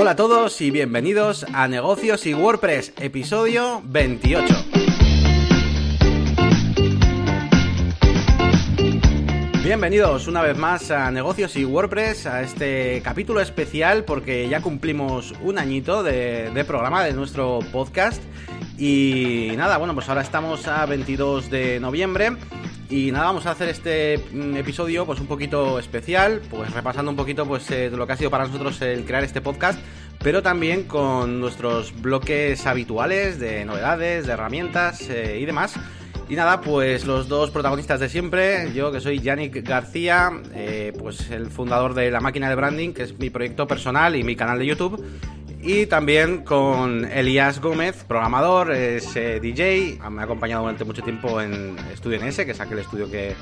Hola a todos y bienvenidos a Negocios y WordPress, episodio 28. Bienvenidos una vez más a Negocios y WordPress, a este capítulo especial porque ya cumplimos un añito de, programa de nuestro podcast. Y nada, bueno, pues ahora estamos a 22 de noviembre y nada, vamos a hacer este mm, episodio pues un poquito especial, pues repasando un poquito pues eh, lo que ha sido para nosotros el crear este podcast, pero también con nuestros bloques habituales de novedades, de herramientas eh, y demás. Y nada, pues los dos protagonistas de siempre, yo que soy Yannick García, eh, pues el fundador de La Máquina de Branding, que es mi proyecto personal y mi canal de YouTube, y también con Elías Gómez, programador, es eh, DJ, me ha acompañado durante mucho tiempo en Estudio NS, que es aquel estudio que,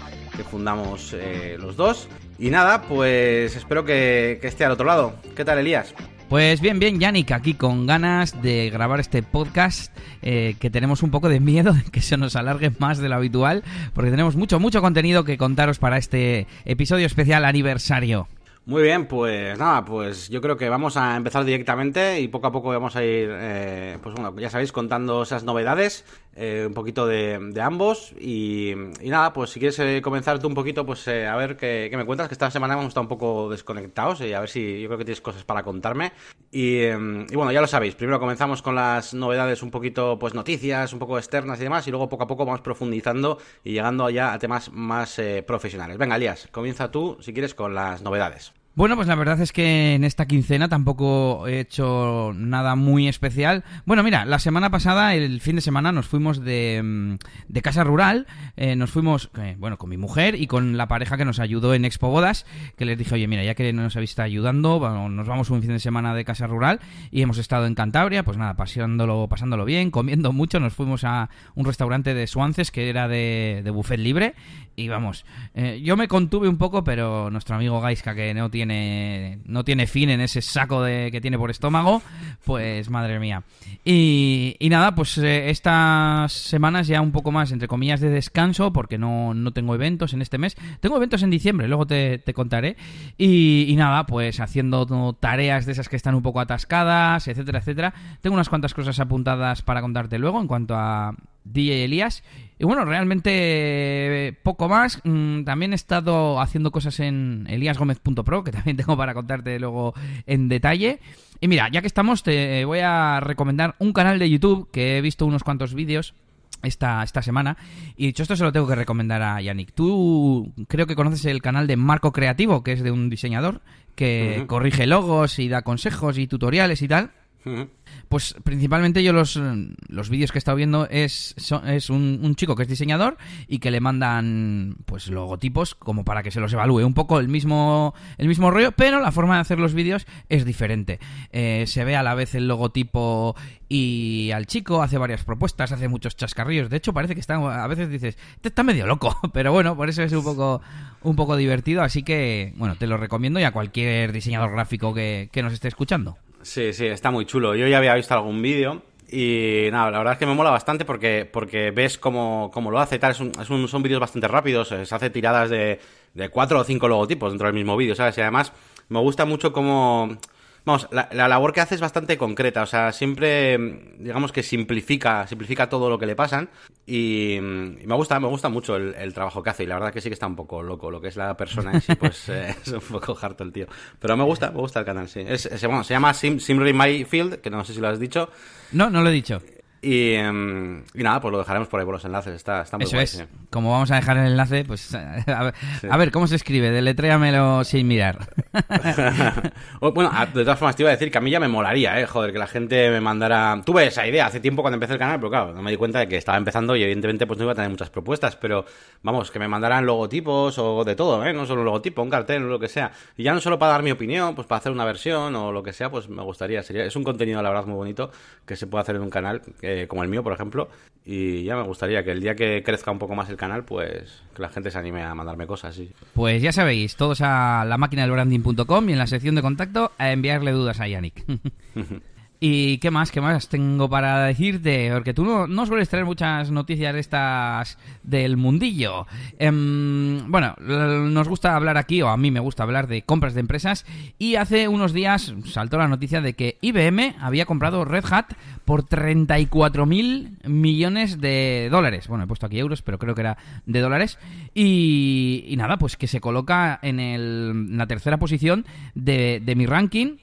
fundamos eh, los dos. Y nada, pues espero que, que esté al otro lado. ¿Qué tal, Elías? Pues bien, bien, Yannick, aquí con ganas de grabar este podcast, eh, que tenemos un poco de miedo de que se nos alargue más de lo habitual, porque tenemos mucho, mucho contenido que contaros para este episodio especial aniversario. Muy bien, pues nada, pues yo creo que vamos a empezar directamente y poco a poco vamos a ir, eh, pues bueno, ya sabéis, contando esas novedades, eh, un poquito de, ambos y, nada, pues si quieres eh, comenzar tú un poquito, pues eh, a ver qué, me cuentas, que esta semana hemos estado un poco desconectados y a ver si yo creo que tienes cosas para contarme. Y, y bueno, ya lo sabéis, primero comenzamos con las novedades un poquito, pues noticias, un poco externas y demás, y luego poco a poco vamos profundizando y llegando ya a temas más eh, profesionales. Venga, Elías, comienza tú, si quieres, con las novedades. Bueno, pues la verdad es que en esta quincena tampoco he hecho nada muy especial. Bueno, mira, la semana pasada, el fin de semana, nos fuimos de, de casa rural. Eh, nos fuimos, eh, bueno, con mi mujer y con la pareja que nos ayudó en Expo Bodas, que les dije, oye, mira, ya que nos habéis estado ayudando, bueno, nos vamos un fin de semana de casa rural y hemos estado en Cantabria, pues nada, pasándolo, pasándolo bien, comiendo mucho. Nos fuimos a un restaurante de Suances que era de, de buffet libre y vamos, eh, yo me contuve un poco, pero nuestro amigo Gaiska, que no tiene, no tiene fin en ese saco de, que tiene por estómago, pues madre mía. Y, y nada, pues eh, estas semanas ya un poco más, entre comillas, de descanso, porque no, no tengo eventos en este mes. Tengo eventos en diciembre, luego te, te contaré. Y, y, nada, pues haciendo tareas de esas que están un poco atascadas, etcétera, etcétera. Tengo unas cuantas cosas apuntadas para contarte luego en cuanto a DJ Elías. Y bueno, realmente poco más. Mm, también he estado haciendo cosas en eliasgomez.pro, que también tengo para contarte luego en detalle. Y mira, ya que estamos, te voy a recomendar un canal de YouTube que he visto unos cuantos vídeos esta, esta semana. Y dicho esto, se lo tengo que recomendar a Yannick. Tú creo que conoces el canal de Marco Creativo, que es de un diseñador que uh -huh. corrige logos y da consejos y tutoriales y tal. Uh -huh. Pues principalmente yo los, los vídeos que he estado viendo es, es un, un, chico que es diseñador y que le mandan pues logotipos como para que se los evalúe. Un poco el mismo, el mismo rollo, pero la forma de hacer los vídeos es diferente. Eh, se ve a la vez el logotipo y al chico hace varias propuestas, hace muchos chascarrillos. De hecho, parece que está, a veces dices, este está medio loco, pero bueno, por eso es un poco, un poco divertido. Así que, bueno, te lo recomiendo y a cualquier diseñador gráfico que, que nos esté escuchando. Sí, sí, está muy chulo. Yo ya había visto algún vídeo y nada, la verdad es que me mola bastante porque, porque ves cómo, cómo lo hace tal. Es un, son vídeos bastante rápidos, se hace tiradas de, de cuatro o cinco logotipos dentro del mismo vídeo, ¿sabes? Y además me gusta mucho cómo... Vamos, la, la, labor que hace es bastante concreta, o sea, siempre, digamos que simplifica, simplifica todo lo que le pasan y, y me gusta, me gusta mucho el, el, trabajo que hace y la verdad que sí que está un poco loco lo que es la persona en sí, pues eh, es un poco harto el tío. Pero me gusta, me gusta el canal, sí. Es, es, bueno, se llama Sim, Simri Myfield, que no sé si lo has dicho. No, no lo he dicho. Y, um, y, nada, pues lo dejaremos por ahí por los enlaces. Está, está muy Eso guay, es. Sí. Como vamos a dejar el enlace, pues a ver, sí. a ver ¿cómo se escribe? Deletréamelo sin mirar. bueno, de todas formas te iba a decir que a mí ya me molaría, eh, joder, que la gente me mandara... Tuve esa idea hace tiempo cuando empecé el canal, pero claro, no me di cuenta de que estaba empezando y evidentemente pues no iba a tener muchas propuestas, pero vamos, que me mandaran logotipos o de todo, ¿eh? No solo un logotipo, un cartel o lo que sea. Y ya no solo para dar mi opinión, pues para hacer una versión o lo que sea, pues me gustaría. Sería, es un contenido, la verdad, muy bonito que se puede hacer en un canal eh, como el mío, por ejemplo y ya me gustaría que el día que crezca un poco más el canal, pues que la gente se anime a mandarme cosas. Sí. Pues ya sabéis, todos a la máquina del branding.com y en la sección de contacto a enviarle dudas a Yannick. ¿Y qué más? ¿Qué más tengo para decirte? Porque tú no, sueles traer muchas noticias de estas del mundillo. Em, bueno, nos gusta hablar aquí, o a mí me gusta hablar de compras de empresas. Y hace unos días saltó la noticia de que IBM había comprado Red Hat por 34 mil millones de dólares. Bueno, he puesto aquí euros, pero creo que era de dólares. Y, nada, pues que se coloca en, el, en la tercera posición de, de mi ranking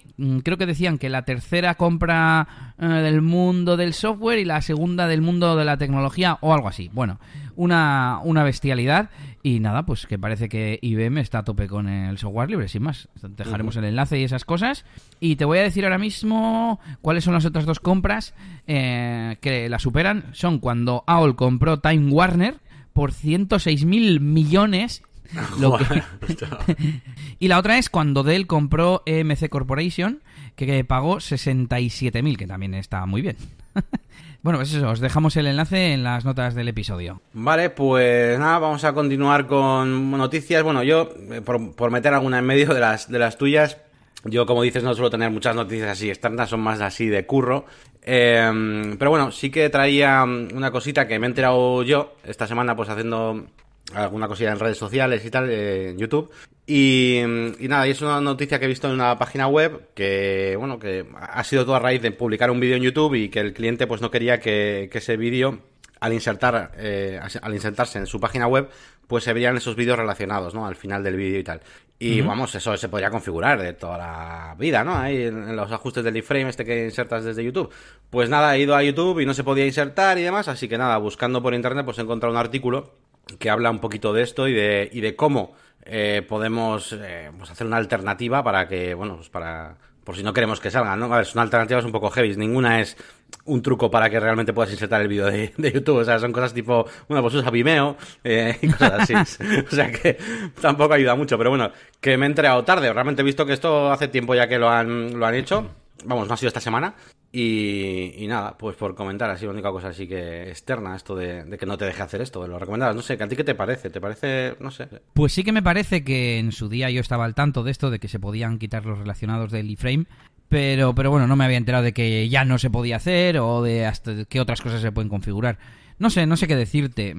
creo que decían que la tercera compra eh, del mundo del software y la segunda del mundo de la tecnología o algo así. Bueno, una, una bestialidad y nada, pues que parece que IBM está a tope con el software libre, sin más. Dejaremos el enlace y esas cosas. Y te voy a decir ahora mismo cuáles son las otras dos compras eh, que la superan. Son cuando AOL compró Time Warner por 106 millones y la otra es cuando Dell compró EMC Corporation, que pagó 67.000, que también está muy bien. bueno, pues eso, os dejamos el enlace en las notas del episodio. Vale, pues nada, vamos a continuar con noticias. Bueno, yo, eh, por, meter alguna en medio de las, de las tuyas, yo, como dices, no suelo tener muchas noticias así externas, son más así de curro. Em, pero bueno, sí que traía una cosita que me he enterado yo esta semana, pues haciendo alguna cosilla en redes sociales y tal, en YouTube. Y, nada, y es una noticia que he visto en una página web que, bueno, que ha sido toda a raíz de publicar un vídeo en YouTube y que el cliente pues no quería que, ese vídeo, al insertar, eh, al insertarse en su página web, pues se verían esos vídeos relacionados, ¿no? Al final del vídeo y tal. Y vamos, eso se podría configurar de toda la vida, ¿no? Ahí en, los ajustes del iframe este que insertas desde YouTube. Pues nada, he ido a YouTube y no se podía insertar y demás, así que nada, buscando por internet pues he encontrado un artículo que habla un poquito de esto y de, y de cómo eh, podemos eh, pues hacer una alternativa para que, bueno, pues para, por si no queremos que salgan, ¿no? A ver, son alternativas un poco heavy, ninguna es un truco para que realmente puedas insertar el vídeo de, YouTube, o sea, son cosas tipo, bueno, pues usa Vimeo eh, y cosas así, o sea que tampoco ayuda mucho, pero bueno, que me he enterado tarde, realmente he visto que esto hace tiempo ya que lo han, lo han hecho, vamos, no ha sido esta semana, y, nada, pues por comentar así, la única cosa así que externa, esto de, que no te deje hacer esto, de lo recomendado. No sé, ¿a ti qué te parece? ¿Te parece, no sé? Pues sí que me parece que en su día yo estaba al tanto de esto, de que se podían quitar los relacionados del iframe, pero, pero bueno, no me había enterado de que ya no se podía hacer o de hasta qué otras cosas se pueden configurar. No sé, no sé qué decirte.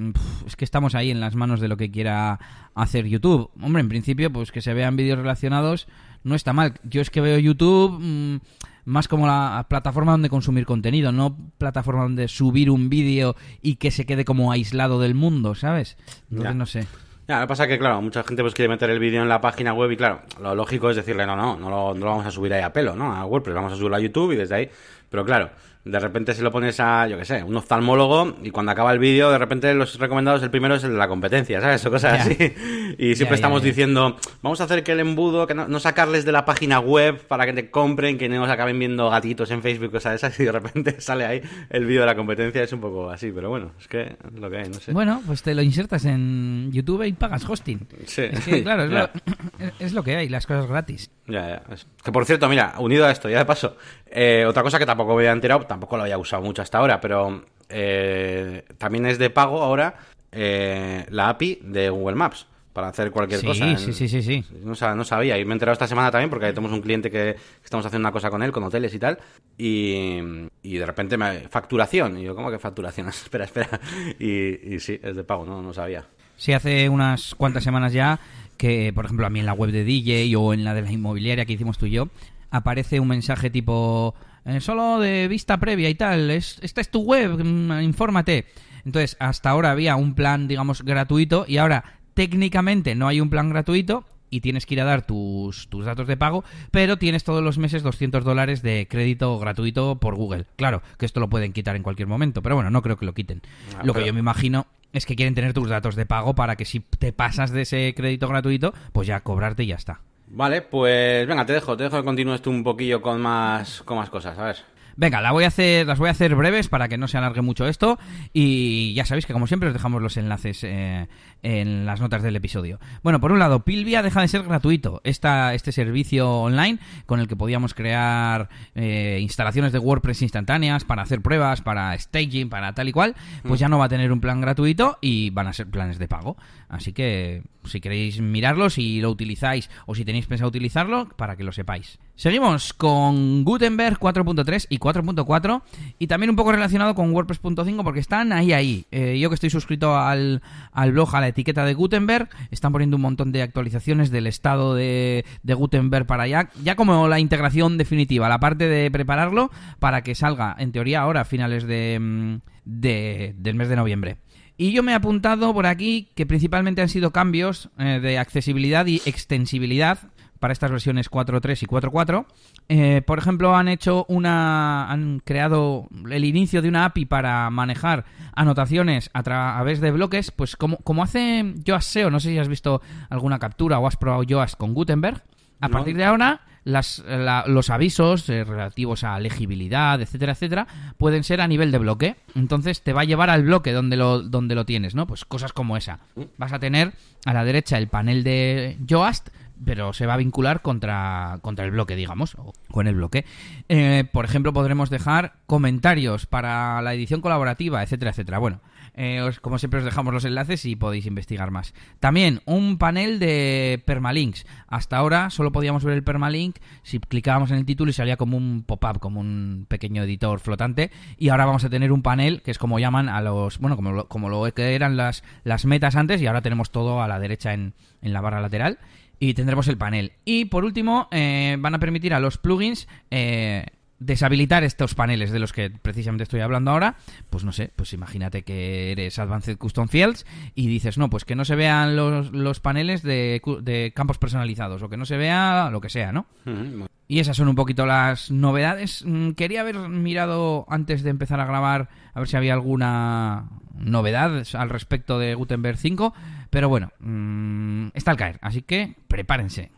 es que estamos ahí en las manos de lo que quiera hacer YouTube. Hombre, en principio, pues que se vean vídeos relacionados no está mal. Yo es que veo YouTube... Mm, más como la plataforma donde consumir contenido, no plataforma donde subir un vídeo y que se quede como aislado del mundo, ¿sabes? Entonces no sé. Ya, me pasa que, claro, mucha gente pues quiere meter el vídeo en la página web y, claro, lo lógico es decirle, no, no, no lo, no lo vamos a subir ahí a pelo, ¿no? A WordPress, vamos a subirlo a YouTube y desde ahí. Pero claro, de repente se lo pones a, yo qué sé, un oftalmólogo y cuando acaba el vídeo, de repente los recomendados, el primero es el de la competencia, ¿sabes? O cosas así. Y siempre estamos diciendo, vamos a hacer que el embudo, que no, sacarles de la página web para que te compren, que no nos acaben viendo gatitos en Facebook, cosas esas, y de repente sale ahí el vídeo de la competencia, es un poco así, pero bueno, es que es lo que hay, no sé. Bueno, pues te lo insertas en YouTube y pagas hosting. Sí. Es que, claro, es, lo, es lo, que hay, las cosas gratis. Ya, ya. Que por cierto, mira, unido a esto, ya de paso, eh, otra cosa que tampoco me había enterado, tampoco lo había usado mucho hasta ahora, pero eh, también es de pago ahora eh, la API de Google Maps para hacer cualquier cosa. Sí, sí, sí, sí. No, sabía. Y me he enterado esta semana también porque tenemos un cliente que, estamos haciendo una cosa con él, con hoteles y tal. Y, de repente me... Facturación. Y yo, ¿cómo que facturación? espera, espera. Y, sí, es de pago, no, no sabía. Sí, hace unas cuantas semanas ya que, por ejemplo, a mí en la web de DJ o en la de la inmobiliaria que hicimos tú y yo, aparece un mensaje tipo eh, solo de vista previa y tal, es, esta es tu web, mm, infórmate. Entonces, hasta ahora había un plan, digamos, gratuito y ahora técnicamente no hay un plan gratuito y tienes que ir a dar tus, tus datos de pago, pero tienes todos los meses 200 dólares de crédito gratuito por Google. Claro, que esto lo pueden quitar en cualquier momento, pero bueno, no creo que lo quiten. Ah, lo que yo me imagino es que quieren tener tus datos de pago para que si te pasas de ese crédito gratuito, pues ya cobrarte y ya está. Vale, pues venga, te dejo, te dejo que continúes tú un poquillo con más, con más cosas, a ver. Venga, la voy a hacer, las voy a hacer breves para que no se alargue mucho esto. Y ya sabéis que, como siempre, os dejamos los enlaces eh, en las notas del episodio. Bueno, por un lado, Pilvia deja de ser gratuito. Esta, este servicio online con el que podíamos crear eh, instalaciones de WordPress instantáneas para hacer pruebas, para staging, para tal y cual, pues mm. ya no va a tener un plan gratuito y van a ser planes de pago. Así que si queréis mirarlo, si lo utilizáis o si tenéis pensado utilizarlo, para que lo sepáis. Seguimos con Gutenberg 4.3 y 4.4 y también un poco relacionado con WordPress.5 porque están ahí, ahí. Eh, yo que estoy suscrito al, al, blog, a la etiqueta de Gutenberg, están poniendo un montón de actualizaciones del estado de, Gutenberg para allá, ya como la integración definitiva, la parte de prepararlo para que salga, en teoría, ahora a finales de, mm, de del mes de noviembre. Y yo me he apuntado por aquí que principalmente han sido cambios eh, de accesibilidad y extensibilidad para estas versiones 4.3 y 4.4. Eh, por ejemplo, han hecho una. han creado el inicio de una API para manejar anotaciones a través de bloques, pues como, como hace Yoast SEO, no sé si has visto alguna captura o has probado Yoast con Gutenberg. A partir de ahora, las, los avisos eh, relativos a legibilidad, etcétera, etcétera, pueden ser a nivel de bloque. Entonces te va a llevar al bloque donde lo, donde lo tienes, ¿no? Pues cosas como esa. Vas a tener a la derecha el panel de Yoast, pero se va a vincular contra, contra el bloque, digamos, o con el bloque. Eh, por ejemplo, podremos dejar comentarios para la edición colaborativa, etcétera, etcétera. Bueno, eh, como siempre os dejamos los enlaces y podéis investigar más. También un panel de permalinks. Hasta ahora solo podíamos ver el permalink si clicábamos en el título y salía como un pop-up, como un pequeño editor flotante. Y ahora vamos a tener un panel que es como llaman a los, bueno, como lo, como lo que eran las, las metas antes y ahora tenemos todo a la derecha en, en la barra lateral y tendremos el panel. Y por último, eh, van a permitir a los plugins eh, deshabilitar estos paneles de los que precisamente estoy hablando ahora, pues no sé, pues imagínate que eres Advanced Custom Fields y dices, no, pues que no se vean los, los paneles de, de, campos personalizados o que no se vea lo que sea, ¿no? Y esas son un poquito las novedades. Mm, quería haber mirado antes de empezar a grabar a ver si había alguna novedad al respecto de Gutenberg 5, pero bueno, mmm, está al caer, así que prepárense.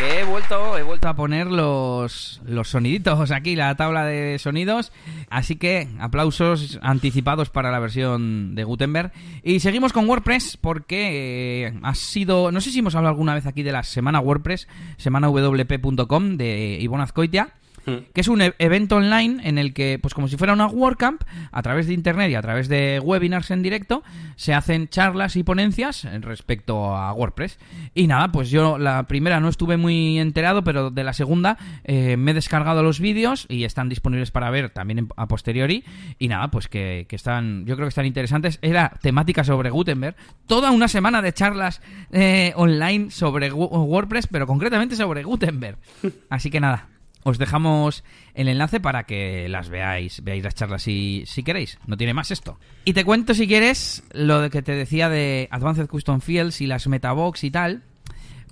He vuelto, he vuelto a poner los, los soniditos aquí, la tabla de sonidos. Así que aplausos anticipados para la versión de Gutenberg. Y seguimos con WordPress porque eh, ha sido, no sé si hemos hablado alguna vez aquí de la semana WordPress, semanawp.com de Ivonne Azcoitia que es un e-, evento online en el que, pues como si fuera una WordCamp, a través de internet y a través de webinars en directo, se hacen charlas y ponencias respecto a WordPress. Y nada, pues yo la primera no estuve muy enterado, pero de la segunda eh, me he descargado los vídeos y están disponibles para ver también a posteriori. Y nada, pues que, están, yo creo que están interesantes. Era temática sobre Gutenberg, toda una semana de charlas eh, online sobre WordPress, pero concretamente sobre Gutenberg. Así que nada, os dejamos el enlace para que las veáis, veáis las charlas si, si queréis. No tiene más esto. Y te cuento si quieres lo que te decía de Advanced Custom Fields y las Metabox y tal.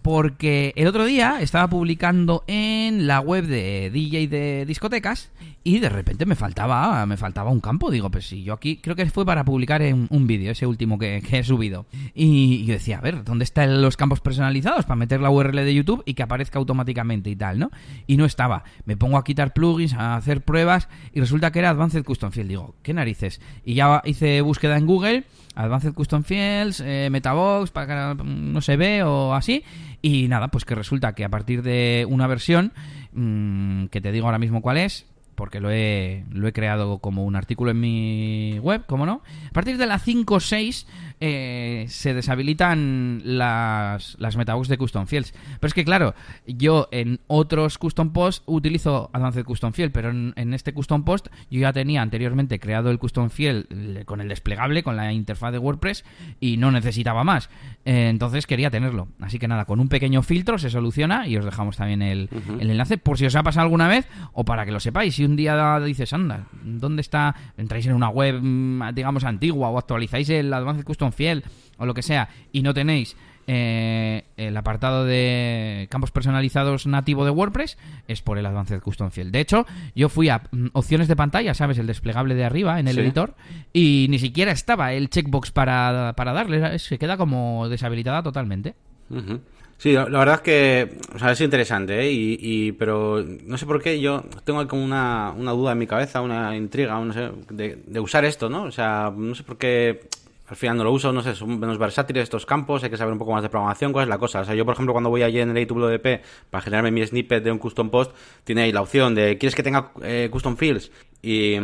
Porque el otro día estaba publicando en la web de DJ de discotecas y de repente me faltaba me faltaba un campo. Digo, pues si yo aquí creo que fue para publicar en un vídeo, ese último que, he subido. Y yo decía, a ver, ¿dónde están los campos personalizados para meter la URL de YouTube y que aparezca automáticamente y tal, ¿no? Y no estaba. Me pongo a quitar plugins, a hacer pruebas y resulta que era Advanced Custom Field. Digo, ¿qué narices? Y ya hice búsqueda en Google, Advanced Custom Fields, eh, Metabox, para que no se ve o así. Y nada, pues que resulta que a partir de una versión, mmm, que te digo ahora mismo cuál es, porque lo he, lo he creado como un artículo en mi web, ¿cómo no? A partir de la 5.6 eh, se deshabilitan las, las metabooks de Custom Fields. Pero es que, claro, yo en otros Custom Post utilizo Advanced Custom Field, pero en, este Custom Post yo ya tenía anteriormente creado el Custom Field con el desplegable, con la interfaz de WordPress, y no necesitaba más. Eh, entonces quería tenerlo. Así que nada, con un pequeño filtro se soluciona y os dejamos también el, el enlace por si os ha pasado alguna vez o para que lo sepáis. Si un día dices, anda, ¿dónde está? Entráis en una web, mm, digamos, antigua o actualizáis el Advanced Custom Field o lo que sea y no tenéis eh, el apartado de campos personalizados nativo de WordPress es por el Advanced Custom Field. De hecho, yo fui a mm, opciones de pantalla, ¿sabes? El desplegable de arriba en el editor y ni siquiera estaba el checkbox para, para darle. Se queda como deshabilitada totalmente. Sí, la, verdad es que o sea, es interesante, ¿eh? y, pero no sé por qué yo tengo como una, una duda en mi cabeza, una intriga, no sé, de, de usar esto, ¿no? O sea, no sé por qué al final no lo uso, no sé, son menos versátiles estos campos, hay que saber un poco más de programación, cuál es la cosa. O sea, yo, por ejemplo, cuando voy a Generate WP para generarme mi snippet de un custom post, tiene ahí la opción de, ¿quieres que tenga eh, custom fields? Y,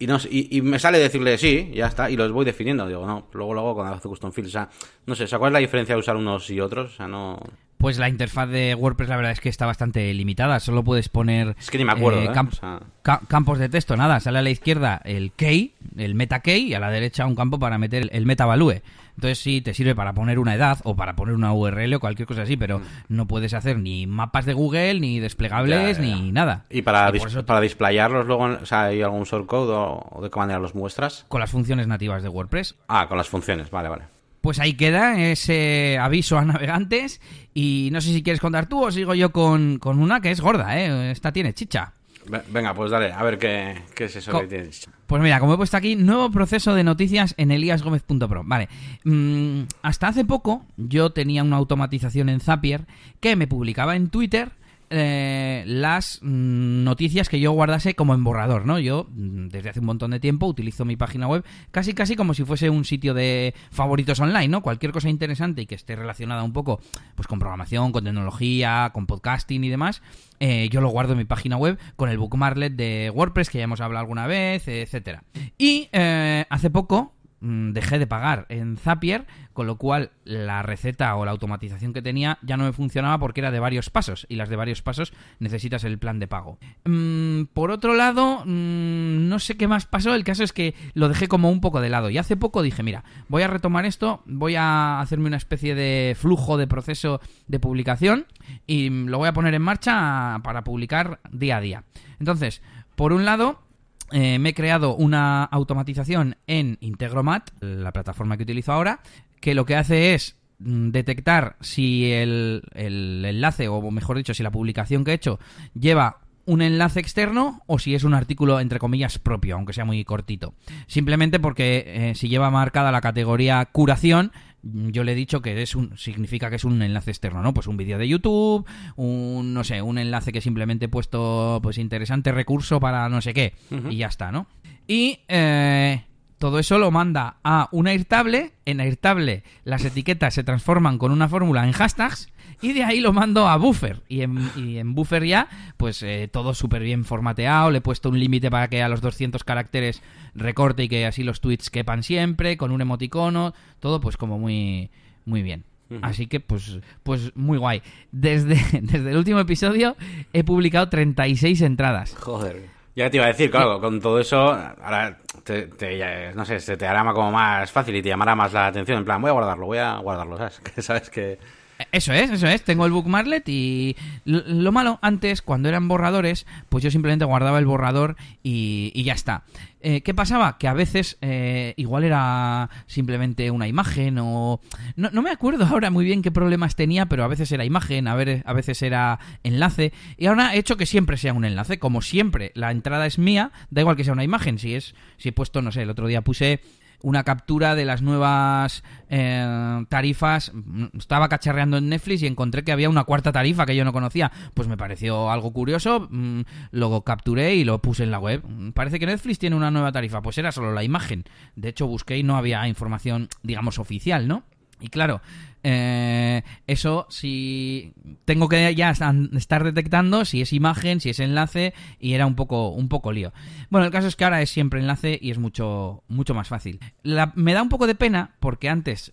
y, no, y, y, me sale decirle sí, ya está, y los voy definiendo. Digo, no, luego, luego cuando hace custom fields, o sea, no sé, ¿cuál es la diferencia de usar unos y otros? O sea, no. Pues la interfaz de WordPress la verdad es que está bastante limitada. Solo puedes poner es que ni me acuerdo, eh, ¿eh? camp O sea, ca- campos de texto. Nada, sale a la izquierda el key, el meta key, y a la derecha un campo para meter el meta value. Entonces sí, te sirve para poner una edad o para poner una URL o cualquier cosa así, pero no puedes hacer ni mapas de Google, ni desplegables, Ya, ya, ya. ni nada. y para, Y dis- por eso para displayarlos luego, o sea, ¿hay algún shortcode o, o de qué manera los muestras? con las funciones nativas de WordPress. Ah, con las funciones, vale, vale. Pues ahí queda ese aviso a navegantes. Y no sé si quieres contar tú o sigo yo con, con una que es gorda, ¿eh? Esta tiene chicha. Ve- Venga, pues dale, a ver qué, qué es eso Co- que tienes. Pues mira, como he puesto aquí, nuevo proceso de noticias en eliasgomez.pro. Vale. Mm, hasta hace poco yo tenía una automatización en Zapier que me publicaba en Twitter eh, las noticias que yo guardase como en borrador, ¿no? Yo mm, desde hace un montón de tiempo utilizo mi página web casi casi como si fuese un sitio de favoritos online, ¿no? Cualquier cosa interesante y que esté relacionada un poco pues con programación, con tecnología, con podcasting y demás, eh, yo lo guardo en mi página web con el bookmarklet de WordPress que ya hemos hablado alguna vez, etcétera. Y eh, hace poco dejé de pagar en Zapier, con lo cual la receta o la automatización que tenía ya no me funcionaba porque era de varios pasos y las de varios pasos necesitas el plan de pago. Mm, por otro lado, mm, no sé qué más pasó, el caso es que lo dejé como un poco de lado y hace poco dije, mira, voy a retomar esto, voy a hacerme una especie de flujo de proceso de publicación y mm, lo voy a poner en marcha para publicar día a día. Entonces, por un lado, eh, me he creado una automatización en Integromat, la plataforma que utilizo ahora, que lo que hace es mm, detectar si el, enlace, o mejor dicho, si la publicación que he hecho lleva un enlace externo o si es un artículo entre comillas propio, aunque sea muy cortito. Simplemente porque eh, si lleva marcada la categoría curación, yo le he dicho que es un significa que es un enlace externo, ¿no? Pues un vídeo de YouTube, un no sé, un enlace que simplemente he puesto pues interesante recurso para no sé qué y ya está, ¿no? Y eh, todo eso lo manda a un Airtable. En Airtable las etiquetas se transforman con una fórmula en hashtags. Y de ahí lo mando a Buffer. Y en, y en Buffer ya, pues eh, todo súper bien formateado. Le he puesto un límite para que a los 200 caracteres recorte y que así los tweets quepan siempre. Con un emoticono. Todo pues como muy, muy bien. Así que, pues, pues muy guay. Desde, desde el último episodio he publicado 36 entradas. Joder. Ya te iba a decir, claro, con todo eso, ahora te, te- no sé, se te hará como más fácil y te llamará más la atención. En plan, voy a guardarlo, voy a guardarlo, ¿sabes? Que sabes que. Eso es, eso es. Tengo el bookmarklet y lo, lo malo antes, cuando eran borradores, pues yo simplemente guardaba el borrador y, y ya está. Eh, ¿Qué pasaba? Que a veces eh, igual era simplemente una imagen o... No, no me acuerdo ahora muy bien qué problemas tenía, pero a veces era imagen, a, a veces era enlace. Y ahora he hecho que siempre sea un enlace. Como siempre, la entrada es mía, da igual que sea una imagen. Si es, si he puesto, no sé, el otro día puse una captura de las nuevas eh, tarifas. Estaba cacharreando en Netflix y encontré que había una cuarta tarifa que yo no conocía. Pues me pareció algo curioso, mm, lo capturé y lo puse en la web. Parece que Netflix tiene una nueva tarifa, pues era solo la imagen. De hecho, busqué y no había información, digamos, oficial, ¿no? Y claro, eh, eso si tengo que ya estar detectando si es imagen, si es enlace y era un poco un poco lío. Bueno, el caso es que ahora es siempre enlace y es mucho mucho más fácil. Me da un poco de pena porque antes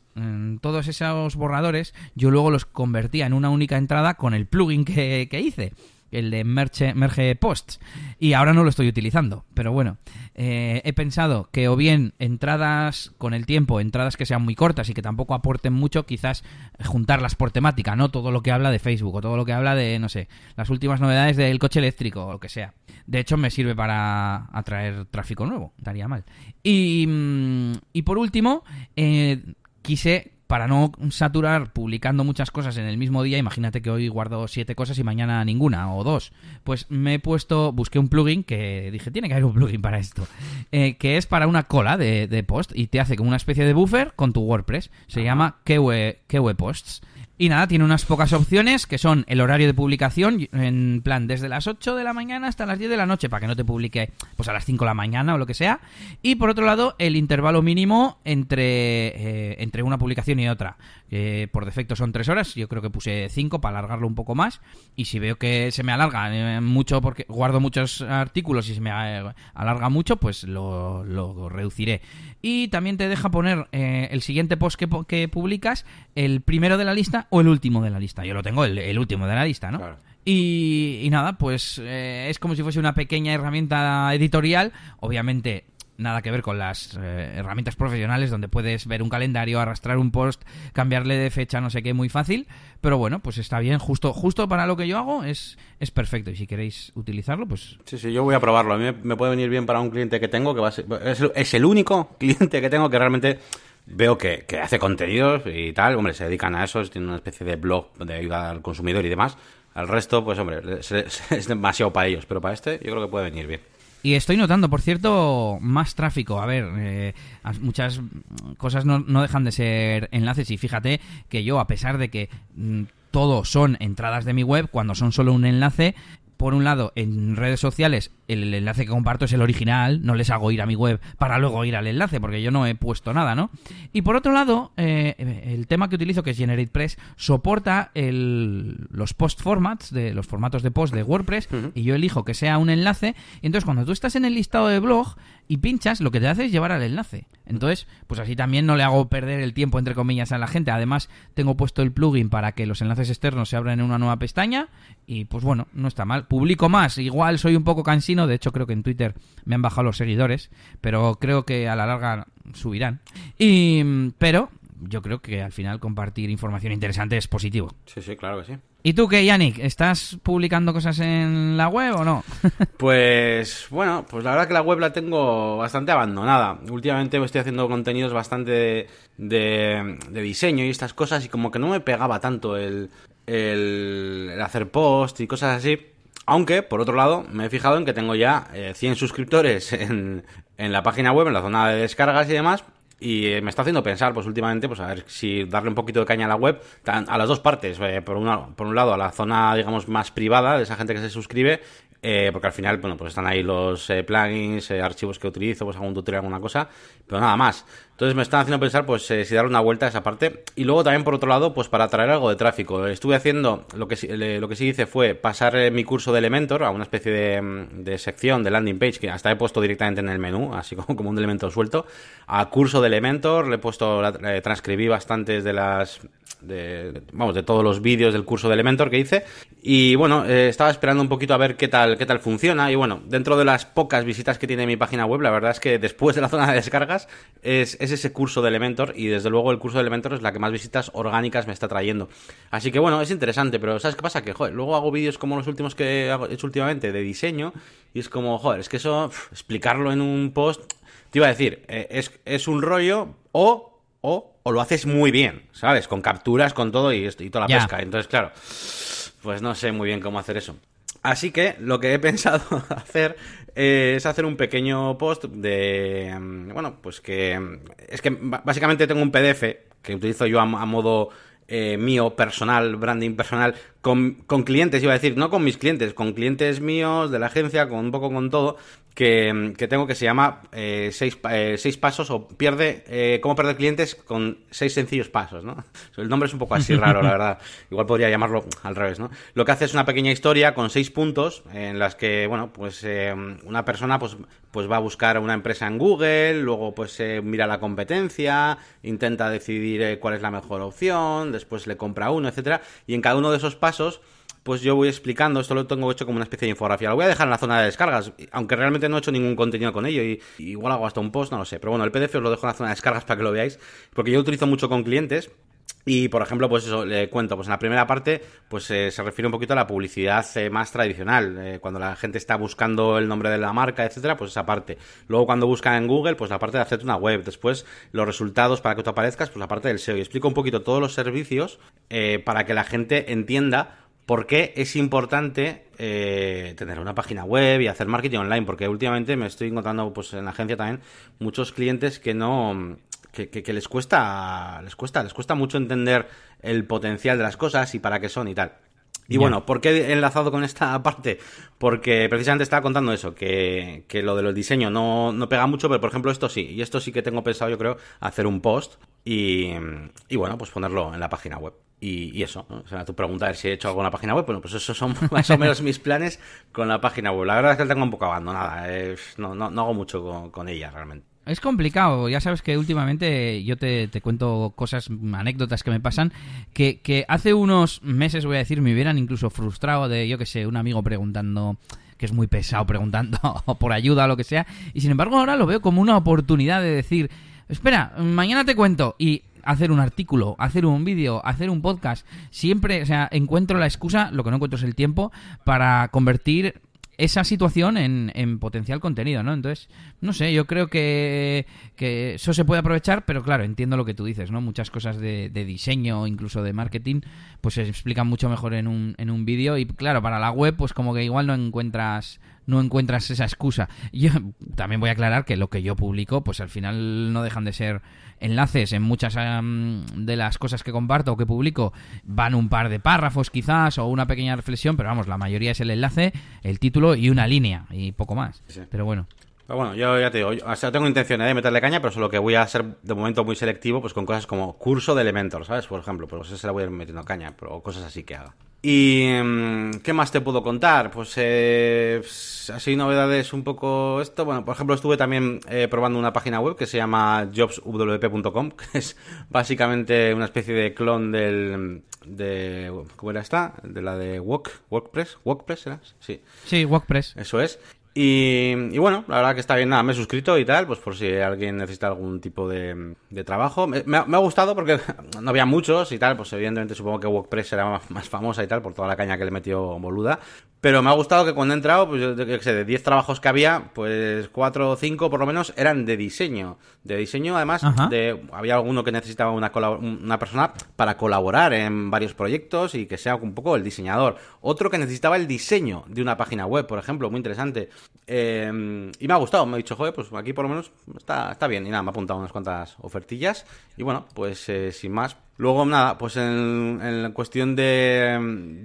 todos esos borradores yo luego los convertía en una única entrada con el plugin que, que hice el de Merge, Merge Posts. Y ahora no lo estoy utilizando. Pero bueno, eh, he pensado que o bien entradas con el tiempo, entradas que sean muy cortas y que tampoco aporten mucho, quizás juntarlas por temática, no todo lo que habla de Facebook o todo lo que habla de, no sé, las últimas novedades del coche eléctrico o lo que sea. De hecho, me sirve para atraer tráfico nuevo, estaría mal. Y, mm, y por último, eh, quise para no saturar publicando muchas cosas en el mismo día, imagínate que hoy guardo siete cosas y mañana ninguna o dos. Pues me he puesto, busqué un plugin que dije, tiene que haber un plugin para esto, eh, que es para una cola de, de post y te hace como una especie de buffer con tu WordPress. Se llama Kewe, Kewe Posts. Y nada, tiene unas pocas opciones que son el horario de publicación, en plan desde las 8 de la mañana hasta las 10 de la noche, para que no te publique pues a las 5 de la mañana o lo que sea. Y por otro lado, el intervalo mínimo entre, eh, entre una publicación y otra. Que por defecto son tres horas, yo creo que puse cinco para alargarlo un poco más, y si veo que se me alarga eh, mucho porque guardo muchos artículos y se me eh, alarga mucho, pues lo, reduciré. Y también te deja poner eh, el siguiente post que, publicas, el primero de la lista o el último de la lista. Yo lo tengo el, último de la lista, ¿no? Y, nada, pues es como si fuese una pequeña herramienta editorial, obviamente nada que ver con las eh, herramientas profesionales donde puedes ver un calendario, arrastrar un post, cambiarle de fecha, no sé qué, muy fácil. Pero bueno, pues está bien, justo, justo para lo que yo hago es, es perfecto. Y si queréis utilizarlo, pues... Sí, sí, yo voy a probarlo. A mí me puede venir bien para un cliente que tengo, que es, el único cliente que tengo que realmente veo que, hace contenidos y tal. Hombre, se dedican a eso, tiene una especie de blog de ayuda al consumidor y demás. Al resto, pues hombre, es demasiado para ellos, pero para este yo creo que puede venir bien. Y estoy notando, por cierto, más tráfico. A ver, eh, muchas cosas no, no, dejan de ser enlaces y fíjate que yo, a pesar de que mm, todo son entradas de mi web, cuando son solo un enlace, por un lado, en redes sociales el enlace que comparto es el original, no les hago ir a mi web para luego ir al enlace, porque yo no he puesto nada, ¿no? Y por otro lado, eh, el tema que utilizo, que es GeneratePress, soporta los post formats, de los formatos de post de WordPress, y yo elijo que sea un enlace, y entonces cuando tú estás en el listado de blog y pinchas, lo que te hace es llevar al enlace. Entonces, pues así también no le hago perder el tiempo, entre comillas, a la gente. Además, tengo puesto el plugin para que los enlaces externos se abran en una nueva pestaña, y pues bueno, no está mal. Publico más, igual soy un poco cansino de hecho creo que en Twitter me han bajado los seguidores, pero creo que a la larga subirán. Y, pero yo creo que al final compartir información interesante es positivo. Sí, sí, claro que sí. ¿Y tú qué, Yannick? ¿Estás publicando cosas en la web o no? pues bueno, pues la verdad que la web la tengo bastante abandonada. Últimamente me estoy haciendo contenidos bastante de, diseño y estas cosas y como que no me pegaba tanto el, el hacer post y cosas así. Aunque, por otro lado, me he fijado en que tengo ya 100 eh, suscriptores en, en la página web, en la zona de descargas y demás, y eh, me está haciendo pensar, pues últimamente, pues a ver si darle un poquito de caña a la web, a las dos partes. Eh, por, una, por un lado, a la zona, digamos, más privada de esa gente que se suscribe, porque al final, bueno, pues están ahí los plugins, archivos que utilizo, pues algún tutorial, alguna cosa, pero nada más. Entonces me están haciendo pensar, pues, eh, si dar una vuelta a esa parte. Y luego también, por otro lado, pues para traer algo de tráfico. Estuve haciendo, lo que, lo que sí hice fue pasar eh, mi curso de Elementor a una especie de, mm, de, sección de landing page que hasta he puesto directamente en el menú, así como, como un elemento suelto. A curso de Elementor, le he puesto, eh, transcribí bastantes de las, de, vamos, de todos los vídeos del curso de Elementor que hice. Y bueno, estaba esperando un poquito a ver qué tal, qué tal funciona. Y bueno, dentro de las pocas visitas que tiene mi página web, la verdad es que después de la zona de es ese curso de Elementor y desde luego el curso de Elementor es la que más visitas orgánicas me está trayendo. Así que bueno, es interesante, pero ¿sabes qué pasa? Que, joder, luego hago vídeos como los últimos que he hecho últimamente de diseño y es como, joder, es que eso, explicarlo en un post, te iba a decir, eh, es, es un rollo o, o, o lo haces muy bien, ¿sabes? Con capturas, con todo y, y toda la pesca. Entonces, claro, pues no sé muy bien cómo hacer eso. Así que lo que he pensado hacer es hacer un pequeño post de... Mm, bueno, pues que... Mm, es que básicamente tengo un PDF que utilizo yo a, modo eh, mío, personal, branding personal, con, con, clientes, iba a decir, no con mis clientes, con clientes míos de la agencia, con un poco con todo, que, tengo que se llama eh, seis, eh, seis, pasos o pierde eh, cómo perder clientes con seis sencillos pasos, ¿no? El nombre es un poco así raro, la verdad. Igual podría llamarlo al revés, ¿no? Lo que hace es una pequeña historia con seis puntos en las que, bueno, pues eh, una persona pues, pues va a buscar una empresa en Google, luego pues mira la competencia, intenta decidir cuál es la mejor opción, después le compra uno, etcétera, y en cada uno de esos pasos pues yo voy explicando, esto lo tengo hecho como una especie de infografía. Lo voy a dejar en la zona de descargas, aunque realmente no he hecho ningún contenido con ello y, igual hago hasta un post, no lo sé. Pero bueno, el PDF os lo dejo en la zona de descargas para que lo veáis, porque yo utilizo mucho con clientes y, por ejemplo, pues eso, le cuento, pues en la primera parte, pues eh, se refiere un poquito a la publicidad eh, más tradicional, eh, cuando la gente está buscando el nombre de la marca, etcétera, pues esa parte. Luego cuando buscan en Google, pues la parte de hacerte una web. Después, los resultados para que tú aparezcas, pues la parte del SEO. Y explico un poquito todos los servicios para que la gente entienda por qué es importante tener una página web y hacer marketing online, porque últimamente me estoy encontrando pues en la agencia también muchos clientes que no que, que, les cuesta les cuesta les cuesta mucho entender el potencial de las cosas y para qué son y tal. Y bueno, ¿por qué he enlazado con esta parte? Porque precisamente estaba contando eso, que, que lo de los diseños no, no, pega mucho, pero por ejemplo esto sí. Y esto sí que tengo pensado, yo creo, hacer un post y, y bueno, pues ponerlo en la página web. Y, eso, o sea, tu pregunta es si he hecho algo en la página web, bueno, pues esos son más o menos mis planes con la página web. La verdad es que la tengo un poco abandonada, no, no, no hago mucho con, con ella realmente. Es complicado, ya sabes que últimamente yo te, te, cuento cosas, anécdotas que me pasan, que, que hace unos meses, voy a decir, me hubieran incluso frustrado de, yo que sé, un amigo preguntando, que es muy pesado preguntando por ayuda o lo que sea, y sin embargo ahora lo veo como una oportunidad de decir, espera, mañana te cuento, y hacer un artículo, hacer un vídeo, hacer un podcast, siempre, o sea, encuentro la excusa, lo que no encuentro es el tiempo, para convertir esa situación en, en, potencial contenido, ¿no? Entonces, no sé, yo creo que, que, eso se puede aprovechar, pero claro, entiendo lo que tú dices, ¿no? Muchas cosas de, de diseño, incluso de marketing, pues se explican mucho mejor en un, en un vídeo y claro, para la web, pues como que igual no encuentras no encuentras esa excusa. Yo también voy a aclarar que lo que yo publico, pues al final no dejan de ser enlaces en muchas de las cosas que comparto o que publico van un par de párrafos quizás o una pequeña reflexión, pero vamos, la mayoría es el enlace, el título y una línea y poco más. Pero bueno. Pero bueno, yo ya te digo, o sea, tengo intención de meterle caña, pero solo que voy a ser de momento muy selectivo, pues con cosas como curso de Elementor, ¿sabes? Por ejemplo, pues se la voy a ir metiendo caña, pero cosas así que haga. ¿Y qué más te puedo contar? Pues eh, así novedades un poco esto. Bueno, por ejemplo, estuve también eh, probando una página web que se llama jobswp.com, que es básicamente una especie de clon del de ¿cómo era esta? De la de Work, WordPress, WordPress era? Sí. Sí, WordPress. Eso es. Y, bueno, la verdad que está bien, nada, me he suscrito y tal, pues por si alguien necesita algún tipo de, trabajo. Me, ha, gustado porque no había muchos y tal, pues evidentemente supongo que WordPress era más, más, famosa y tal por toda la caña que le metió boluda. Pero me ha gustado que cuando he entrado, pues yo qué sé, de 10 trabajos que había, pues 4 o 5 por lo menos eran de diseño. De diseño, además, de había alguno que necesitaba una, una persona para colaborar en varios proyectos y que sea un poco el diseñador. Otro que necesitaba el diseño de una página web, por ejemplo, muy interesante. Eh, y me ha gustado, me ha dicho, joder, pues aquí por lo menos está, está bien. Y nada, me ha apuntado unas cuantas ofertillas. Y bueno, pues eh, sin más, Luego, nada, pues en, en cuestión de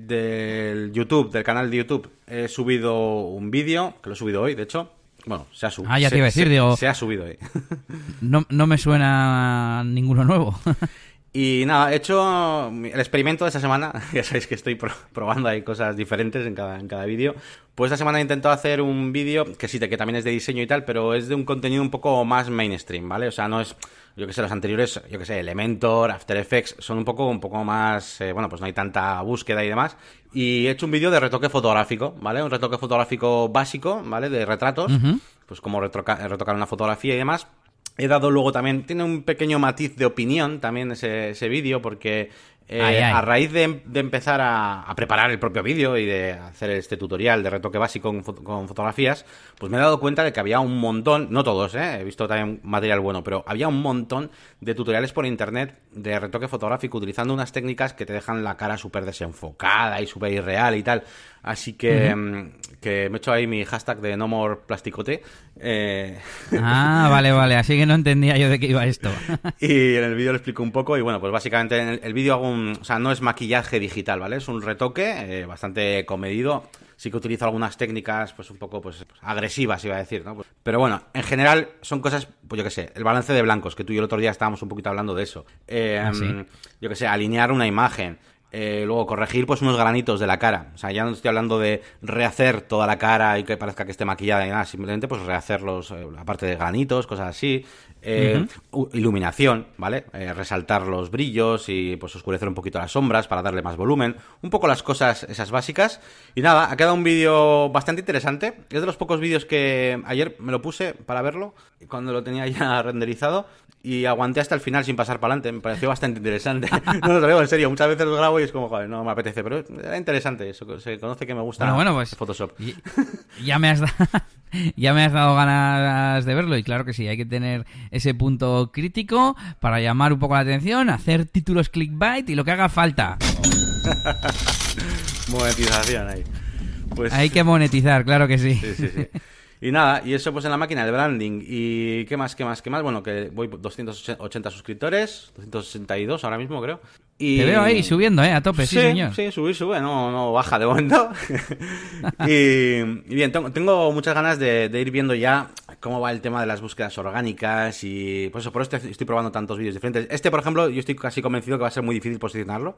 del YouTube, del canal de YouTube, he subido un vídeo, que lo he subido hoy, de hecho. Bueno, se ha subido. Ah, ya te iba a decir, digo. Se ha subido hoy. no, no me suena ninguno nuevo. Y nada, he hecho el experimento de esta semana. Ya sabéis que estoy probando ahí cosas diferentes en cada, en cada vídeo. Pues esta semana he intentado hacer un vídeo que sí, que también es de diseño y tal, pero es de un contenido un poco más mainstream, ¿vale? O sea, no es yo que sé, los anteriores, yo que sé, Elementor, After Effects, son un poco, un poco más, eh, bueno, pues no hay tanta búsqueda y demás. Y he hecho un vídeo de retoque fotográfico, ¿vale? Un retoque fotográfico básico, ¿vale? De retratos, pues como retocar una fotografía y demás. He dado luego también, tiene un pequeño matiz de opinión también ese, ese vídeo, porque eh, a raíz de, empezar a, preparar el propio vídeo y de hacer este tutorial de retoque básico con, fotografías, pues me he dado cuenta de que había un montón, no todos, eh, he visto también material bueno, pero había un montón de tutoriales por internet de retoque fotográfico utilizando unas técnicas que te dejan la cara súper desenfocada y súper irreal y tal. Así que, mm, que me he hecho ahí mi hashtag de no more plasticote. Eh... Ah, vale, vale. Así que no entendía yo de qué iba esto. y en el vídeo lo explico un poco. Y bueno, pues básicamente en el, vídeo hago un... O sea, no es maquillaje digital, ¿vale? Es un retoque eh, bastante comedido. Sí que utilizo algunas técnicas, pues un poco pues, agresivas, iba a decir, ¿no? Pero bueno, en general son cosas, pues yo qué sé, el balance de blancos, que tú y el otro día estábamos un poquito hablando de eso. Eh, ¿Ah, mm, yo qué sé, alinear una imagen. Eh, luego corregir pues unos granitos de la cara. O sea, ya no estoy hablando de rehacer toda la cara y que parezca que esté maquillada y nada, simplemente pues rehacerlos, eh, aparte de granitos, cosas así. Eh, iluminación, ¿vale? resaltar los brillos y pues oscurecer un poquito las sombras para darle más volumen. Un poco las cosas esas básicas. Y nada, ha quedado un vídeo bastante interesante. Es de los pocos vídeos que ayer me lo puse para verlo, cuando lo tenía ya renderizado y aguanté hasta el final sin pasar para adelante. Me pareció bastante interesante. no, lo digo en serio. Muchas veces lo grabo y es como, joder, no me apetece. Pero era interesante eso. Se conoce que me gusta bueno, pues, Photoshop. ya, me has ya me has dado ganas de verlo. Y claro que sí, hay que tener ese punto crítico para llamar un poco la atención, hacer títulos clickbait y lo que haga falta. Monetización ahí. Pues... Hay que monetizar, claro que sí. Sí, sí, sí. Y nada, y eso pues en la máquina de branding. ¿Y qué más, qué más, qué más? Bueno, que voy 280 suscriptores, 262 ahora mismo creo. Y... Te veo ahí subiendo, ¿eh? A tope, sí, señor. Sí, subir, sube, no, no baja de momento. y, y, bien, tengo, muchas ganas de, de, ir viendo ya cómo va el tema de las búsquedas orgánicas y pues eso, por eso estoy probando tantos vídeos diferentes. Este, por ejemplo, yo estoy casi convencido que va a ser muy difícil posicionarlo.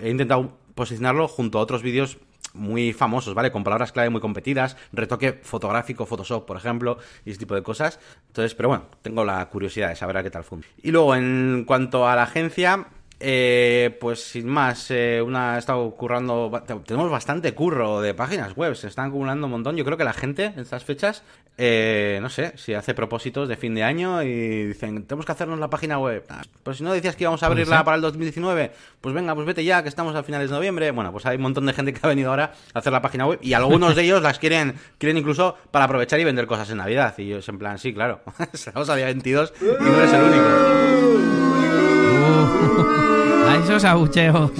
He intentado posicionarlo junto a otros vídeos muy famosos, ¿vale? Con palabras clave muy competidas, retoque fotográfico, Photoshop, por ejemplo, y ese tipo de cosas. Entonces, pero bueno, tengo la curiosidad de saber a qué tal funciona. Y luego, en cuanto a la agencia, eh, pues sin más, eh, una ha estado currando. Tenemos bastante curro de páginas web, se están acumulando un montón. Yo creo que la gente en estas fechas, eh, no sé, si hace propósitos de fin de año y dicen, tenemos que hacernos la página web. Pues si no decías que íbamos a abrirla para el 2019, pues venga, pues vete ya, que estamos a finales de noviembre. Bueno, pues hay un montón de gente que ha venido ahora a hacer la página web y algunos de ellos las quieren, quieren incluso para aprovechar y vender cosas en Navidad. Y yo es en plan, sí, claro, estamos a día 22 y no eres el único.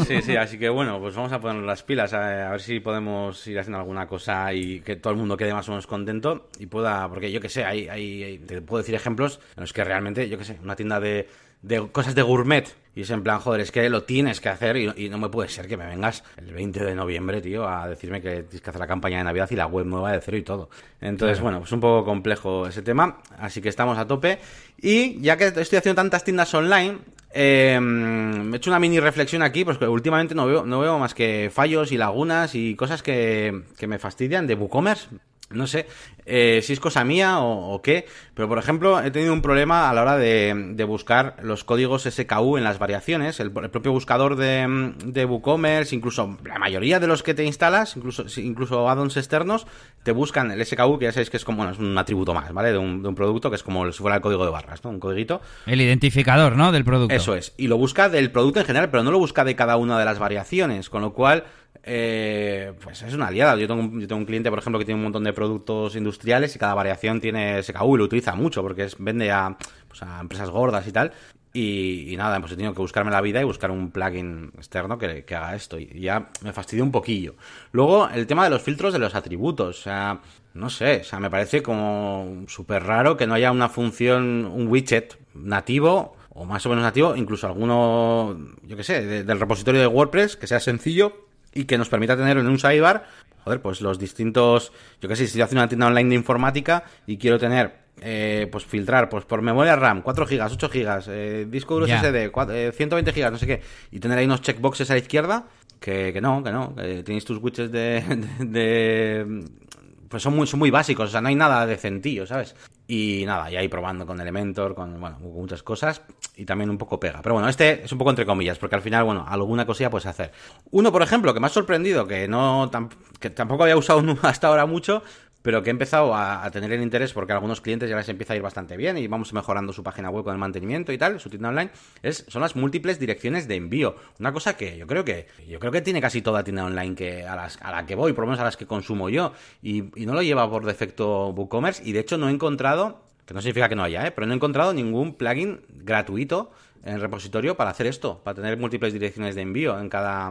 Sí, sí, así que bueno, pues vamos a poner las pilas a, a, ver si podemos ir haciendo alguna cosa y que todo el mundo quede más o menos contento y pueda, porque yo que sé, hay, hay, hay te puedo decir ejemplos en los que realmente, yo que sé, una tienda de, de cosas de gourmet y es en plan, joder, es que lo tienes que hacer y, y, no me puede ser que me vengas el 20 de noviembre, tío, a decirme que tienes que hacer la campaña de Navidad y la web nueva de cero y todo. Entonces, claro. bueno, pues un poco complejo ese tema, así que estamos a tope. Y ya que estoy haciendo tantas tiendas online, eh, he hecho una mini reflexión aquí, pues que últimamente no veo, no veo más que fallos y lagunas y cosas que, que me fastidian de WooCommerce. No sé eh, si es cosa mía o, o, qué, pero por ejemplo he tenido un problema a la hora de, de buscar los códigos SKU en las variaciones. El, el propio buscador de, de, WooCommerce, incluso la mayoría de los que te instalas, incluso, incluso add-ons externos, te buscan el SKU, que ya sabéis que es como bueno, es un atributo más, ¿vale? De un, de un, producto que es como si fuera el código de barras, ¿no? Un codiguito. El identificador, ¿no? Del producto. Eso es. Y lo busca del producto en general, pero no lo busca de cada una de las variaciones, con lo cual eh, pues es una aliada. Yo tengo, un, cliente, por ejemplo, que tiene un montón de productos industriales y cada variación tiene SKU y lo utiliza mucho porque es, vende a, pues empresas gordas y tal. Y, nada, pues he tenido que buscarme la vida y buscar un plugin externo que, haga esto. Y ya me fastidió un poquillo. Luego, el tema de los filtros de los atributos. O sea, no sé, o sea, me parece como súper raro que no haya una función, un widget nativo o más o menos nativo, incluso alguno, yo que sé, de, del repositorio de WordPress que sea sencillo y que nos permita tener en un sidebar, joder, pues los distintos, yo qué sé, si yo hago una tienda online de informática y quiero tener, eh, pues filtrar, pues por memoria RAM, 4 GB, 8 GB, eh, disco duro yeah. SSD, 4, eh, 120 GB, no sé qué, y tener ahí unos checkboxes a la izquierda, que, que no, que no, que tenéis tus widgets de, de, de pues son muy, son muy básicos, o sea, no hay nada decentillo, ¿sabes? Y nada, y ahí probando con Elementor, con, bueno, muchas cosas, y también un poco pega. Pero bueno, este es un poco entre comillas, porque al final, bueno, alguna cosilla puedes hacer. Uno, por ejemplo, que me ha sorprendido, que no, que tampoco había usado hasta ahora mucho, pero que he empezado a, tener el interés porque a algunos clientes ya les empieza a ir bastante bien y vamos mejorando su página web con el mantenimiento y tal, su tienda online, es, son las múltiples direcciones de envío. Una cosa que yo creo que yo creo que tiene casi toda tienda online que a, las, a la que voy, por lo menos a las que consumo yo, y, y no lo lleva por defecto WooCommerce, y de hecho no he encontrado, que no significa que no haya, ¿eh? pero no he encontrado ningún plugin gratuito en el repositorio para hacer esto, para tener múltiples direcciones de envío en cada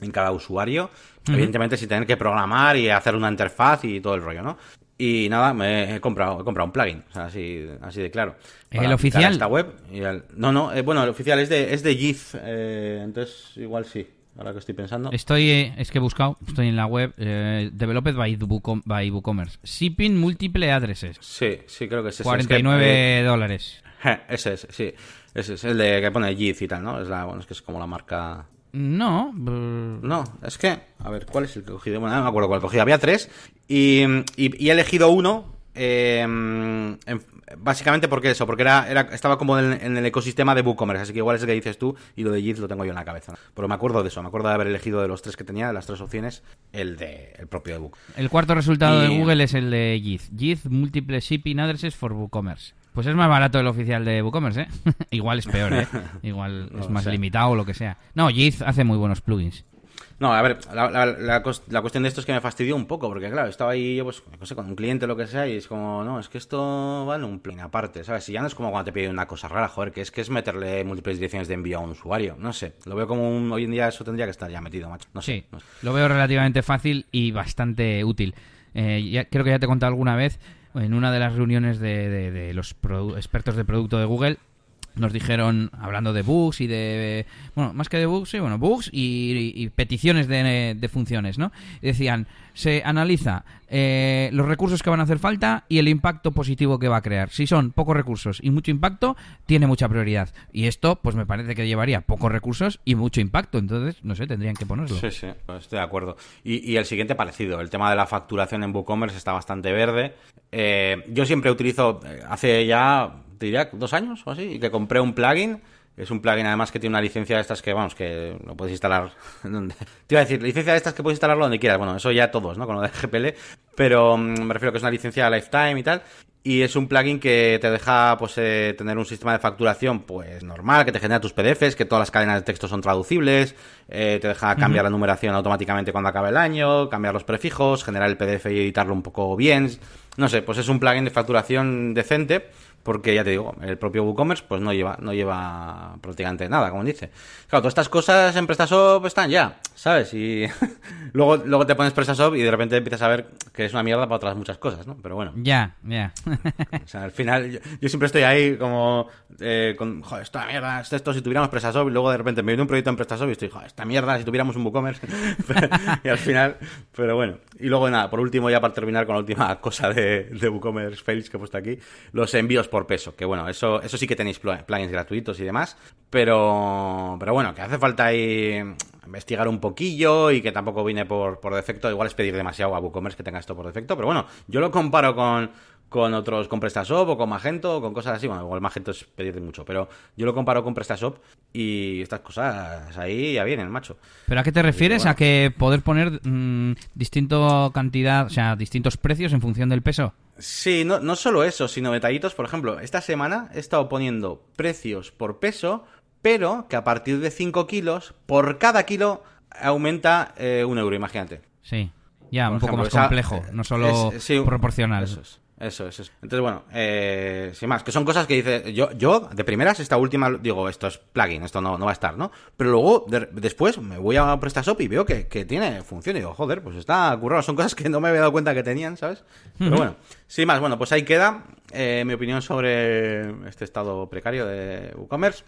en cada usuario, uh -huh. evidentemente sin tener que programar y hacer una interfaz y todo el rollo, ¿no? Y nada, me he comprado, he comprado un plugin, o sea, así, así de claro. ¿El oficial? Esta web y el, no, no, eh, bueno, el oficial es de, es de Gith, eh, entonces igual sí, ahora que estoy pensando. Estoy, eh, es que he buscado, estoy en la web, developed by, Bucom, by WooCommerce. Shipping múltiple addresses. Sí, sí, creo que es ese. 49 es que, dólares. Ese es, sí. Ese es el de que pone Gith y tal, ¿no? Es la, bueno, es que es como la marca no. No, es que. A ver, ¿cuál es el que he cogido? Bueno, no me acuerdo cuál cogido. Había tres. Y, y, y he elegido uno. Eh, en, básicamente porque eso, porque era, era estaba como en, en, el ecosistema de WooCommerce, así que igual es el que dices tú y lo de Git lo tengo yo en la cabeza. Pero me acuerdo de eso, me acuerdo de haber elegido de los tres que tenía, de las tres opciones, el de el propio de Book. El cuarto resultado y... de Google es el de Git. Git Multiple Shipping Addresses for WooCommerce. Pues es más barato el oficial de WooCommerce, ¿eh? Igual es peor, ¿eh? Igual no, es más o sea. limitado o lo que sea. No, Git hace muy buenos plugins. No, a ver, la, la, la, la, cuestión de esto es que me fastidió un poco, porque claro, estaba ahí yo, pues, no sé, con un cliente o lo que sea, y es como, no, es que esto va en un plugin aparte, ¿sabes? Y ya no es como cuando te piden una cosa rara, joder, que es que es meterle múltiples direcciones de envío a un usuario, no sé, lo veo como un, hoy en día eso tendría que estar ya metido, macho, no sé. Sí, no sé. lo veo relativamente fácil y bastante útil. Eh, ya, creo que ya te he contado alguna vez, en una de las reuniones de, de, los expertos de producto de Google, nos dijeron, hablando de bugs y de... Bueno, más que de bugs, sí, bueno, bugs y, peticiones de, funciones, ¿no? Decían, se analiza eh, los recursos que van a hacer falta y el impacto positivo que va a crear. Si son pocos recursos y mucho impacto, tiene mucha prioridad. Y esto, pues me parece que llevaría pocos recursos y mucho impacto. Entonces, no sé, tendrían que ponerlo. Sí, sí, pues estoy de acuerdo. Y, y, el siguiente parecido, el tema de la facturación en WooCommerce está bastante verde. Eh, yo siempre utilizo, eh, hace ya te diría dos años o así, y que compré un plugin. Es un plugin además que tiene una licencia de estas que, vamos, que lo puedes instalar donde... Te iba a decir, licencia de estas que puedes instalarlo donde quieras. Bueno, eso ya todos, ¿no? Con lo de GPL. Pero mm, me refiero que es una licencia lifetime y tal. Y es un plugin que te deja pues eh, tener un sistema de facturación pues normal, que te genera tus PDFs, que todas las cadenas de texto son traducibles, eh, te deja cambiar la numeración automáticamente cuando acabe el año, cambiar los prefijos, generar el PDF y editarlo un poco bien. No sé, pues es un plugin de facturación decente porque ya te digo, el propio WooCommerce pues no lleva, no lleva prácticamente nada, como dice. Claro, todas estas cosas en PrestaShop están ya, ¿sabes? Y luego, luego te pones PrestaShop y de repente empiezas a ver que es una mierda para otras muchas cosas, ¿no? Pero bueno. Ya, ya. o sea, al final yo, siempre estoy ahí como eh, con, joder, esta mierda, esto, si tuviéramos PrestaShop y luego de repente me viene un proyecto en PrestaShop y estoy, joder, esta mierda, si tuviéramos un WooCommerce. y al final, pero bueno. Y luego nada, por último ya para terminar con la última cosa de, de WooCommerce Fails que he puesto aquí, los envíos por peso, que bueno, eso, eso sí que tenéis plugins gratuitos y demás, pero, pero bueno, que hace falta ahí investigar un poquillo y que tampoco viene por, por defecto, igual es pedir demasiado a WooCommerce que tenga esto por defecto, pero bueno, yo lo comparo con con otros, con PrestaShop o con Magento o con cosas así. Bueno, igual Magento es pedirte mucho, pero yo lo comparo con PrestaShop y estas cosas ahí ya vienen, macho. ¿Pero a qué te refieres? ¿A que poder poner mm, distinto cantidad, o sea, distintos precios en función del peso? Sí, no, no solo eso, sino detallitos. Por ejemplo, esta semana he estado poniendo precios por peso, pero que a partir de 5 kilos, por cada kilo aumenta eh, un euro, imagínate. Sí, ya, un poco más complejo, no solo proporcional. Eso es. Eso, eso. Entonces, bueno, eh, sin más, que son cosas que dice, yo, yo de primeras, esta última, digo, esto es plugin, esto no, no va a estar, ¿no? Pero luego, después, me voy a PrestaShop y veo que, tiene función y digo, joder, pues está currado, son cosas que no me había dado cuenta que tenían, ¿sabes? Pero bueno, sin más, bueno, pues ahí queda eh, mi opinión sobre este estado precario de WooCommerce.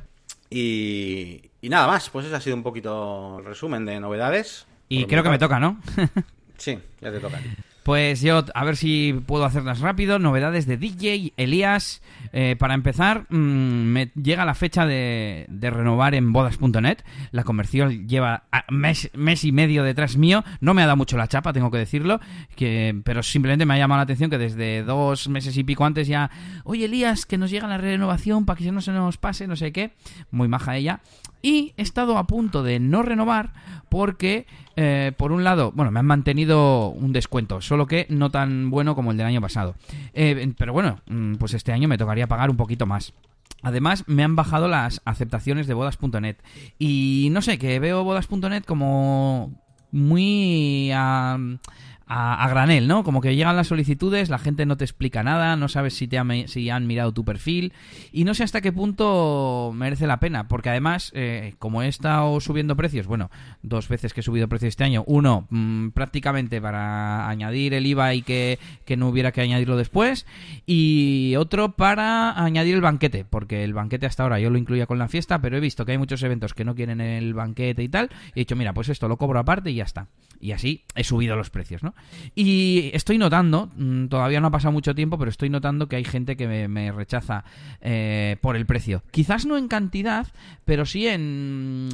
Y, y nada más, pues ese ha sido un poquito el resumen de novedades. Y creo que me toca, ¿no? sí, ya te toca. Pues yo, a ver si puedo hacerlas rápido. Novedades de DJ, Elías. Eh, para empezar, mm, me llega la fecha de, renovar en bodas.net. La comercial lleva mes, mes y medio detrás mío. No me ha dado mucho la chapa, tengo que decirlo. Que, pero simplemente me ha llamado la atención que desde dos meses y pico antes ya. Oye, Elías, que nos llega la renovación para que no se nos pase, no sé qué. Muy maja ella. Y he estado a punto de no renovar porque, eh, por un lado, bueno, me han mantenido un descuento, solo que no tan bueno como el del año pasado. Eh, pero bueno, mm, pues este año me tocaría pagar un poquito más. Además, me han bajado las aceptaciones de bodas.net. Y no sé, que veo bodas.net como muy a, granel, ¿no? Como que llegan las solicitudes, la gente no te explica nada, no sabes si, te si han mirado tu perfil y no sé hasta qué punto merece la pena, porque además, eh, como he estado subiendo precios, bueno, dos veces que he subido precios este año, uno mm, prácticamente para añadir el IVA y que, que no hubiera que añadirlo después, y otro para añadir el banquete, porque el banquete hasta ahora yo lo incluía con la fiesta, pero he visto que hay muchos eventos que no quieren el banquete y tal, y he dicho, mira, pues esto lo cobro aparte y ya está. Y así he subido los precios, ¿no? Y estoy notando, mm, todavía no ha pasado mucho tiempo, pero estoy notando que hay gente que me, rechaza eh, por el precio. Quizás no en cantidad, pero sí en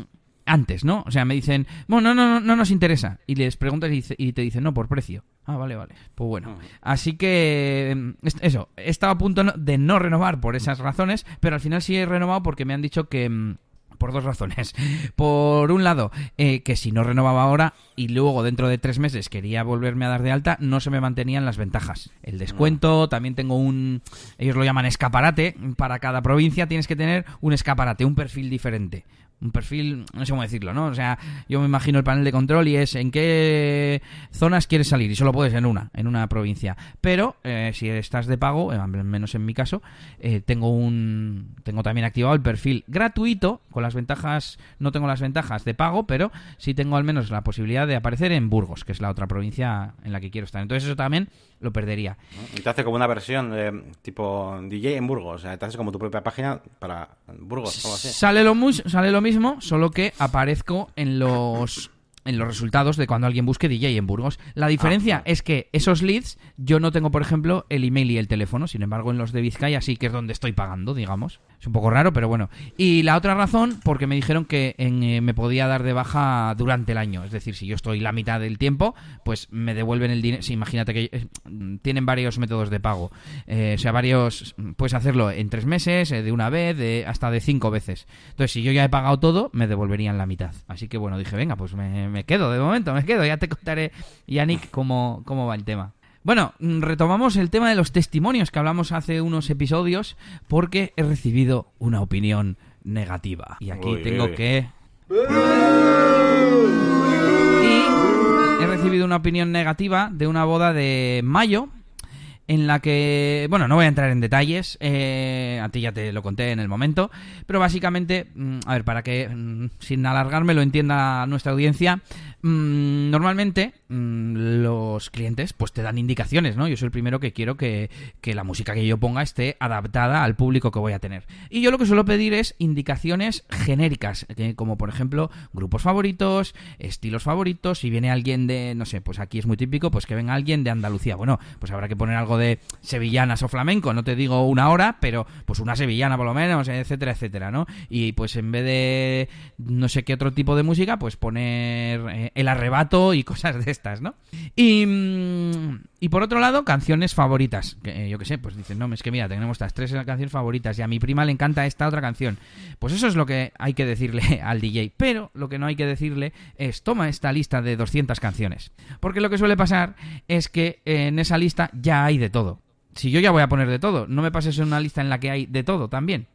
antes, ¿no? O sea, me dicen, bueno, no, no, no, nos interesa. Y les preguntas y, te dicen, no, por precio. Ah, vale, vale. Pues bueno. Así que, mm, eso, he estado a punto de no renovar por esas razones, pero al final sí he renovado porque me han dicho que mm, por dos razones. Por un lado, eh, que si no renovaba ahora y luego dentro de tres meses quería volverme a dar de alta, no se me mantenían las ventajas. El descuento, también tengo un, ellos lo llaman escaparate, para cada provincia tienes que tener un escaparate, un perfil diferente. Un perfil, no sé cómo decirlo, ¿no? O sea, yo me imagino el panel de control y es en qué zonas quieres salir y solo puedes en una, en una provincia. Pero eh, si estás de pago, eh, menos en mi caso, eh, tengo un tengo también activado el perfil gratuito con las ventajas, no tengo las ventajas de pago, pero sí tengo al menos la posibilidad de aparecer en Burgos, que es la otra provincia en la que quiero estar. Entonces eso también lo perdería. Y te hace como una versión de tipo DJ en Burgos, o sea, te hace como tu propia página para Burgos, algo así. Sale lo, sale lo mismo, solo que aparezco en los en los resultados de cuando alguien busque DJ en Burgos. La diferencia ah, es que esos leads yo no tengo, por ejemplo, el email y el teléfono, sin embargo en los de Vizcaya sí que es donde estoy pagando, digamos. Es un poco raro, pero bueno. Y la otra razón, porque me dijeron que eh, me podía dar de baja durante el año. Es decir, si yo estoy la mitad del tiempo, pues me devuelven el dinero. Sí, imagínate que eh, tienen varios métodos de pago. Eh, o sea, varios. Puedes hacerlo en tres meses, de una vez, de, hasta de cinco veces. Entonces, si yo ya he pagado todo, me devolverían la mitad. Así que bueno, dije, venga, pues me, quedo, de momento me quedo. Ya te contaré, Yannick, cómo, cómo va el tema. Bueno, mm, retomamos el tema de los testimonios que hablamos hace unos episodios porque he recibido una opinión negativa. Y aquí tengo que... Y he recibido una opinión negativa de una boda de mayo en la que, bueno, no voy a entrar en detalles, eh, a ti ya te lo conté en el momento, pero básicamente, mm, a ver, para que mm, sin alargarme lo entienda nuestra audiencia, normalmente los clientes pues te dan indicaciones, ¿no? Yo soy el primero que quiero que, la música que yo ponga esté adaptada al público que voy a tener. Y yo lo que suelo pedir es indicaciones genéricas, como por ejemplo grupos favoritos, estilos favoritos, si viene alguien de, no sé, pues aquí es muy típico, pues que venga alguien de Andalucía. Bueno, pues habrá que poner algo de sevillanas o flamenco, no te digo una hora, pero pues una sevillana por lo menos, etcétera, etcétera, ¿no? Y pues en vez de no sé qué otro tipo de música, pues poner... Eh, el arrebato y cosas de ¿no? Y, mm, y por otro lado, canciones favoritas. Eh, yo qué sé, pues dicen, no, es que mira, tenemos estas tres canciones favoritas y a mi prima le encanta esta otra canción. Pues eso es lo que hay que decirle al DJ. Pero lo que no hay que decirle es, toma esta lista de 200 canciones. Porque lo que suele pasar es que en esa lista ya hay de todo. Si yo ya voy a poner de todo, no me pases en una lista en la que hay de todo también.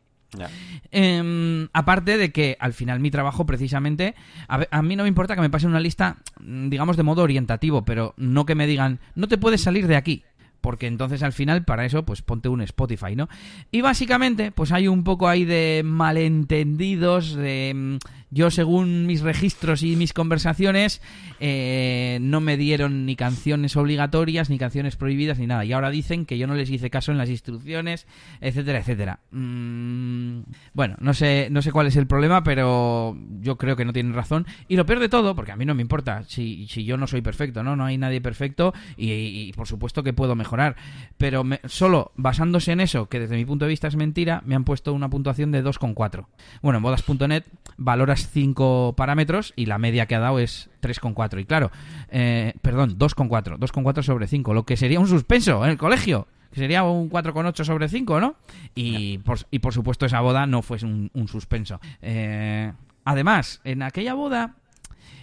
Em, aparte de que al final mi trabajo precisamente, a, mí no me importa que me pase una lista, digamos, de modo orientativo, pero no que me digan, no te puedes salir de aquí. Porque entonces al final, para eso, pues ponte un Spotify, ¿no? Y básicamente, pues hay un poco ahí de malentendidos, em, yo, según mis registros y mis conversaciones, eh, no me dieron ni canciones obligatorias, ni canciones prohibidas, ni nada. Y ahora dicen que yo no les hice caso en las instrucciones, etcétera, etcétera. Mm, bueno, no sé, no sé cuál es el problema, pero yo creo que no tienen razón. Y lo peor de todo, porque a mí no me importa si, si yo no soy perfecto, ¿no? No hay nadie perfecto y, por supuesto que puedo mejorar. Pero solo basándose en eso, que desde mi punto de vista es mentira, me han puesto una puntuación de 2,4. Bueno, en bodas.net valora cinco parámetros y la media que ha dado es 3,4. Y claro, eh, perdón, 2,4. 2,4 sobre 5, lo que sería un suspenso en el colegio. Que sería un 4,8 sobre 5, ¿no? Y por, y por supuesto esa boda no fue un, suspenso. Eh, además, en aquella boda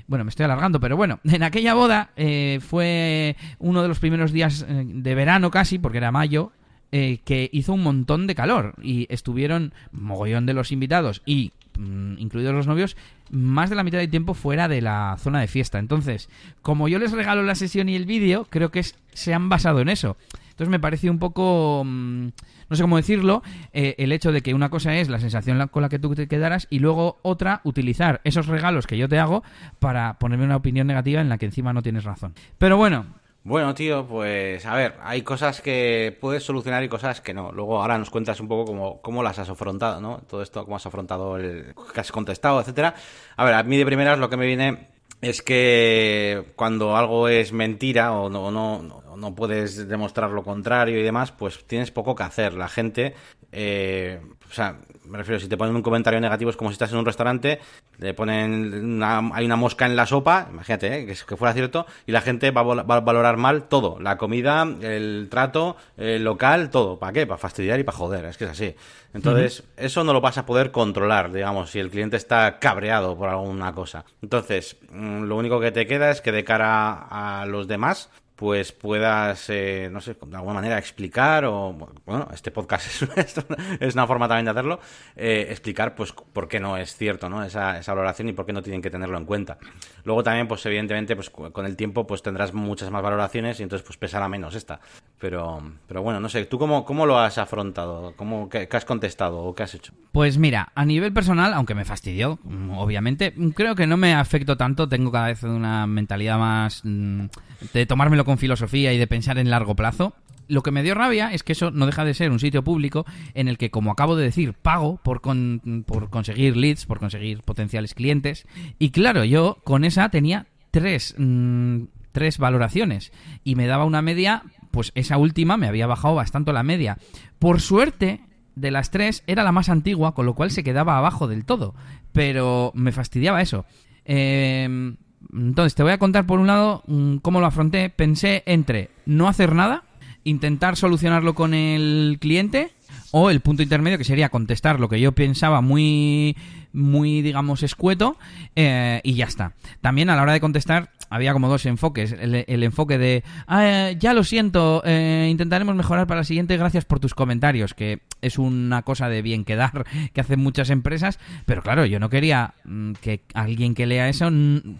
bueno, me estoy alargando, pero bueno, en aquella boda eh, fue uno de los primeros días de verano casi, porque era mayo, que hizo un montón de calor y estuvieron mogollón de los invitados y Mm, incluidos los novios, más de la mitad del tiempo fuera de la zona de fiesta. Entonces, como yo les regalo la sesión y el vídeo, creo que se han basado en eso. Entonces me parece un poco, mm, no sé cómo decirlo, eh, el hecho de que una cosa es la sensación con la que tú te quedaras y luego otra, utilizar esos regalos que yo te hago para ponerme una opinión negativa en la que encima no tienes razón. Pero bueno, bueno, tío, pues a ver, hay cosas que puedes solucionar y cosas que no. Luego ahora nos cuentas un poco cómo, cómo las has afrontado, ¿no? Todo esto, cómo has afrontado el que has contestado, etcétera. A ver, a mí de primeras lo que me viene es que cuando algo es mentira o no, no, no, puedes demostrar lo contrario y demás, pues tienes poco que hacer. La gente, eh, o sea, me refiero, si te ponen un comentario negativo es como si estás en un restaurante, le ponen hay una mosca en la sopa, imagínate, ¿eh? que, que, fuera cierto, y la gente va a, valorar mal todo, la comida, el trato, el local, todo. ¿Para qué? Para fastidiar y para joder, es que es así. Entonces, eso no lo vas a poder controlar, digamos, si el cliente está cabreado por alguna cosa. Entonces, mm, lo único que te queda es que de cara a los demás, pues puedas, eh, no sé, de alguna manera explicar, o bueno, este podcast es, una forma también de hacerlo, eh, explicar pues por qué no es cierto, ¿no? Esa, esa valoración y por qué no tienen que tenerlo en cuenta. Luego también, pues evidentemente, pues con el tiempo pues tendrás muchas más valoraciones y entonces pues pesará menos esta. Pero, pero bueno, no sé, ¿tú cómo, cómo lo has afrontado? ¿Cómo, qué, has contestado o qué has hecho? Pues mira, a nivel personal, aunque me fastidió, obviamente, creo que no me afecto tanto, tengo cada vez una mentalidad más mm, de tomármelo con filosofía y de pensar en largo plazo. Lo que me dio rabia es que eso no deja de ser un sitio público en el que, como acabo de decir, pago por, por conseguir leads, por conseguir potenciales clientes. Y claro, yo con esa tenía tres, mm, tres valoraciones y me daba una media, pues esa última me había bajado bastante la media. Por suerte, de las tres era la más antigua, con lo cual se quedaba abajo del todo. Pero me fastidiaba eso. Eh, entonces, te voy a contar por un lado mm, cómo lo afronté. Pensé entre no hacer nada, intentar solucionarlo con el cliente, o el punto intermedio que sería contestar lo que yo pensaba muy muy, digamos, escueto eh, y ya está. También a la hora de contestar había como dos enfoques. El, enfoque de, ah, ya lo siento, eh, intentaremos mejorar para la siguiente, gracias por tus comentarios, que es una cosa de bien quedar que hacen muchas empresas, pero claro, yo no quería mm, que alguien que lea eso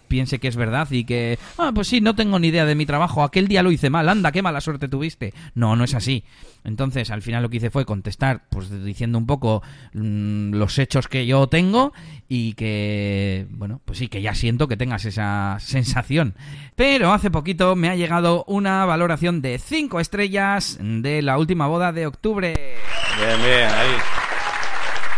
piense que es verdad y que, ah, pues sí, no tengo ni idea de mi trabajo, aquel día lo hice mal, anda, qué mala suerte tuviste. No, no es así. Entonces, al final lo que hice fue contestar, pues diciendo un poco mm, los hechos que yo tengo y que, bueno, pues sí, que ya siento que tengas esa sensación. Pero hace poquito me ha llegado una valoración de 5 estrellas de la última boda de octubre. Bien, bien, ahí.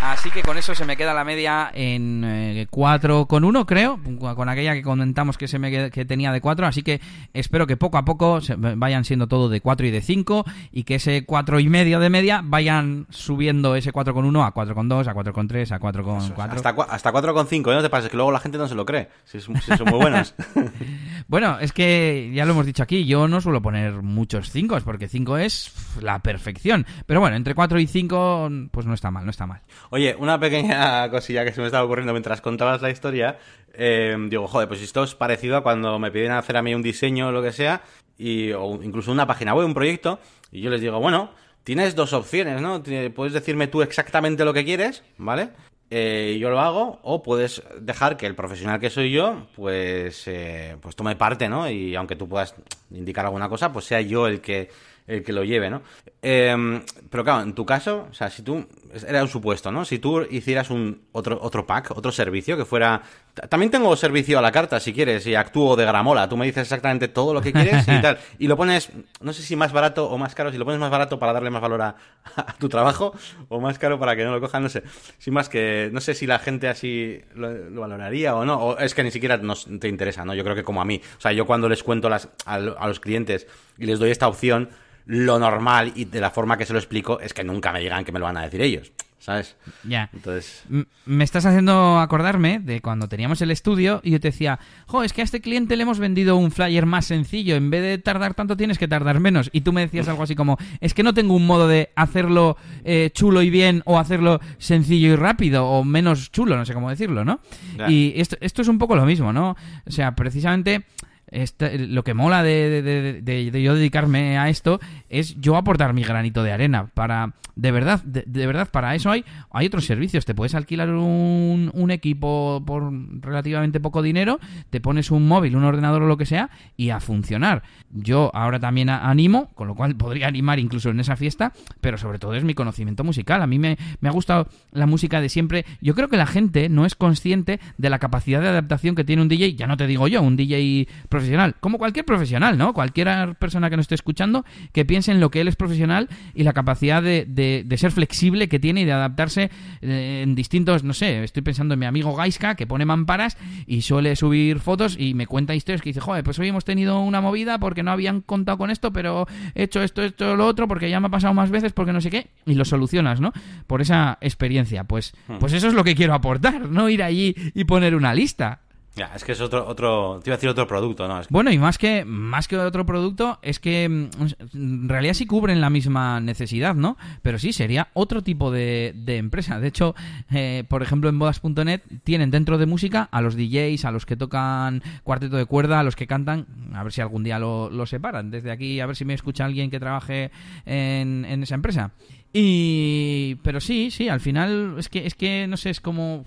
Así que con eso se me queda la media en eh, 4,1 creo, con aquella que comentamos que se me que tenía de 4, así que espero que poco a poco vayan siendo todo de 4 y de 5 y que ese 4 y medio de media vayan subiendo ese 4,1 a 4,2, a 4,3, a 4,4. Hasta, hasta 4,5, ¿eh? no te pases, que luego la gente no se lo cree, si, son muy buenas. bueno, es que ya lo hemos dicho aquí, yo no suelo poner muchos 5 porque 5 es la perfección, pero bueno, entre 4 y 5 pues no está mal, no está mal. Oye, una pequeña cosilla que se me estaba ocurriendo mientras contabas la historia. Eh, digo, joder, pues esto es parecido a cuando me piden hacer a mí un diseño o lo que sea, y, o incluso una página web, un proyecto, y yo les digo, bueno, tienes dos opciones, ¿no? Puedes decirme tú exactamente lo que quieres, ¿vale? Eh, yo lo hago, o puedes dejar que el profesional que soy yo, pues, eh, pues tome parte, ¿no? Y aunque tú puedas indicar alguna cosa, pues sea yo el que el que lo lleve, ¿no? Em, pero claro, en tu caso, o sea, si tú, era un supuesto, ¿no? Si tú hicieras un otro, otro pack, otro servicio que fuera... También tengo servicio a la carta, si quieres, y actúo de gramola. Tú me dices exactamente todo lo que quieres y tal. Y lo pones, no sé si más barato o más caro, si lo pones más barato para darle más valor a, tu trabajo o más caro para que no lo cojan, no sé. Sin más que, no sé si la gente así lo, valoraría o no, o es que ni siquiera nos, te interesa, ¿no? Yo creo que como a mí. O sea, yo cuando les cuento las, a los clientes y les doy esta opción, lo normal y de la forma que se lo explico es que nunca me digan que me lo van a decir ellos. ¿Sabes? Ya. Entonces. me estás haciendo acordarme de cuando teníamos el estudio y yo te decía, jo, es que a este cliente le hemos vendido un flyer más sencillo. En vez de tardar tanto, tienes que tardar menos. Y tú me decías algo así como, es que no tengo un modo de hacerlo eh, chulo y bien o hacerlo sencillo y rápido o menos chulo, no sé cómo decirlo, ¿no? Y esto, esto es un poco lo mismo, ¿no? O sea, precisamente lo que mola de, yo dedicarme a esto es yo aportar mi granito de arena para de verdad de, verdad para eso hay hay otros servicios. Te puedes alquilar un, un, equipo por relativamente poco dinero te pones un móvil un ordenador o lo que sea y a funcionar. Yo ahora también animo con lo cual podría animar incluso en esa fiesta pero sobre todo es mi conocimiento musical. A mí me, me ha gustado la música de siempre. Yo creo que la gente no es consciente de la capacidad de adaptación que tiene un DJ ya no te digo yo un DJ profesional, como cualquier profesional, ¿no? Cualquier persona que nos esté escuchando que piense en lo que él es profesional y la capacidad de, de, ser flexible que tiene y de adaptarse eh, en distintos, no sé, estoy pensando en mi amigo Gaiska que pone mamparas y suele subir fotos y me cuenta historias que dice, joder, pues hoy hemos tenido una movida porque no habían contado con esto, pero he hecho esto, esto, lo otro, porque ya me ha pasado más veces, porque no sé qué, y lo solucionas, ¿no? Por esa experiencia. Pues, hmm. pues eso es lo que quiero aportar, no ir allí y poner una lista. Ya, es que es otro, otro, te iba a decir otro producto, ¿no? Bueno, y más que, más que otro producto, es que mm, en realidad sí cubren la misma necesidad, ¿no? Pero sí, sería otro tipo de, de empresa. De hecho, eh, por ejemplo, en bodas.net tienen dentro de música a los DJs, a los que tocan cuarteto de cuerda, a los que cantan, a ver si algún día lo, lo separan. Desde aquí, a ver si me escucha alguien que trabaje en, en esa empresa. Y... Pero sí, sí, al final es que, es que no sé, es como...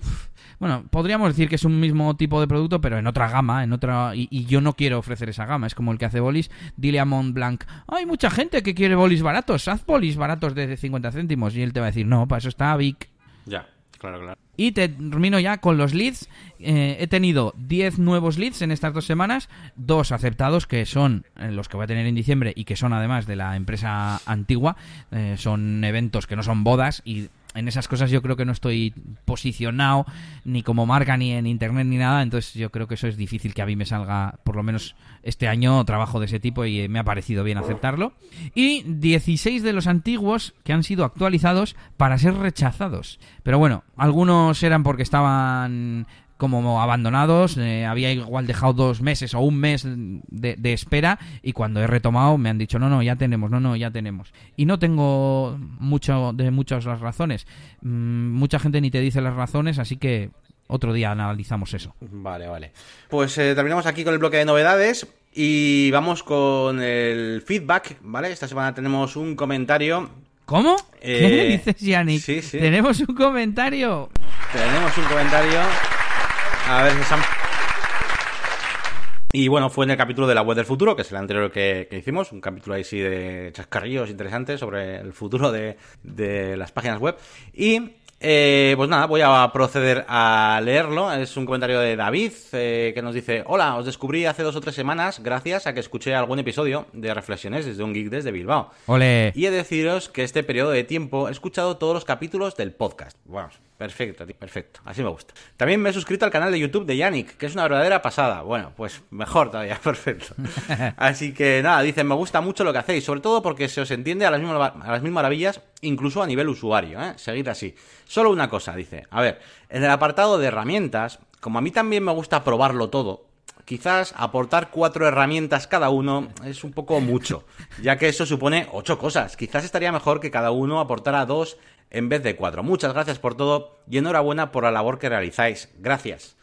Bueno, podríamos decir que es un mismo tipo de producto, pero en otra gama, en otra y, yo no quiero ofrecer esa gama. Es como el que hace bolis. Dile a Montblanc, hay mucha gente que quiere bolis baratos, haz bolis baratos de 50 céntimos. Y él te va a decir, no, para eso está Vic. Ya, claro, claro. Y termino ya con los leads. Eh, he tenido 10 nuevos leads en estas dos semanas, dos aceptados que son eh, los que voy a tener en diciembre y que son además de la empresa antigua. Eh, son eventos que no son bodas y en esas cosas yo creo que no estoy posicionado ni como marca ni en internet ni nada, entonces yo creo que eso es difícil que a mí me salga, por lo menos este año, trabajo de ese tipo y me ha parecido bien aceptarlo. Y 16 de los antiguos que han sido actualizados para ser rechazados. Pero bueno, algunos eran porque estaban como abandonados. Eh, había igual dejado dos meses o un mes de, espera y cuando he retomado me han dicho, no, no, ya tenemos, no, no, ya tenemos. Y no tengo mucho de muchas las razones. Mm, mucha gente ni te dice las razones, así que otro día analizamos eso. Vale, vale. Pues eh, terminamos aquí con el bloque de novedades y vamos con el feedback, ¿vale? Esta semana tenemos un comentario. ¿Cómo? ¿Qué eh, dices, Yannick? Sí, sí. Tenemos un comentario. Tenemos un comentario. A ver, Sam. Y bueno, fue en el capítulo de la web del futuro, que es el anterior que, hicimos, un capítulo ahí sí de chascarrillos interesantes sobre el futuro de, de las páginas web. Y eh, pues nada, voy a proceder a leerlo. Es un comentario de David eh, que nos dice: Hola, os descubrí hace dos o tres semanas gracias a que escuché algún episodio de Reflexiones desde un geek desde Bilbao. Ole. Y he de deciros que este periodo de tiempo he escuchado todos los capítulos del podcast. Bueno, perfecto, perfecto. Así me gusta. También me he suscrito al canal de YouTube de Yannick, que es una verdadera pasada. Bueno, pues mejor todavía, perfecto. Así que nada, dicen: Me gusta mucho lo que hacéis, sobre todo porque se os entiende a las, mismas, a las mil maravillas, incluso a nivel usuario. ¿eh? Seguid así. Solo una cosa, dice. A ver, en el apartado de herramientas, como a mí también me gusta probarlo todo, quizás aportar cuatro herramientas cada uno es un poco mucho, ya que eso supone ocho cosas. Quizás estaría mejor que cada uno aportara dos en vez de cuatro. Muchas gracias por todo y enhorabuena por la labor que realizáis. Gracias.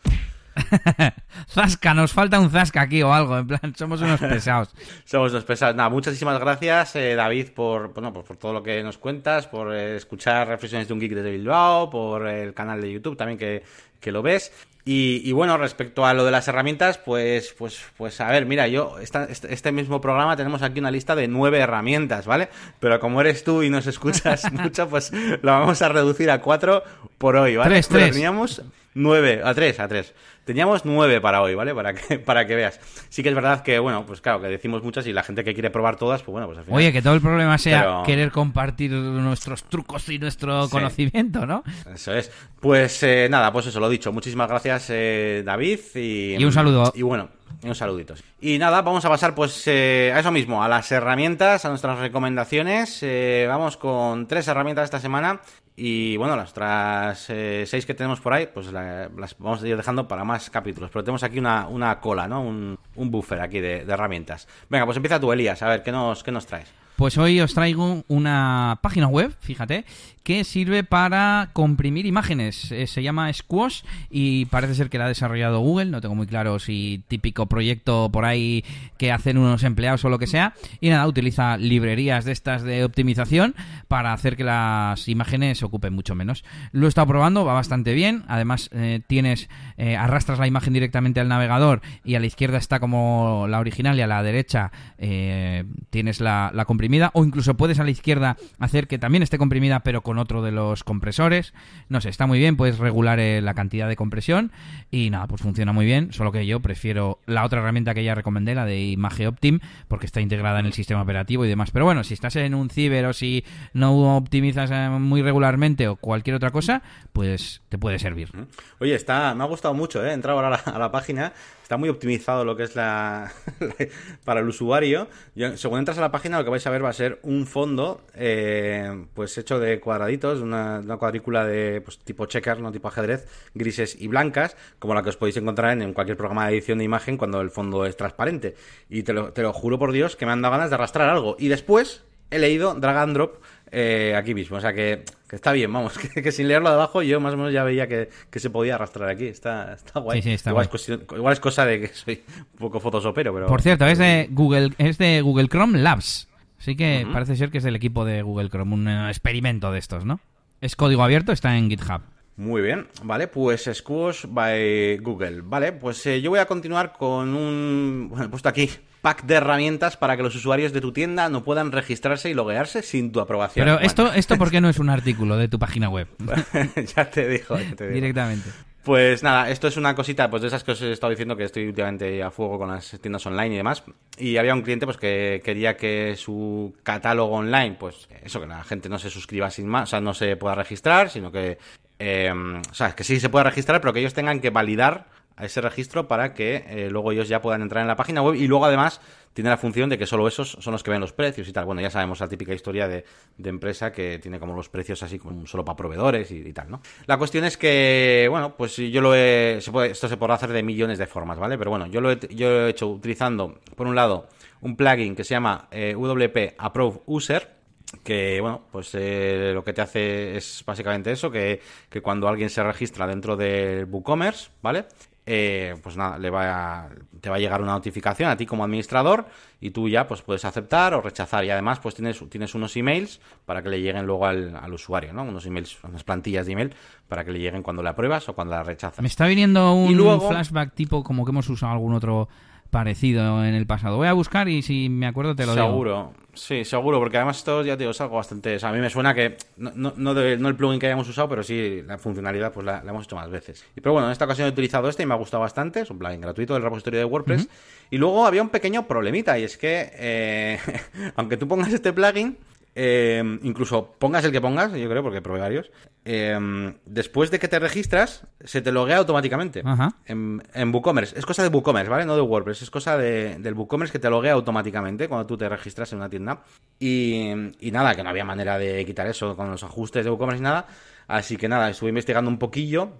zasca, nos falta un zasca aquí o algo, en plan, somos unos pesados. somos unos pesados. Nada, muchísimas gracias, eh, David, por, bueno, por, por, todo lo que nos cuentas, por eh, escuchar Reflexiones de un Geek desde Bilbao, por el canal de YouTube también que, que lo ves. Y, bueno, respecto a lo de las herramientas, pues, pues, pues a ver, mira, yo, este, este, mismo programa tenemos aquí una lista de nueve herramientas, ¿vale? Pero como eres tú y nos escuchas mucho, pues lo vamos a reducir a cuatro por hoy, ¿vale? Tres, tres. Teníamos nueve, a tres, a tres. Teníamos nueve para hoy, ¿vale? Para que, para que veas. Sí que es verdad que, bueno, pues claro, que decimos muchas y la gente que quiere probar todas, pues bueno, pues al final... Oye, que todo el problema sea querer compartir nuestros trucos y nuestro conocimiento, ¿no? Eso es. Pues eh, nada, pues eso, lo dicho. Muchísimas gracias, eh, David. Y, y un saludo. Y bueno, un saludito. Y nada, vamos a pasar pues eh, a eso mismo, a las herramientas, a nuestras recomendaciones. vamos con tres herramientas esta semana y bueno, las otras eh, seis que tenemos por ahí, pues las vamos a ir dejando para más capítulos. Pero tenemos aquí una, una cola, ¿no? Un, un buffer aquí de, de, herramientas. Venga, pues empieza tú, Elías, a ver, ¿qué nos, qué nos traes? Pues hoy os traigo una página web, fíjate, que sirve para comprimir imágenes. Eh, se llama Squash y parece ser que la ha desarrollado Google. No tengo muy claro si típico proyecto por ahí que hacen unos empleados o lo que sea. Y nada, utiliza librerías de estas de optimización para hacer que las imágenes ocupen mucho menos. Lo he estado probando, va bastante bien. Además, eh, tienes, eh, arrastras la imagen directamente al navegador y a la izquierda está como la original y a la derecha tienes la, la comprimida o incluso puedes a la izquierda hacer que también esté comprimida pero con otro de los compresores. No sé, está muy bien, puedes regular eh, la cantidad de compresión y nada, pues funciona muy bien, solo que yo prefiero la otra herramienta que ya recomendé, la de Image Optim, porque está integrada en el sistema operativo y demás. Pero bueno, si estás en un ciber o si no optimizas eh, muy regularmente o cualquier otra cosa, pues te puede servir. Oye, está, me ha gustado mucho, ¿eh? he entrado ahora a la, página, está muy optimizado lo que es la para el usuario. según entras a la página, lo que vais a ver va a ser un fondo, eh, pues hecho de cuadraditos, una, una cuadrícula de pues, tipo checker, no tipo ajedrez, grises y blancas, como la que os podéis encontrar en, cualquier programa de edición de imagen cuando el fondo es transparente. Y te lo, te lo juro por Dios que me han dado ganas de arrastrar algo. Y después he leído drag and drop eh, aquí mismo. O sea que, está bien, vamos, que, sin leerlo de abajo yo más o menos ya veía que, se podía arrastrar aquí. Está, está guay. igual, Es cosa de que soy un poco fotosopero, pero... Por cierto, es de Google, es de Google Chrome Labs. Así que parece ser que es del equipo de Google Chrome, un eh, experimento de estos, ¿no? Es código abierto, está en GitHub. Muy bien, vale, pues Squash by Google. Vale, pues eh, yo voy a continuar con un... Bueno, he puesto aquí pack de herramientas para que los usuarios de tu tienda no puedan registrarse y loguearse sin tu aprobación. Pero esto, esto ¿por qué no es un artículo de tu página web? ya te digo, ya te digo. Directamente. Pues nada, esto es una cosita pues de esas que os he estado diciendo que estoy últimamente a fuego con las tiendas online y demás. Y había un cliente pues que quería que su catálogo online, pues eso, que la gente no se suscriba sin más, o sea, no se pueda registrar, sino que eh, o sea, que sí se puede registrar, pero que ellos tengan que validar ese registro para que eh, luego ellos ya puedan entrar en la página web y luego además tiene la función de que solo esos son los que ven los precios y tal. Bueno, ya sabemos la típica historia de, empresa que tiene como los precios así como solo para proveedores y, tal, ¿no? La cuestión es que, bueno, pues yo lo he... Se puede, esto se podrá hacer de millones de formas, ¿vale? Pero bueno, yo lo he, hecho utilizando, por un lado, un plugin que se llama eh, WP Approve User, que bueno, pues eh, lo que te hace es básicamente eso, que, que, cuando alguien se registra dentro del WooCommerce, ¿vale? Eh, pues nada, le va a, te va a llegar una notificación a ti como administrador y tú ya pues puedes aceptar o rechazar y además pues tienes, tienes unos emails para que le lleguen luego al, al usuario, ¿no? Unos emails, unas plantillas de email para que le lleguen cuando la apruebas o cuando la rechazas. Me está viniendo un flashback tipo como que hemos usado algún otro parecido en el pasado. Voy a buscar y si me acuerdo te lo digo. Seguro, sí, seguro, porque además esto ya te digo, es algo bastante... O sea, a mí me suena que, no, no, no, el plugin que hayamos usado, pero sí la funcionalidad pues la, hemos hecho más veces. Y, pero bueno, en esta ocasión he utilizado este y me ha gustado bastante, es un plugin gratuito del repositorio de WordPress. Y luego había un pequeño problemita y es que, eh, aunque tú pongas este plugin, eh, incluso pongas el que pongas, yo creo, porque probé varios, eh, después de que te registras, se te loguea automáticamente en, en, WooCommerce. Es cosa de WooCommerce, ¿vale? No de WordPress, es cosa de, del WooCommerce que te loguea automáticamente cuando tú te registras en una tienda. Y, y nada, que no había manera de quitar eso con los ajustes de WooCommerce y nada. Así que nada, estuve investigando un poquillo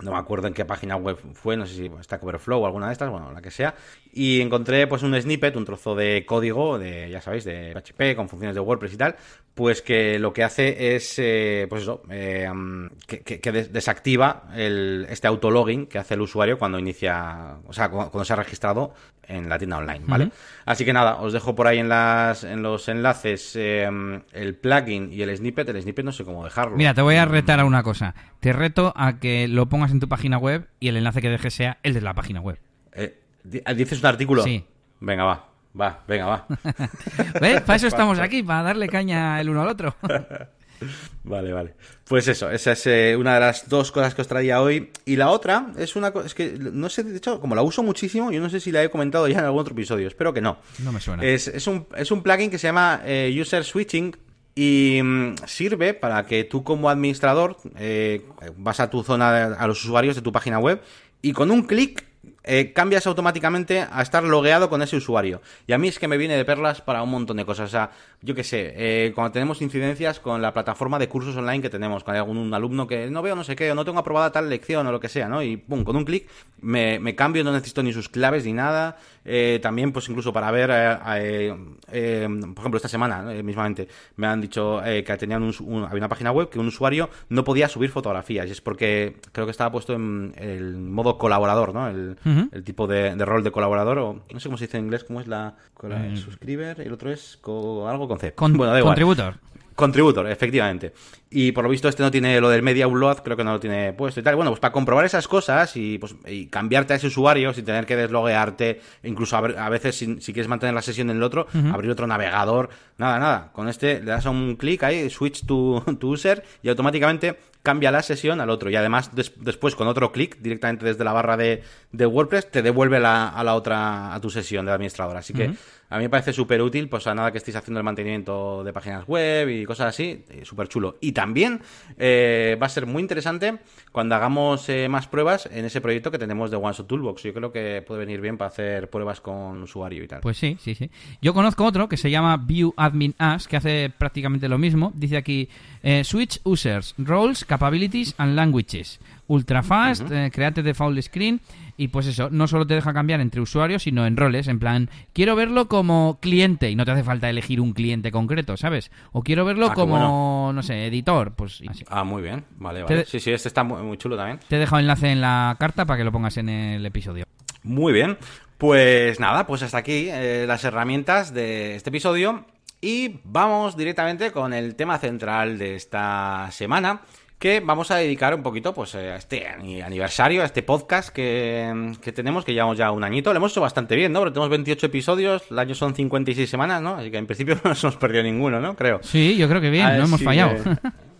no me acuerdo en qué página web fue, no sé si Stack Overflow o alguna de estas, bueno, la que sea, y encontré pues un snippet, un trozo de código de, ya sabéis, de PHP con funciones de WordPress y tal, pues que lo que hace es, eh, pues eso, eh, que, desactiva el, este autologin que hace el usuario cuando inicia, o sea, cuando, se ha registrado en la tienda online, ¿vale? Así que nada, os dejo por ahí en, las, en los enlaces em, el plugin y el snippet. El snippet no sé cómo dejarlo. Mira, te voy a retar a una cosa. Te reto a que lo pongas en tu página web y el enlace que dejes sea el de la página web. Eh, ¿Dices un artículo? Sí. Venga, va. Va, venga, va. ¿Ves? Para eso estamos aquí, para darle caña el uno al otro. Vale, vale. Pues eso, esa es eh, una de las dos cosas que os traía hoy. Y la otra es una cosa, es que no sé, de hecho, como la uso muchísimo, yo no sé si la he comentado ya en algún otro episodio, espero que no. No me suena. Es, es, un, es un plugin que se llama eh, User Switching y mm, sirve para que tú como administrador eh, vas a tu zona, a los usuarios de tu página web y con un clic eh, cambias automáticamente a estar logueado con ese usuario. Y a mí es que me viene de perlas para un montón de cosas. O sea, yo qué sé, eh, cuando tenemos incidencias con la plataforma de cursos online que tenemos, hay algún alumno que no veo no sé qué, o no tengo aprobada tal lección o lo que sea, ¿no? Y pum, con un clic me, me cambio, no necesito ni sus claves ni nada. Eh, también, pues incluso para ver, por ejemplo, esta semana, mismamente, me han dicho que tenían un, había una página web que un usuario no podía subir fotografías. Y es porque creo que estaba puesto en el modo colaborador, ¿no? El, el tipo de, rol de colaborador, o no sé cómo se dice en inglés, cómo es la, la el suscriber, el otro es algo con C. bueno, da igual. Contributor. Contributor, efectivamente. Y por lo visto este no tiene lo del media upload, creo que no lo tiene puesto y tal. Bueno, pues para comprobar esas cosas y, pues, y cambiarte a ese usuario sin tener que desloguearte, incluso a, veces si, quieres mantener la sesión en el otro, abrir otro navegador, nada, nada. Con este le das a un clic ahí, switch to, to user y automáticamente cambia la sesión al otro. Y además, después, con otro clic, directamente desde la barra de, WordPress, te devuelve a la otra, a tu sesión de administrador. Así que a mí me parece súper útil, pues a nada que estéis haciendo el mantenimiento de páginas web y cosas así, eh, súper chulo. Y también eh, va a ser muy interesante cuando hagamos eh, más pruebas en ese proyecto que tenemos de OneShot Toolbox. Yo creo que puede venir bien para hacer pruebas con usuario y tal. Pues sí, sí, sí. Yo conozco otro que se llama View Admin As, que hace prácticamente lo mismo. Dice aquí, Switch Users, Roles, Capabilities and Languages. Ultra fast, create default screen y pues eso, no solo te deja cambiar entre usuarios, sino en roles, en plan, quiero verlo como cliente y no te hace falta elegir un cliente concreto, ¿sabes? O quiero verlo ah, como, no sé, editor, pues Ah, muy bien, vale, vale. sí, sí, este está muy, chulo también. Te he dejado enlace en la carta para que lo pongas en el episodio. Muy bien, pues nada, pues hasta aquí eh, las herramientas de este episodio y vamos directamente con el tema central de esta semana que vamos a dedicar un poquito pues a este aniversario, a este podcast que, tenemos, que llevamos ya un añito. Lo hemos hecho bastante bien, ¿no? Porque tenemos 28 episodios, el año son 56 semanas, ¿no? Así que en principio no nos hemos perdido ninguno, ¿no? Creo. Sí, yo creo que bien, no hemos fallado.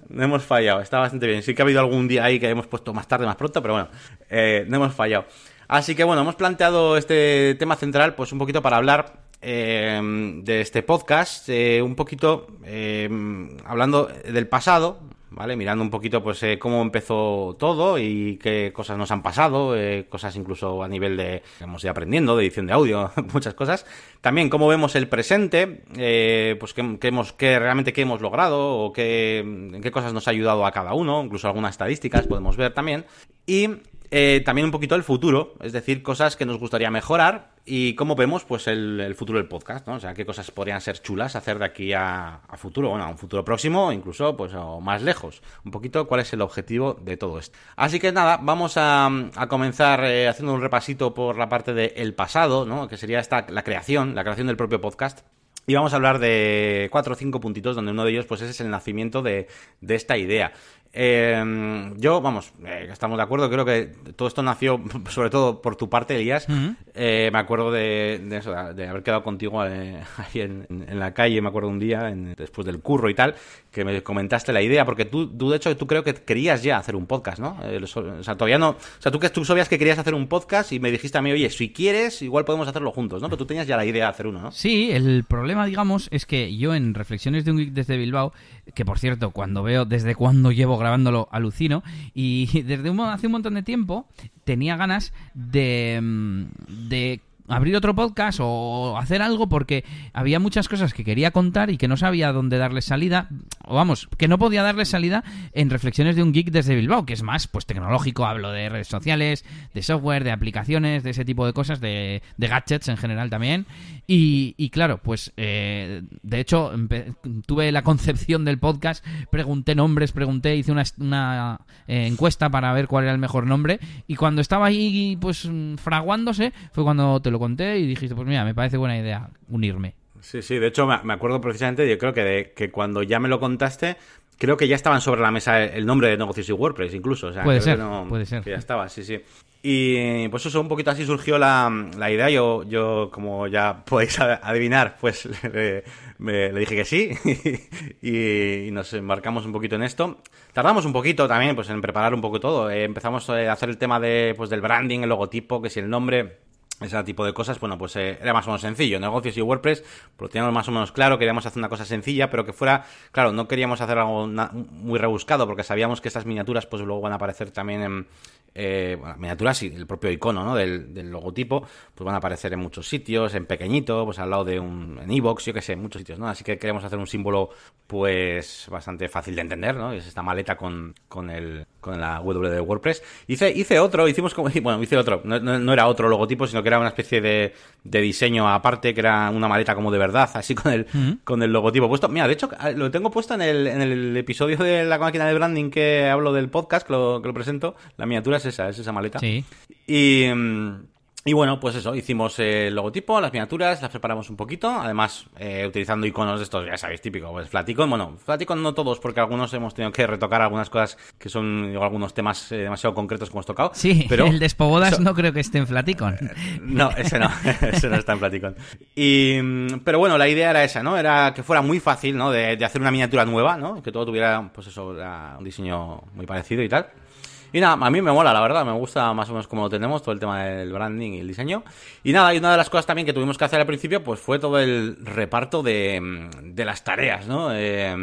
no hemos fallado, está bastante bien. Sí que ha habido algún día ahí que hemos puesto más tarde, más pronto, pero bueno, eh, no hemos fallado. Así que bueno, hemos planteado este tema central pues un poquito para hablar eh, de este podcast, eh, un poquito hablando del pasado, ¿vale? Mirando un poquito pues eh, cómo empezó todo y qué cosas nos han pasado, eh, cosas incluso a nivel de, hemos ido aprendiendo, de edición de audio, muchas cosas. También cómo vemos el presente, eh, pues qué, hemos, qué realmente qué hemos logrado o qué, qué cosas nos ha ayudado a cada uno, incluso algunas estadísticas podemos ver también. Y también un poquito el futuro, es decir, cosas que nos gustaría mejorar y cómo vemos pues el, futuro del podcast, ¿no? O sea, qué cosas podrían ser chulas hacer de aquí a, futuro, bueno, a un futuro próximo, incluso pues o más lejos. Un poquito cuál es el objetivo de todo esto. Así que nada, vamos a, comenzar eh, haciendo un repasito por la parte del pasado, ¿no? Que sería esta la creación, la creación del propio podcast. Y vamos a hablar de cuatro o cinco puntitos, donde uno de ellos pues es el nacimiento de esta idea. Eh, yo, vamos, eh, estamos de acuerdo, creo que todo esto nació sobre todo por tu parte, Elías. eh, me acuerdo de, de, eso, de, haber quedado contigo eh, ahí en, en, la calle, me acuerdo un día, en, después del curro y tal, que me comentaste la idea, porque tú, tú de hecho, tú creo que querías ya hacer un podcast, ¿no? O sea, todavía no, o sea, tú, que tú sabías que querías hacer un podcast y me dijiste a mí, oye, si quieres, igual podemos hacerlo juntos, ¿no? Pero tú tenías ya la idea de hacer uno, ¿no? Sí, el problema, digamos, es que yo en Reflexiones de un Geek desde Bilbao, que por cierto, cuando veo desde cuándo llevo grabándolo, alucino, y desde hace un montón de tiempo tenía ganas de, mm, de abrir otro podcast o hacer algo porque había muchas cosas que quería contar y que no sabía dónde darle salida, o vamos, que no podía darle salida en reflexiones de un geek desde Bilbao, que es más pues tecnológico, hablo de redes sociales, de software, de aplicaciones, de ese tipo de cosas, de, gadgets en general también. Y, claro, pues eh, de hecho tuve la concepción del podcast, pregunté nombres, pregunté, hice una, eh, encuesta para ver cuál era el mejor nombre y cuando estaba ahí pues fraguándose fue cuando te lo conté y dijiste, pues mira, me parece buena idea unirme. Sí, sí, de hecho me acuerdo precisamente, yo creo que, de, que cuando ya me lo contaste, creo que ya estaban sobre la mesa el nombre de negocios y WordPress incluso. O sea, puede ser, no, puede ser. Que ya estaba, sí, sí. Y pues eso, un poquito así surgió la, la idea. Yo, yo, como ya podéis adivinar, pues le, me, le dije que sí y, nos embarcamos un poquito en esto. Tardamos un poquito también pues en preparar un poco todo. Eh, empezamos a hacer el tema de, pues, del branding, el logotipo, que si el nombre ese tipo de cosas, bueno, pues eh, era más o menos sencillo. Negocios y WordPress, lo teníamos más o menos claro, queríamos hacer una cosa sencilla, pero que fuera, claro, no queríamos hacer algo muy rebuscado, porque sabíamos que estas miniaturas, pues luego van a aparecer también en, eh, miniaturas y el propio icono ¿no? del, logotipo, pues van a aparecer en muchos sitios, en pequeñito, pues al lado de un en iBox, yo que sé, en muchos sitios, ¿no? Así que queremos hacer un símbolo, pues bastante fácil de entender, ¿no? Es esta maleta con, con el con la W de WordPress. Hice, hice otro, hicimos como, bueno, hice otro, no, no, era otro logotipo, sino que era una especie de, de, diseño aparte, que era una maleta como de verdad, así con el, con el logotipo puesto. Mira, de hecho, lo tengo puesto en el, en el episodio de la máquina de branding que hablo del podcast, que lo, que lo presento, la miniatura es esa, es esa maleta. Sí. Y... Mm, Y bueno, pues eso, hicimos el logotipo, las miniaturas, las preparamos un poquito, además eh, utilizando iconos de estos, ya sabéis, típico, pues Flaticon, bueno, Flaticon no todos, porque algunos hemos tenido que retocar algunas cosas que son digo, algunos temas eh, demasiado concretos que hemos tocado. Sí, pero el Despobodas no creo que esté en Flaticon. No, ese no, ese no está en Flaticon. Y, mm, pero bueno, la idea era esa, ¿no? Era que fuera muy fácil, ¿no? De, de hacer una miniatura nueva, ¿no? Que todo tuviera, pues eso, un diseño muy parecido y tal. Y nada, a mí me mola, la verdad, me gusta más o menos como lo tenemos, todo el tema del branding y el diseño. Y nada, y una de las cosas también que tuvimos que hacer al principio, pues fue todo el reparto de, de las tareas, ¿no? Eh,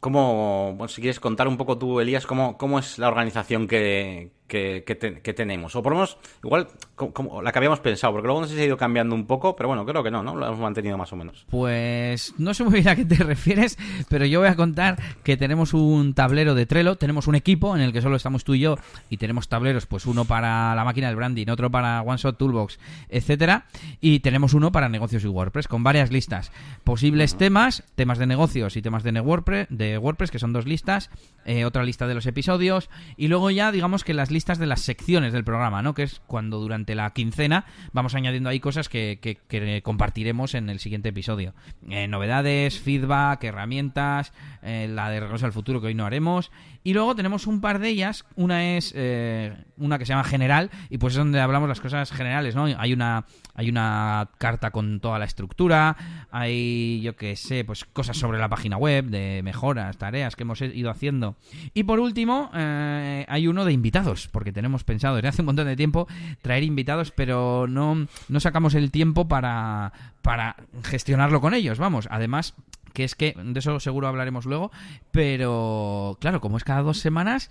¿Cómo, bueno, si quieres contar un poco tú, Elías, cómo, cómo es la organización que, que, que, tenemos. O por lo menos, igual, como, la que habíamos pensado, porque luego no sé si ha ido cambiando un poco, pero bueno, creo que no, ¿no? Lo hemos mantenido más o menos. Pues no sé muy bien a qué te refieres, pero yo voy a contar que tenemos un tablero de Trello, tenemos un equipo en el que solo estamos tú y yo, y tenemos tableros, pues uno para la máquina del branding, otro para One Shot Toolbox, etcétera, y tenemos uno para negocios y WordPress, con varias listas. Posibles temas, temas de negocios y temas de WordPress, de WordPress, que son dos listas, eh, otra lista de los episodios, y luego ya, digamos que las listas de las secciones del programa, ¿no? Que es cuando durante la quincena vamos añadiendo ahí cosas que, que, compartiremos en el siguiente episodio. Eh, novedades, feedback, herramientas, eh, la de Regreso al Futuro que hoy no haremos. Y luego tenemos un par de ellas. Una es eh, una que se llama General y pues es donde hablamos las cosas generales, ¿no? Hay una, hay una carta con toda la estructura, hay, yo qué sé, pues cosas sobre la página web, de mejoras, tareas que hemos ido haciendo. Y por último, hay uno de invitados, porque tenemos pensado desde hace un montón de tiempo traer invitados, pero no, no sacamos el tiempo para, para gestionarlo con ellos, vamos. Además, que es que, de eso seguro hablaremos luego, pero claro, como es cada dos semanas,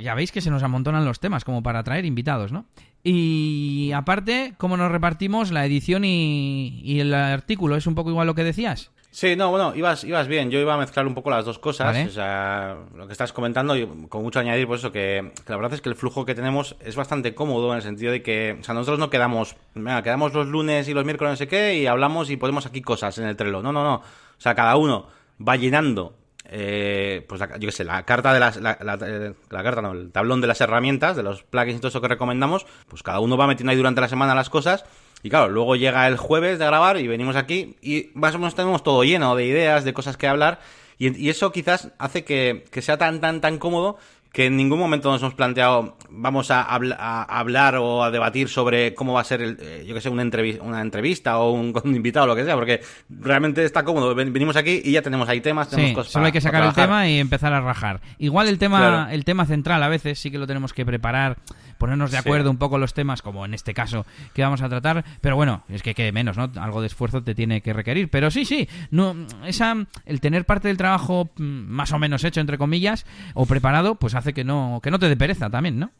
ya veis que se nos amontonan los temas como para traer invitados, ¿no? Y aparte, ¿cómo nos repartimos la edición y, y el artículo? ¿Es un poco igual lo que decías? Sí, no, bueno, ibas, ibas bien. Yo iba a mezclar un poco las dos cosas. O sea, lo que estás comentando, y con mucho añadir, pues eso, que, la verdad es que el flujo que tenemos es bastante cómodo en el sentido de que, o sea, nosotros no quedamos, venga, quedamos los lunes y los miércoles, no sé qué, y hablamos y ponemos aquí cosas en el Trello. No, no, no. O sea, cada uno va llenando eh, pues la, yo qué sé, la carta de las, la, la, la, carta, no, el tablón de las herramientas, de los plugins y todo eso que recomendamos, pues cada uno va metiendo ahí durante la semana las cosas y claro, luego llega el jueves de grabar y venimos aquí y más o menos tenemos todo lleno de ideas, de cosas que hablar. Y, eso quizás hace que, que, sea tan, tan, tan cómodo que en ningún momento nos hemos planteado vamos a, hablar o a debatir sobre cómo va a ser, el, eh, yo que sé, una, entrevista, una entrevista o un, invitado o lo que sea, porque realmente está cómodo. Venimos aquí y ya tenemos ahí temas, tenemos cosas Solo hay que sacar el tema y empezar a rajar. Igual el tema, el tema central a veces sí que lo tenemos que preparar, ponernos de acuerdo un poco los temas, como en este caso que vamos a tratar, pero bueno, es que quede menos, ¿no? Algo de esfuerzo te tiene que requerir. Pero sí, sí, no, esa, el tener parte del trabajo mm, más o menos hecho, entre comillas, o preparado, pues hace que no, que no te dé pereza también, ¿no?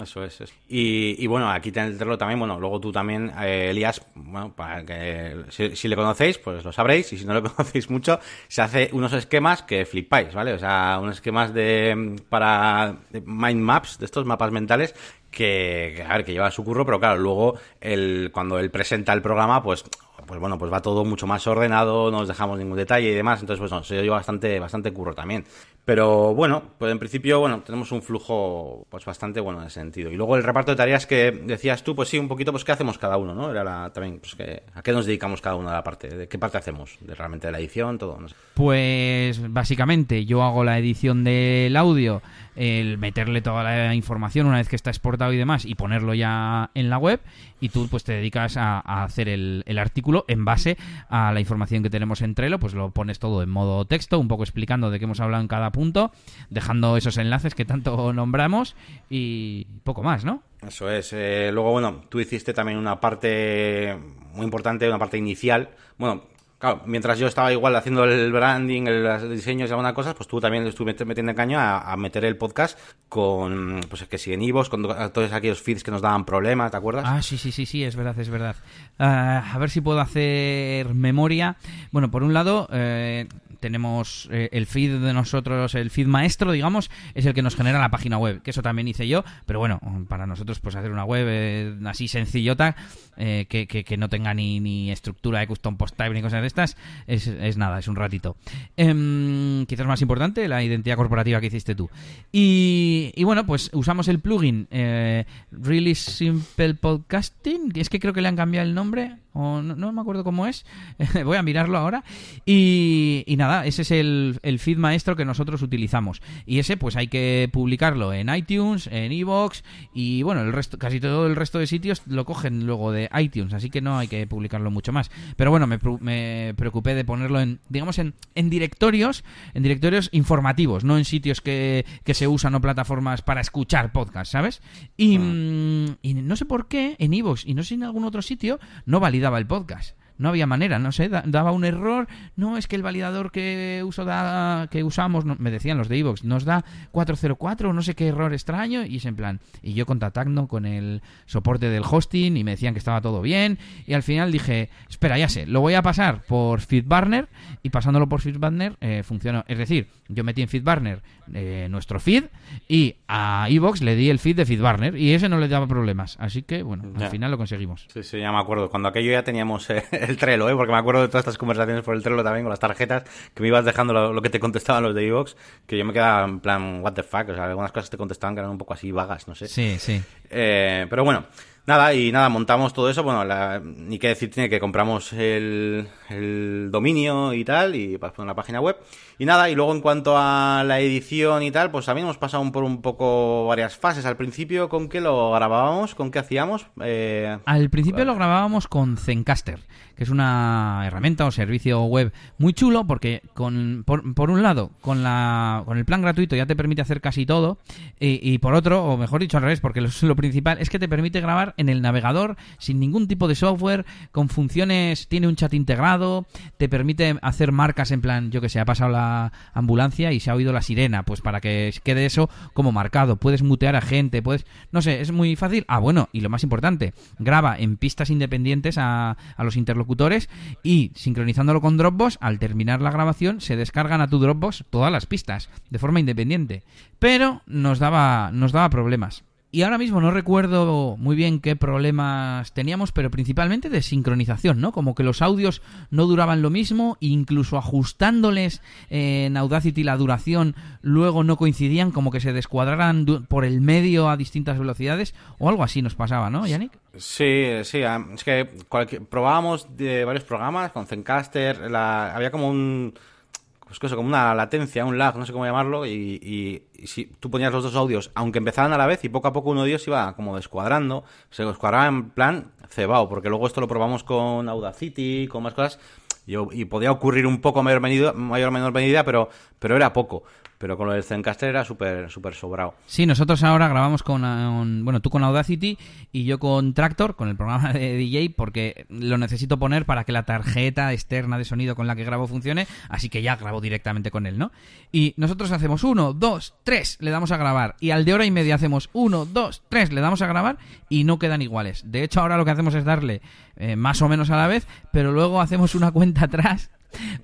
Eso es. Y, bueno, aquí tenerlo también, bueno, luego tú también, eh, Elías, bueno, para que si, le conocéis, pues lo sabréis, y si no lo conocéis mucho, se hace unos esquemas que flipáis, ¿vale? O sea, unos esquemas de para mind maps, de estos mapas mentales, que, a ver, que lleva su curro, pero claro, luego el, cuando él presenta el programa, pues pues bueno, pues va todo mucho más ordenado, no nos dejamos ningún detalle y demás, entonces pues bueno, se lleva bastante, bastante curro también. Pero bueno, pues en principio, bueno, tenemos un flujo pues bastante bueno en ese sentido. Y luego el reparto de tareas que decías tú, pues sí, un poquito, pues qué hacemos cada uno, ¿no? Era la, también, pues que, a qué nos dedicamos cada uno de la parte, de qué parte hacemos, de realmente de la edición, todo, no sé. Pues básicamente yo hago la edición del audio, el meterle toda la información una vez que está exportado y demás y ponerlo ya en la web y tú pues te dedicas a, hacer el, artículo en base a la información que tenemos en Trello, pues lo pones todo en modo texto, un poco explicando de qué hemos hablado en cada punto, dejando esos enlaces que tanto nombramos y poco más, ¿no? Eso es. Eh, luego, bueno, tú hiciste también una parte muy importante, una parte inicial. Bueno, Claro, mientras yo estaba igual haciendo el branding, los diseños y algunas cosas, pues tú también estuviste metiendo caño a, meter el podcast con, pues que siguen Ivos, con todos aquellos feeds que nos daban problemas, ¿te acuerdas? Ah, sí, sí, sí, sí, es verdad, es verdad. Ah, a ver si puedo hacer memoria. Bueno, por un lado, eh, tenemos eh, el feed de nosotros, el feed maestro, digamos, es el que nos genera la página web, que eso también hice yo, pero bueno, para nosotros pues hacer una web eh, así sencillota, que, que, no tenga ni, ni, estructura de custom post type ni cosas de estas, es, es nada, es un ratito. Em, quizás más importante, la identidad corporativa que hiciste tú. Y, y bueno, pues usamos el plugin Really Simple Podcasting, es que creo que le han cambiado el nombre, o no, me acuerdo cómo es, voy a mirarlo ahora. Y, nada, ese es el, el, feed maestro que nosotros utilizamos. Y ese pues hay que publicarlo en iTunes, en Evox y bueno, el resto, casi todo el resto de sitios lo cogen luego de iTunes, así que no hay que publicarlo mucho más. Pero bueno, me, me preocupé de ponerlo en, digamos, en, en directorios, en directorios informativos, no en sitios que, que se usan o plataformas para escuchar podcast, ¿sabes? Y, mm, y no sé por qué en Evox y no sé si en algún otro sitio no valida daba el podcast. No había manera, no sé, daba un error. No, es que el validador que uso da, que usamos, me decían los de Evox, nos da 404, no sé qué error extraño, y es en plan. Y yo contactando con el soporte del hosting y me decían que estaba todo bien. Y al final dije, espera, ya sé, lo voy a pasar por FeedBurner y pasándolo por FeedBurner eh, funcionó. Es decir, yo metí en FeedBurner eh, nuestro feed y a Evox le di el feed de FeedBurner y ese no le daba problemas. Así que, bueno, al final lo conseguimos. Sí, sí, ya me acuerdo. Cuando aquello ya teníamos eh, el Trello, ¿eh? porque me acuerdo de todas estas conversaciones por el Trello también con las tarjetas que me ibas dejando lo, que te contestaban los de Evox, que yo me quedaba en plan, what the fuck, o sea, algunas cosas te contestaban que eran un poco así vagas, no sé. Sí, sí. Eh, pero bueno. Nada, y nada, montamos todo eso. Bueno, ni qué decir tiene que compramos el, el dominio y tal, y para poner la página web. Y nada, y luego en cuanto a la edición y tal, pues también hemos pasado por un poco varias fases. Al principio, ¿con qué lo grabábamos? ¿Con qué hacíamos? Eh, Al principio lo grabábamos con Zencaster, que es una herramienta o servicio web muy chulo porque con, por, un lado, con, la, con el plan gratuito ya te permite hacer casi todo, y, por otro, o mejor dicho al revés, porque lo, lo principal es que te permite grabar en el navegador sin ningún tipo de software, con funciones, tiene un chat integrado, te permite hacer marcas en plan, yo que sé, ha pasado la ambulancia y se ha oído la sirena, pues para que quede eso como marcado, puedes mutear a gente, puedes, no sé, es muy fácil. Ah, bueno, y lo más importante, graba en pistas independientes a, a los interlocutores y sincronizándolo con Dropbox, al terminar la grabación se descargan a tu Dropbox todas las pistas de forma independiente. Pero nos daba, nos daba problemas. Y ahora mismo no recuerdo muy bien qué problemas teníamos, pero principalmente de sincronización, ¿no? Como que los audios no duraban lo mismo, incluso ajustándoles en Audacity la duración, luego no coincidían, como que se descuadraran por el medio a distintas velocidades, o algo así nos pasaba, ¿no, Yannick? Sí, sí, es que probábamos de varios programas con Zencaster, la, había como un pues como una latencia, un lag, no sé cómo llamarlo, y, si tú ponías los dos audios, aunque empezaran a la vez, y poco a poco uno de ellos iba como descuadrando, se descuadraba en plan cebado, porque luego esto lo probamos con Audacity, con más cosas, y, y podía ocurrir un poco mayor, medida, mayor o menor medida, pero, pero era poco. Pero con lo del Zencaster era súper súper sobrado. Sí, nosotros ahora grabamos con, bueno, tú con Audacity y yo con Tractor, con el programa de DJ, porque lo necesito poner para que la tarjeta externa de sonido con la que grabo funcione, así que ya grabo directamente con él, ¿no? Y nosotros hacemos uno, dos, tres, le damos a grabar, y al de hora y media hacemos uno, dos, tres, le damos a grabar y no quedan iguales. De hecho, ahora lo que hacemos es darle eh, más o menos a la vez, pero luego hacemos una cuenta atrás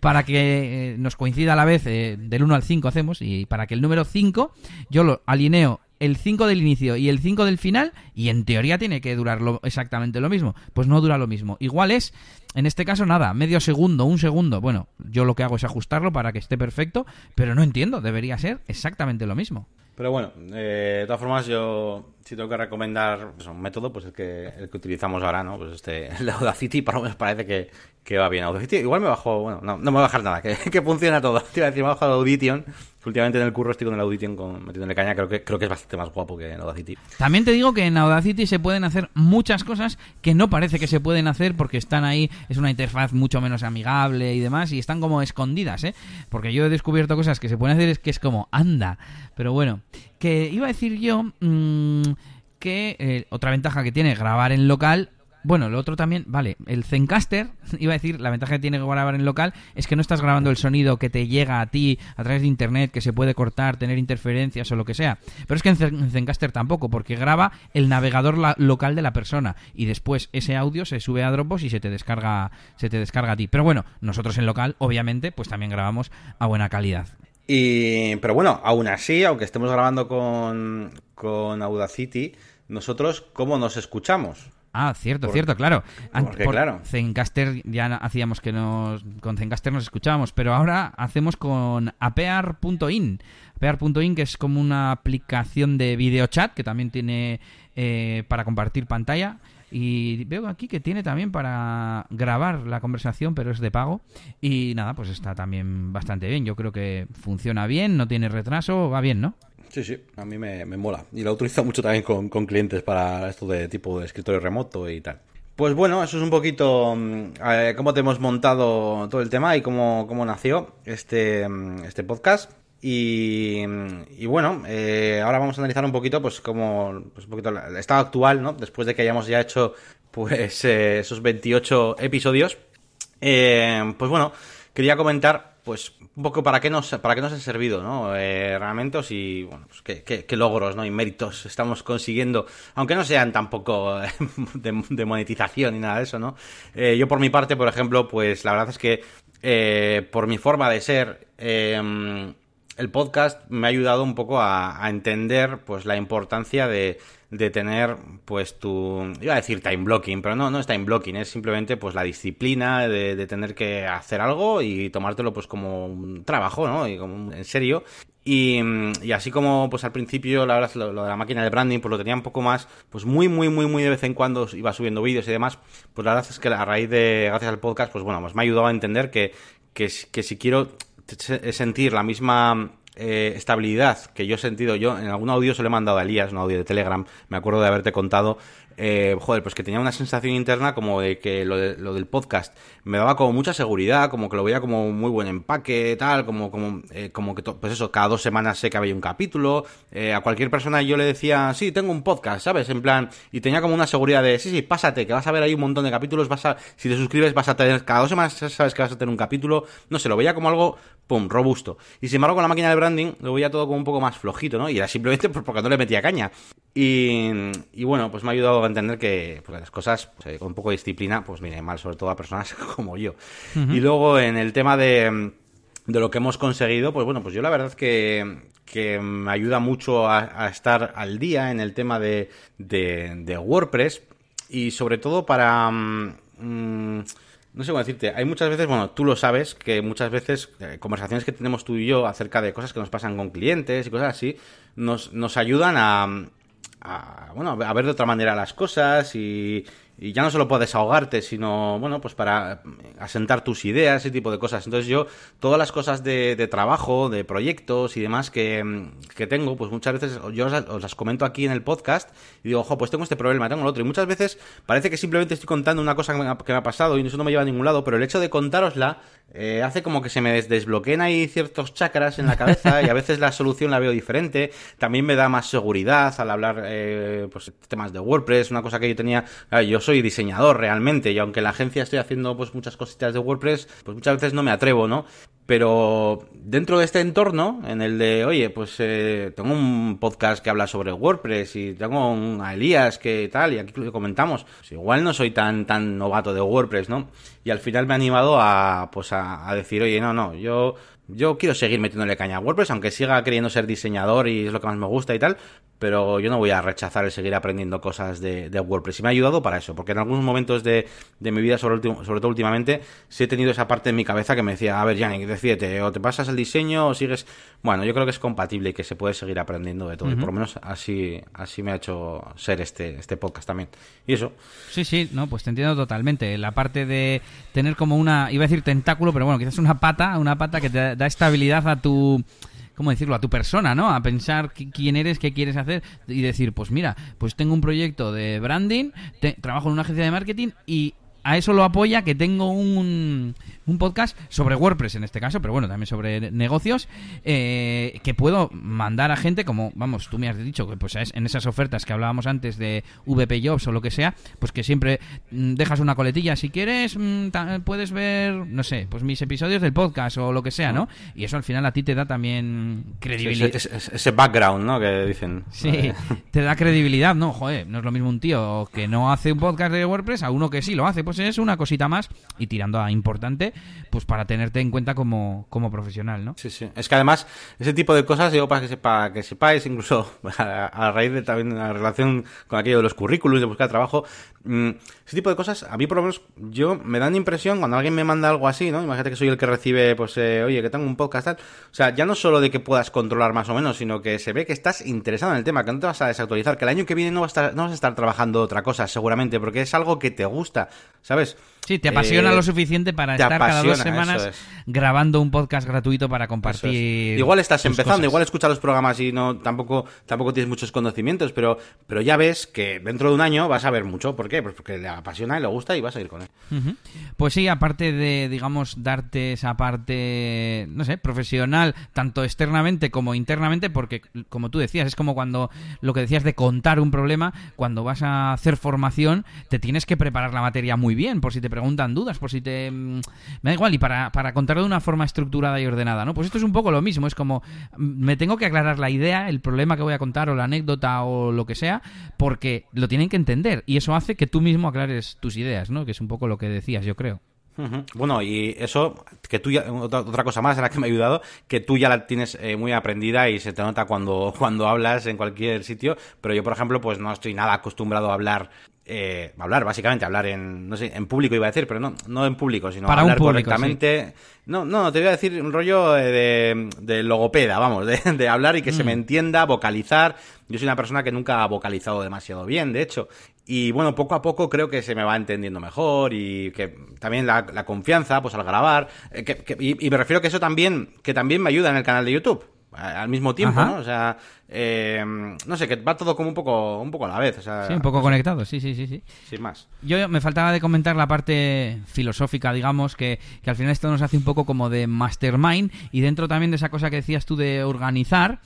para que eh, nos coincida a la vez eh, del 1 al 5 hacemos y para que el número 5 yo lo alineo el 5 del inicio y el 5 del final y en teoría tiene que durar exactamente lo mismo. Pues no dura lo mismo. Igual es, en este caso nada, medio segundo, un segundo. Bueno, yo lo que hago es ajustarlo para que esté perfecto, pero no entiendo, debería ser exactamente lo mismo. Pero bueno, eh, de todas formas yo si tengo que recomendar pues, un método, pues el que, el que utilizamos ahora, ¿no? Pues este, el Audacity, por lo menos parece que, que va bien. Audacity, igual me bajo, bueno, no, no me voy a bajar nada, que, que funciona todo. Te iba a decir, me he bajado Audition, últimamente en el curro estoy con el Audition con, metiéndole caña, creo que, creo que es bastante más guapo que en Audacity. También te digo que en Audacity se pueden hacer muchas cosas que no parece que se pueden hacer porque están ahí, es una interfaz mucho menos amigable y demás, y están como escondidas, ¿eh? Porque yo he descubierto cosas que se pueden hacer, es que es como, anda. Pero bueno, que iba a decir yo... Mmm, que eh, otra ventaja que tiene grabar en local bueno, lo otro también, vale, el Zencaster, iba a decir, la ventaja que tiene grabar en local es que no estás grabando el sonido que te llega a ti a través de internet, que se puede cortar, tener interferencias o lo que sea. Pero es que en Zencaster tampoco, porque graba el navegador local de la persona y después ese audio se sube a Dropbox y se te descarga, se te descarga a ti. Pero bueno, nosotros en local, obviamente, pues también grabamos a buena calidad. Y, pero bueno, aún así, aunque estemos grabando con, con Audacity, nosotros, ¿cómo nos escuchamos? Ah, cierto, cierto, claro. Porque, claro. Zencaster ya hacíamos que nos. Con Zencaster nos escuchábamos, pero ahora hacemos con apear.in. Apear.in, que es como una aplicación de video chat que también tiene eh, para compartir pantalla. Y veo aquí que tiene también para grabar la conversación, pero es de pago. Y nada, pues está también bastante bien. Yo creo que funciona bien, no tiene retraso, va bien, ¿no? Sí, sí, a mí me, mola. Y lo utilizo mucho también con, clientes para esto de tipo escritorio remoto y tal. Pues bueno, eso es un poquito mm, cómo te hemos montado todo el tema y cómo, cómo nació este, mm, este podcast. Y, y bueno, eh, ahora vamos a analizar un poquito, pues, como pues un poquito el estado actual, ¿no? Después de que hayamos ya hecho, pues, eh, esos 28 episodios. Eh, pues bueno, quería comentar pues un poco para qué nos, para qué nos ha servido, ¿no? Eh, si, bueno, pues qué, logros, ¿no? Y méritos estamos consiguiendo, aunque no sean tampoco de, monetización ni nada de eso, ¿no? Eh, yo por mi parte, por ejemplo, pues la verdad es que eh, por mi forma de ser, el podcast me ha ayudado un poco a, entender, pues, la importancia de de tener pues tu iba a decir time blocking pero no no es time blocking es simplemente pues la disciplina de, tener que hacer algo y tomártelo pues como un trabajo no y como en serio. Y, así como pues al principio la verdad lo, de la máquina de branding pues lo tenía un poco más pues muy muy muy muy de vez en cuando iba subiendo vídeos y demás pues la verdad es que a raíz de gracias al podcast pues bueno pues me ha ayudado a entender que, que si quiero sentir la misma eh, estabilidad que yo he sentido, yo. En algún audio se lo he mandado a Elías, un audio de Telegram, me acuerdo de haberte contado, eh, joder, pues que tenía una sensación interna como de que lo, del podcast me daba como mucha seguridad, como que lo veía como muy buen empaque, tal, como, como, eh, como que, pues eso, cada dos semanas sé que había un capítulo, eh, a cualquier persona yo le decía, sí, tengo un podcast, ¿sabes? En plan, y tenía como una seguridad de, sí, sí, pásate, que vas a ver ahí un montón de capítulos, vas a, si te suscribes vas a tener, cada dos semanas sabes que vas a tener un capítulo, no sé, lo veía como algo pum, robusto. Y sin embargo, con la máquina de branding lo veía todo como un poco más flojito, ¿no? Y era simplemente porque no le metía caña. Y, y bueno, pues me ha ayudado a entender que pues, las cosas, pues, con un poco de disciplina, pues viene mal, sobre todo a personas como yo. Y luego, en el tema de, de lo que hemos conseguido, pues bueno, pues yo la verdad que, que me ayuda mucho a, estar al día en el tema de, de, WordPress y sobre todo para... Mm, no sé cómo decirte, hay muchas veces, bueno, tú lo sabes, que muchas veces eh, conversaciones que tenemos tú y yo acerca de cosas que nos pasan con clientes y cosas así, nos, nos ayudan a, a, bueno, a ver de otra manera las cosas y, y ya no solo puedes ahogarte, sino, bueno, pues para asentar tus ideas, ese tipo de cosas. Entonces yo, todas las cosas de, trabajo, de proyectos y demás que, que, tengo, pues muchas veces yo os, las comento aquí en el podcast y digo, ojo, pues tengo este problema, tengo el otro. Y muchas veces parece que simplemente estoy contando una cosa que me ha, que me ha pasado y eso no me lleva a ningún lado, pero el hecho de contárosla eh, hace como que se me desbloqueen ahí ciertos chakras en la cabeza y a veces la solución la veo diferente. También me da más seguridad al hablar eh, pues temas de WordPress, una cosa que yo tenía. yo soy diseñador realmente y aunque en la agencia estoy haciendo pues muchas cositas de WordPress, pues muchas veces no me atrevo, ¿no? Pero dentro de este entorno, en el de, oye, pues eh, tengo un podcast que habla sobre WordPress y tengo un, a Elías que tal, y aquí lo comentamos, pues igual no soy tan, tan novato de WordPress, ¿no? Y al final me ha animado a, pues a, a decir, oye, no, no, yo yo quiero seguir metiéndole caña a WordPress, aunque siga queriendo ser diseñador y es lo que más me gusta y tal, pero yo no voy a rechazar el seguir aprendiendo cosas de, WordPress. Y me ha ayudado para eso, porque en algunos momentos de, mi vida, sobre, sobre todo últimamente, sí he tenido esa parte en mi cabeza que me decía, a ver, Yannick, decídete, o te pasas el diseño o sigues... Bueno, yo creo que es compatible y que se puede seguir aprendiendo de todo. Y por lo menos así, así me ha hecho ser este, este podcast también. Y eso. Sí, sí, no, pues te entiendo totalmente. La parte de tener como una, iba a decir tentáculo, pero bueno, quizás una pata, una pata que te da estabilidad a tu ¿cómo decirlo? A tu persona, ¿no? A pensar quién eres, qué quieres hacer y decir, pues mira, pues tengo un proyecto de branding, trabajo en una agencia de marketing y a eso lo apoya que tengo un, un podcast sobre WordPress en este caso, pero bueno, también sobre negocios, eh, que puedo mandar a gente como, vamos, tú me has dicho que pues en esas ofertas que hablábamos antes de VP Jobs o lo que sea, pues que siempre mm, dejas una coletilla. Si quieres, mm, puedes ver, no sé, pues mis episodios del podcast o lo que sea, ¿no? Y eso al final a ti te da también credibilidad. ese, background, ¿no? Que dicen. Sí, te da credibilidad, ¿no? Joder, no es lo mismo un tío que no hace un podcast de WordPress a uno que sí lo hace. Pues es una cosita más y tirando a importante pues para tenerte en cuenta como, como profesional, ¿no? Sí, sí. Es que además, ese tipo de cosas, digo, para que, sepa, que sepáis, incluso a, raíz de también la relación con aquello de los currículos, de buscar trabajo, mm, ese tipo de cosas, a mí por lo menos, yo me dan impresión cuando alguien me manda algo así, ¿no? Imagínate que soy el que recibe, pues, eh, oye, que tengo un podcast tal. O sea, ya no solo de que puedas controlar más o menos, sino que se ve que estás interesado en el tema, que no te vas a desactualizar, que el año que viene no vas a estar, no vas a estar trabajando otra cosa, seguramente, porque es algo que te gusta, ¿sabes? Sí, te apasiona eh, lo suficiente para estar cada dos semanas grabando un podcast gratuito para compartir. Igual estás empezando, igual escuchas los programas y no tampoco tampoco tienes muchos conocimientos, pero pero ya ves que dentro de un año vas a ver mucho. ¿Por qué? Pues porque le apasiona y le gusta y vas a ir con él. Pues sí, aparte de, digamos, darte esa parte, no sé, profesional, tanto externamente como internamente, porque como tú decías, es como cuando lo que decías de contar un problema, cuando vas a hacer formación, te tienes que preparar la materia muy bien, por si te preguntan dudas, por si te... Mm, me da igual, y para, para contarlo de una forma estructurada y ordenada, ¿no? Pues esto es un poco lo mismo, es como mm, me tengo que aclarar la idea, el problema que voy a contar o la anécdota o lo que sea, porque lo tienen que entender y eso hace que tú mismo aclares tus ideas, ¿no? Que es un poco lo que decías, yo creo. Bueno, y eso, que tú ya, otra, cosa más en la que me ha ayudado, que tú ya la tienes eh, muy aprendida y se te nota cuando, cuando hablas en cualquier sitio, pero yo, por ejemplo, pues no estoy nada acostumbrado a hablar eh, hablar, básicamente, hablar en, no sé, en público iba a decir, pero no, no en público, sino hablar correctamente. No, no, te voy a decir un rollo de, de logopeda, vamos, de, hablar y que se me mm. entienda, vocalizar. Yo soy una persona que nunca ha vocalizado demasiado bien, de hecho. Y bueno, poco a poco creo que se me va entendiendo mejor y que también la, confianza, pues al grabar. Eh, y, y me refiero que eso también, que también me ayuda en el canal de YouTube al mismo tiempo, ¿no? O sea, eh, no sé, que va todo como un poco, un poco a la vez. sí, un poco conectado, sí, sí, sí, sí. Sin más. Yo me faltaba de comentar la parte filosófica, digamos, que, que al final esto nos hace un poco como de mastermind y dentro también de esa cosa que decías tú de organizar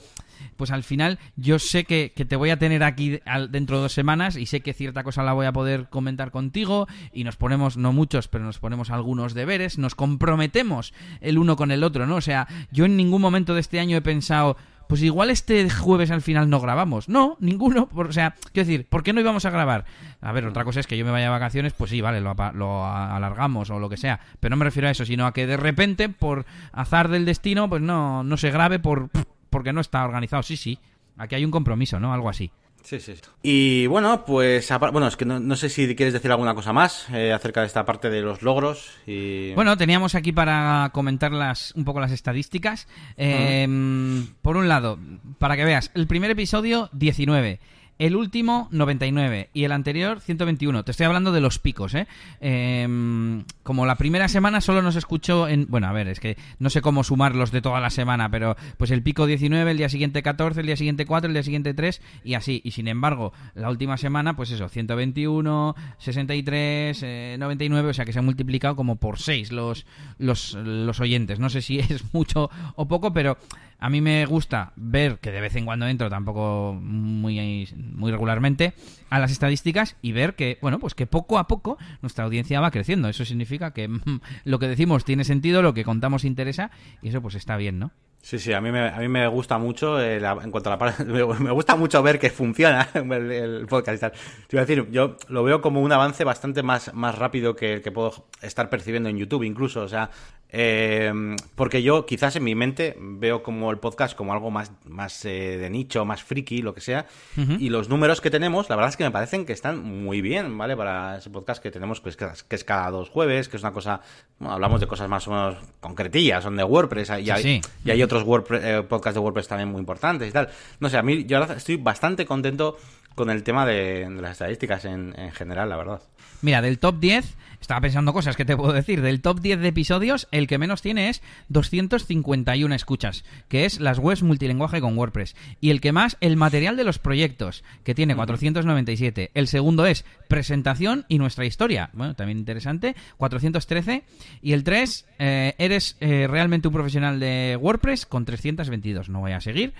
pues al final yo sé que, te voy a tener aquí dentro de dos semanas y sé que cierta cosa la voy a poder comentar contigo y nos ponemos, no muchos, pero nos ponemos algunos deberes, nos comprometemos el uno con el otro, ¿no? O sea, yo en ningún momento de este año he pensado, pues igual este jueves al final no grabamos. No, ninguno. o sea, quiero decir, ¿por qué no íbamos a grabar? A ver, otra cosa es que yo me vaya a vacaciones, pues sí, vale, lo, lo, alargamos o lo que sea. Pero no me refiero a eso, sino a que de repente, por azar del destino, pues no, no se grabe por porque no está organizado. Sí, sí. Aquí hay un compromiso, ¿no? Algo así. Sí, sí. Y bueno, pues bueno, es que no, sé si quieres decir alguna cosa más eh, acerca de esta parte de los logros. Y... Bueno, teníamos aquí para comentar las, un poco las estadísticas. Em, por un lado, para que veas, el primer episodio 19. El último, 99. Y el anterior, 121. Te estoy hablando de los picos, ¿eh? Em, como la primera semana solo nos escuchó en... Bueno, a ver, es que no sé cómo sumarlos de toda la semana, pero pues el pico 19, el día siguiente 14, el día siguiente 4, el día siguiente 3 y así. Y sin embargo, la última semana, pues eso, 121, 63, 99, o sea que se ha multiplicado como por 6 los, los, los oyentes. No sé si es mucho o poco, pero a mí me gusta ver que de vez en cuando entro, tampoco muy, muy regularmente, a las estadísticas y ver que, bueno, pues que poco a poco nuestra audiencia va creciendo. Eso significa que lo que decimos tiene sentido, lo que contamos interesa y eso pues está bien, ¿no? Sí, sí, a mí me, a mí me gusta mucho, eh, en cuanto a la parte, me, gusta mucho ver que funciona el, podcast y tal. Te iba a decir, yo lo veo como un avance bastante más, más rápido que, que puedo estar percibiendo en YouTube incluso, o sea, eh, porque yo quizás en mi mente veo como el podcast como algo más, más eh, de nicho, más friki, lo que sea. Y los números que tenemos, la verdad es que me parecen que están muy bien, ¿vale? Para ese podcast que tenemos, pues, que, es cada dos jueves, que es una cosa, hablamos de cosas más o menos concretillas, son de WordPress, y, hay, y hay otros WordPress, eh, podcasts de WordPress también muy importantes y tal. No sé, a mí yo ahora estoy bastante contento con el tema de, las estadísticas en, en general, la verdad. Mira, del top 10 estaba pensando cosas que te puedo decir. Del top 10 de episodios, el que menos tiene es 251 escuchas, que es las webs multilinguaje con WordPress. Y el que más, el material de los proyectos, que tiene 497. El segundo es presentación y nuestra historia. Bueno, también interesante. 413. Y el 3, eh, eres eh, realmente un profesional de WordPress con 322. No voy a seguir.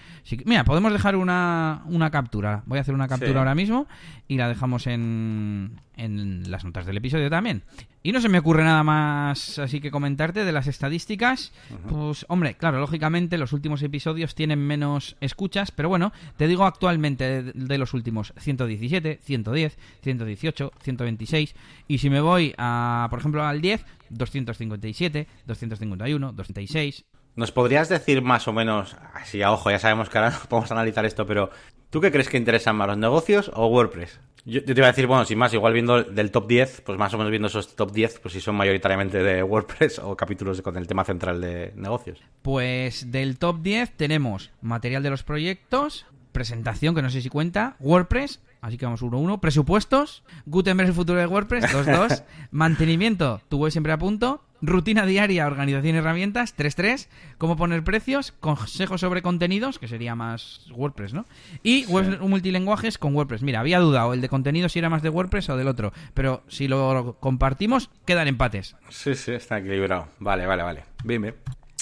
mira, podemos dejar una, una captura. Voy a hacer una captura ahora mismo y la dejamos en, en las notas del episodio también. Y no se me ocurre nada más así que comentarte de las estadísticas. Pues, hombre, claro, lógicamente los últimos episodios tienen menos escuchas, pero bueno, te digo actualmente de, los últimos 117, 110, 118, 126. Y si me voy a, por ejemplo, al 10, 257, 251, 206. ¿Nos podrías decir más o menos, así a ojo, ya sabemos que ahora podemos analizar esto, pero ¿tú qué crees que interesan más, los negocios o WordPress? Yo, te iba a decir, bueno, sin más, igual viendo del top 10, pues más o menos viendo esos top 10, pues si son mayoritariamente de WordPress o capítulos con el tema central de negocios. Pues del top 10 tenemos material de los proyectos, presentación, que no sé si cuenta, WordPress, así que vamos uno a uno, presupuestos, Gutenberg el futuro de WordPress, dos dos, mantenimiento, tu web siempre a punto, Rutina diaria, organización y herramientas, 3.3. Cómo poner precios, consejos sobre contenidos, que sería más WordPress, ¿no? Y webs multilenguajes con WordPress. Mira, había dudado el de contenido si era más de WordPress o del otro, pero si lo compartimos, quedan empates. Sí, sí, está equilibrado. Vale, vale, vale. Bien, bien.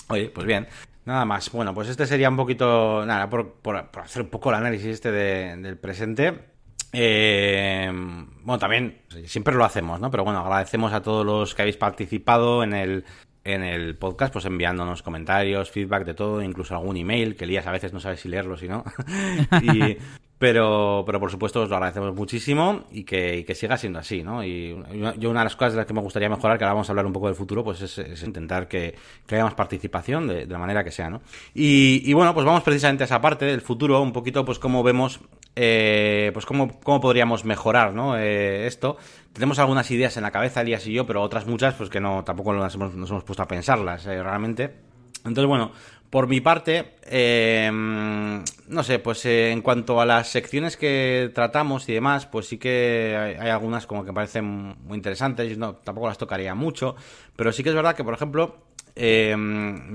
Oye, pues bien. Nada más. Bueno, pues este sería un poquito, nada, por, hacer un poco el análisis este del presente. Eh, bueno, también siempre lo hacemos, ¿no? Pero bueno, agradecemos a todos los que habéis participado en el, en el podcast, pues enviándonos comentarios, feedback de todo, incluso algún email, que Elías a veces no sabe si leerlo, si no. y, pero, pero por supuesto os lo agradecemos muchísimo y que, siga siendo así, ¿no? Y yo una de las cosas de las que me gustaría mejorar, que ahora vamos a hablar un poco del futuro, pues es, intentar que, haya más participación de, la manera que sea, ¿no? Y, bueno, pues vamos precisamente a esa parte del futuro, un poquito pues cómo vemos, eh, pues cómo, cómo podríamos mejorar, ¿no? Eh, esto. Tenemos algunas ideas en la cabeza, Elías y yo, pero otras muchas, pues que no, tampoco nos hemos, nos hemos puesto a pensarlas, eh, realmente. Entonces, bueno, por mi parte, eh, no sé, pues eh, en cuanto a las secciones que tratamos y demás, pues sí que hay, algunas como que parecen muy interesantes, no, tampoco las tocaría mucho, pero sí que es verdad que, por ejemplo, eh,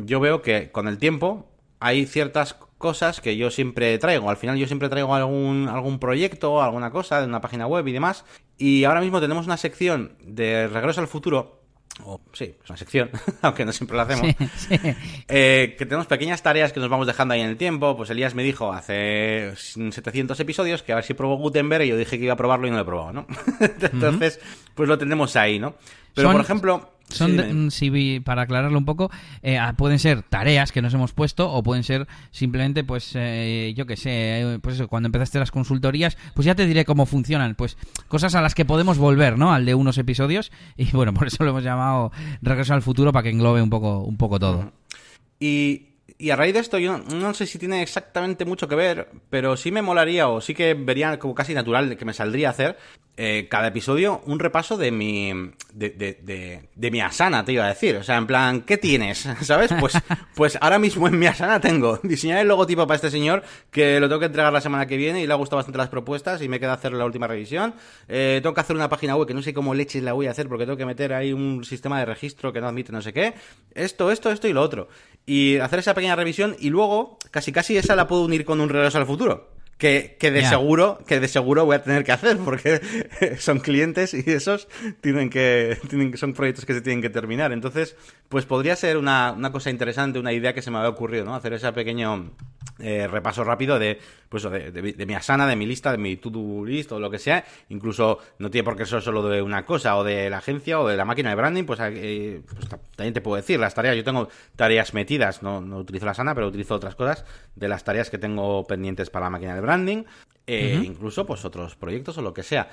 yo veo que con el tiempo hay ciertas cosas que yo siempre traigo. Al final yo siempre traigo algún, algún proyecto, alguna cosa de una página web y demás. Y ahora mismo tenemos una sección de Regreso al Futuro o sí, es una sección, aunque no siempre lo hacemos, eh, que tenemos pequeñas tareas que nos vamos dejando ahí en el tiempo. Pues Elías me dijo hace 700 episodios que a ver si probó Gutenberg y yo dije que iba a probarlo y no lo he probado, ¿no? Entonces, pues lo tenemos ahí, ¿no? Pero, por ejemplo... Son, sí, para aclararlo un poco, eh, ah, pueden ser tareas que nos hemos puesto o pueden ser simplemente, pues, eh, yo qué sé, eh, pues eso, cuando empezaste las consultorías, pues ya te diré cómo funcionan, pues cosas a las que podemos volver, ¿no? Al de unos episodios y bueno, por eso lo hemos llamado Regreso al futuro para que englobe un poco, un poco todo. Y y a raíz de esto, yo no, sé si tiene exactamente mucho que ver, pero sí me molaría o sí que vería como casi natural que me saldría a hacer eh, cada episodio un repaso de mi de, de, de, mi asana, te iba a decir. O sea, en plan, ¿qué tienes? ¿Sabes? Pues, pues ahora mismo en mi asana tengo diseñar el logotipo para este señor que lo tengo que entregar la semana que viene y le ha gustado bastante las propuestas y me queda hacer la última revisión. Eh, tengo que hacer una página web que no sé cómo leches la voy a hacer porque tengo que meter ahí un sistema de registro que no admite no sé qué. Esto, esto, esto y lo otro y hacer esa pequeña revisión y luego casi casi esa la puedo unir con un regreso al futuro. Que, que de seguro, que de seguro voy a tener que hacer, porque son clientes y esos tienen que, tienen, son proyectos que se tienen que terminar. Entonces, pues podría ser una, una cosa interesante, una idea que se me había ocurrido, ¿no? Hacer ese pequeño eh, repaso rápido de, pues, de, de, mi asana, de mi lista, de mi to-do list o lo que sea. Incluso no tiene por qué ser solo de una cosa, o de la agencia, o de la máquina de branding, pues, eh, pues también te puedo decir las tareas. Yo tengo tareas metidas, no, no utilizo la asana, pero utilizo otras cosas de las tareas que tengo pendientes para la máquina de branding. Eh, incluso pues otros proyectos o lo que sea.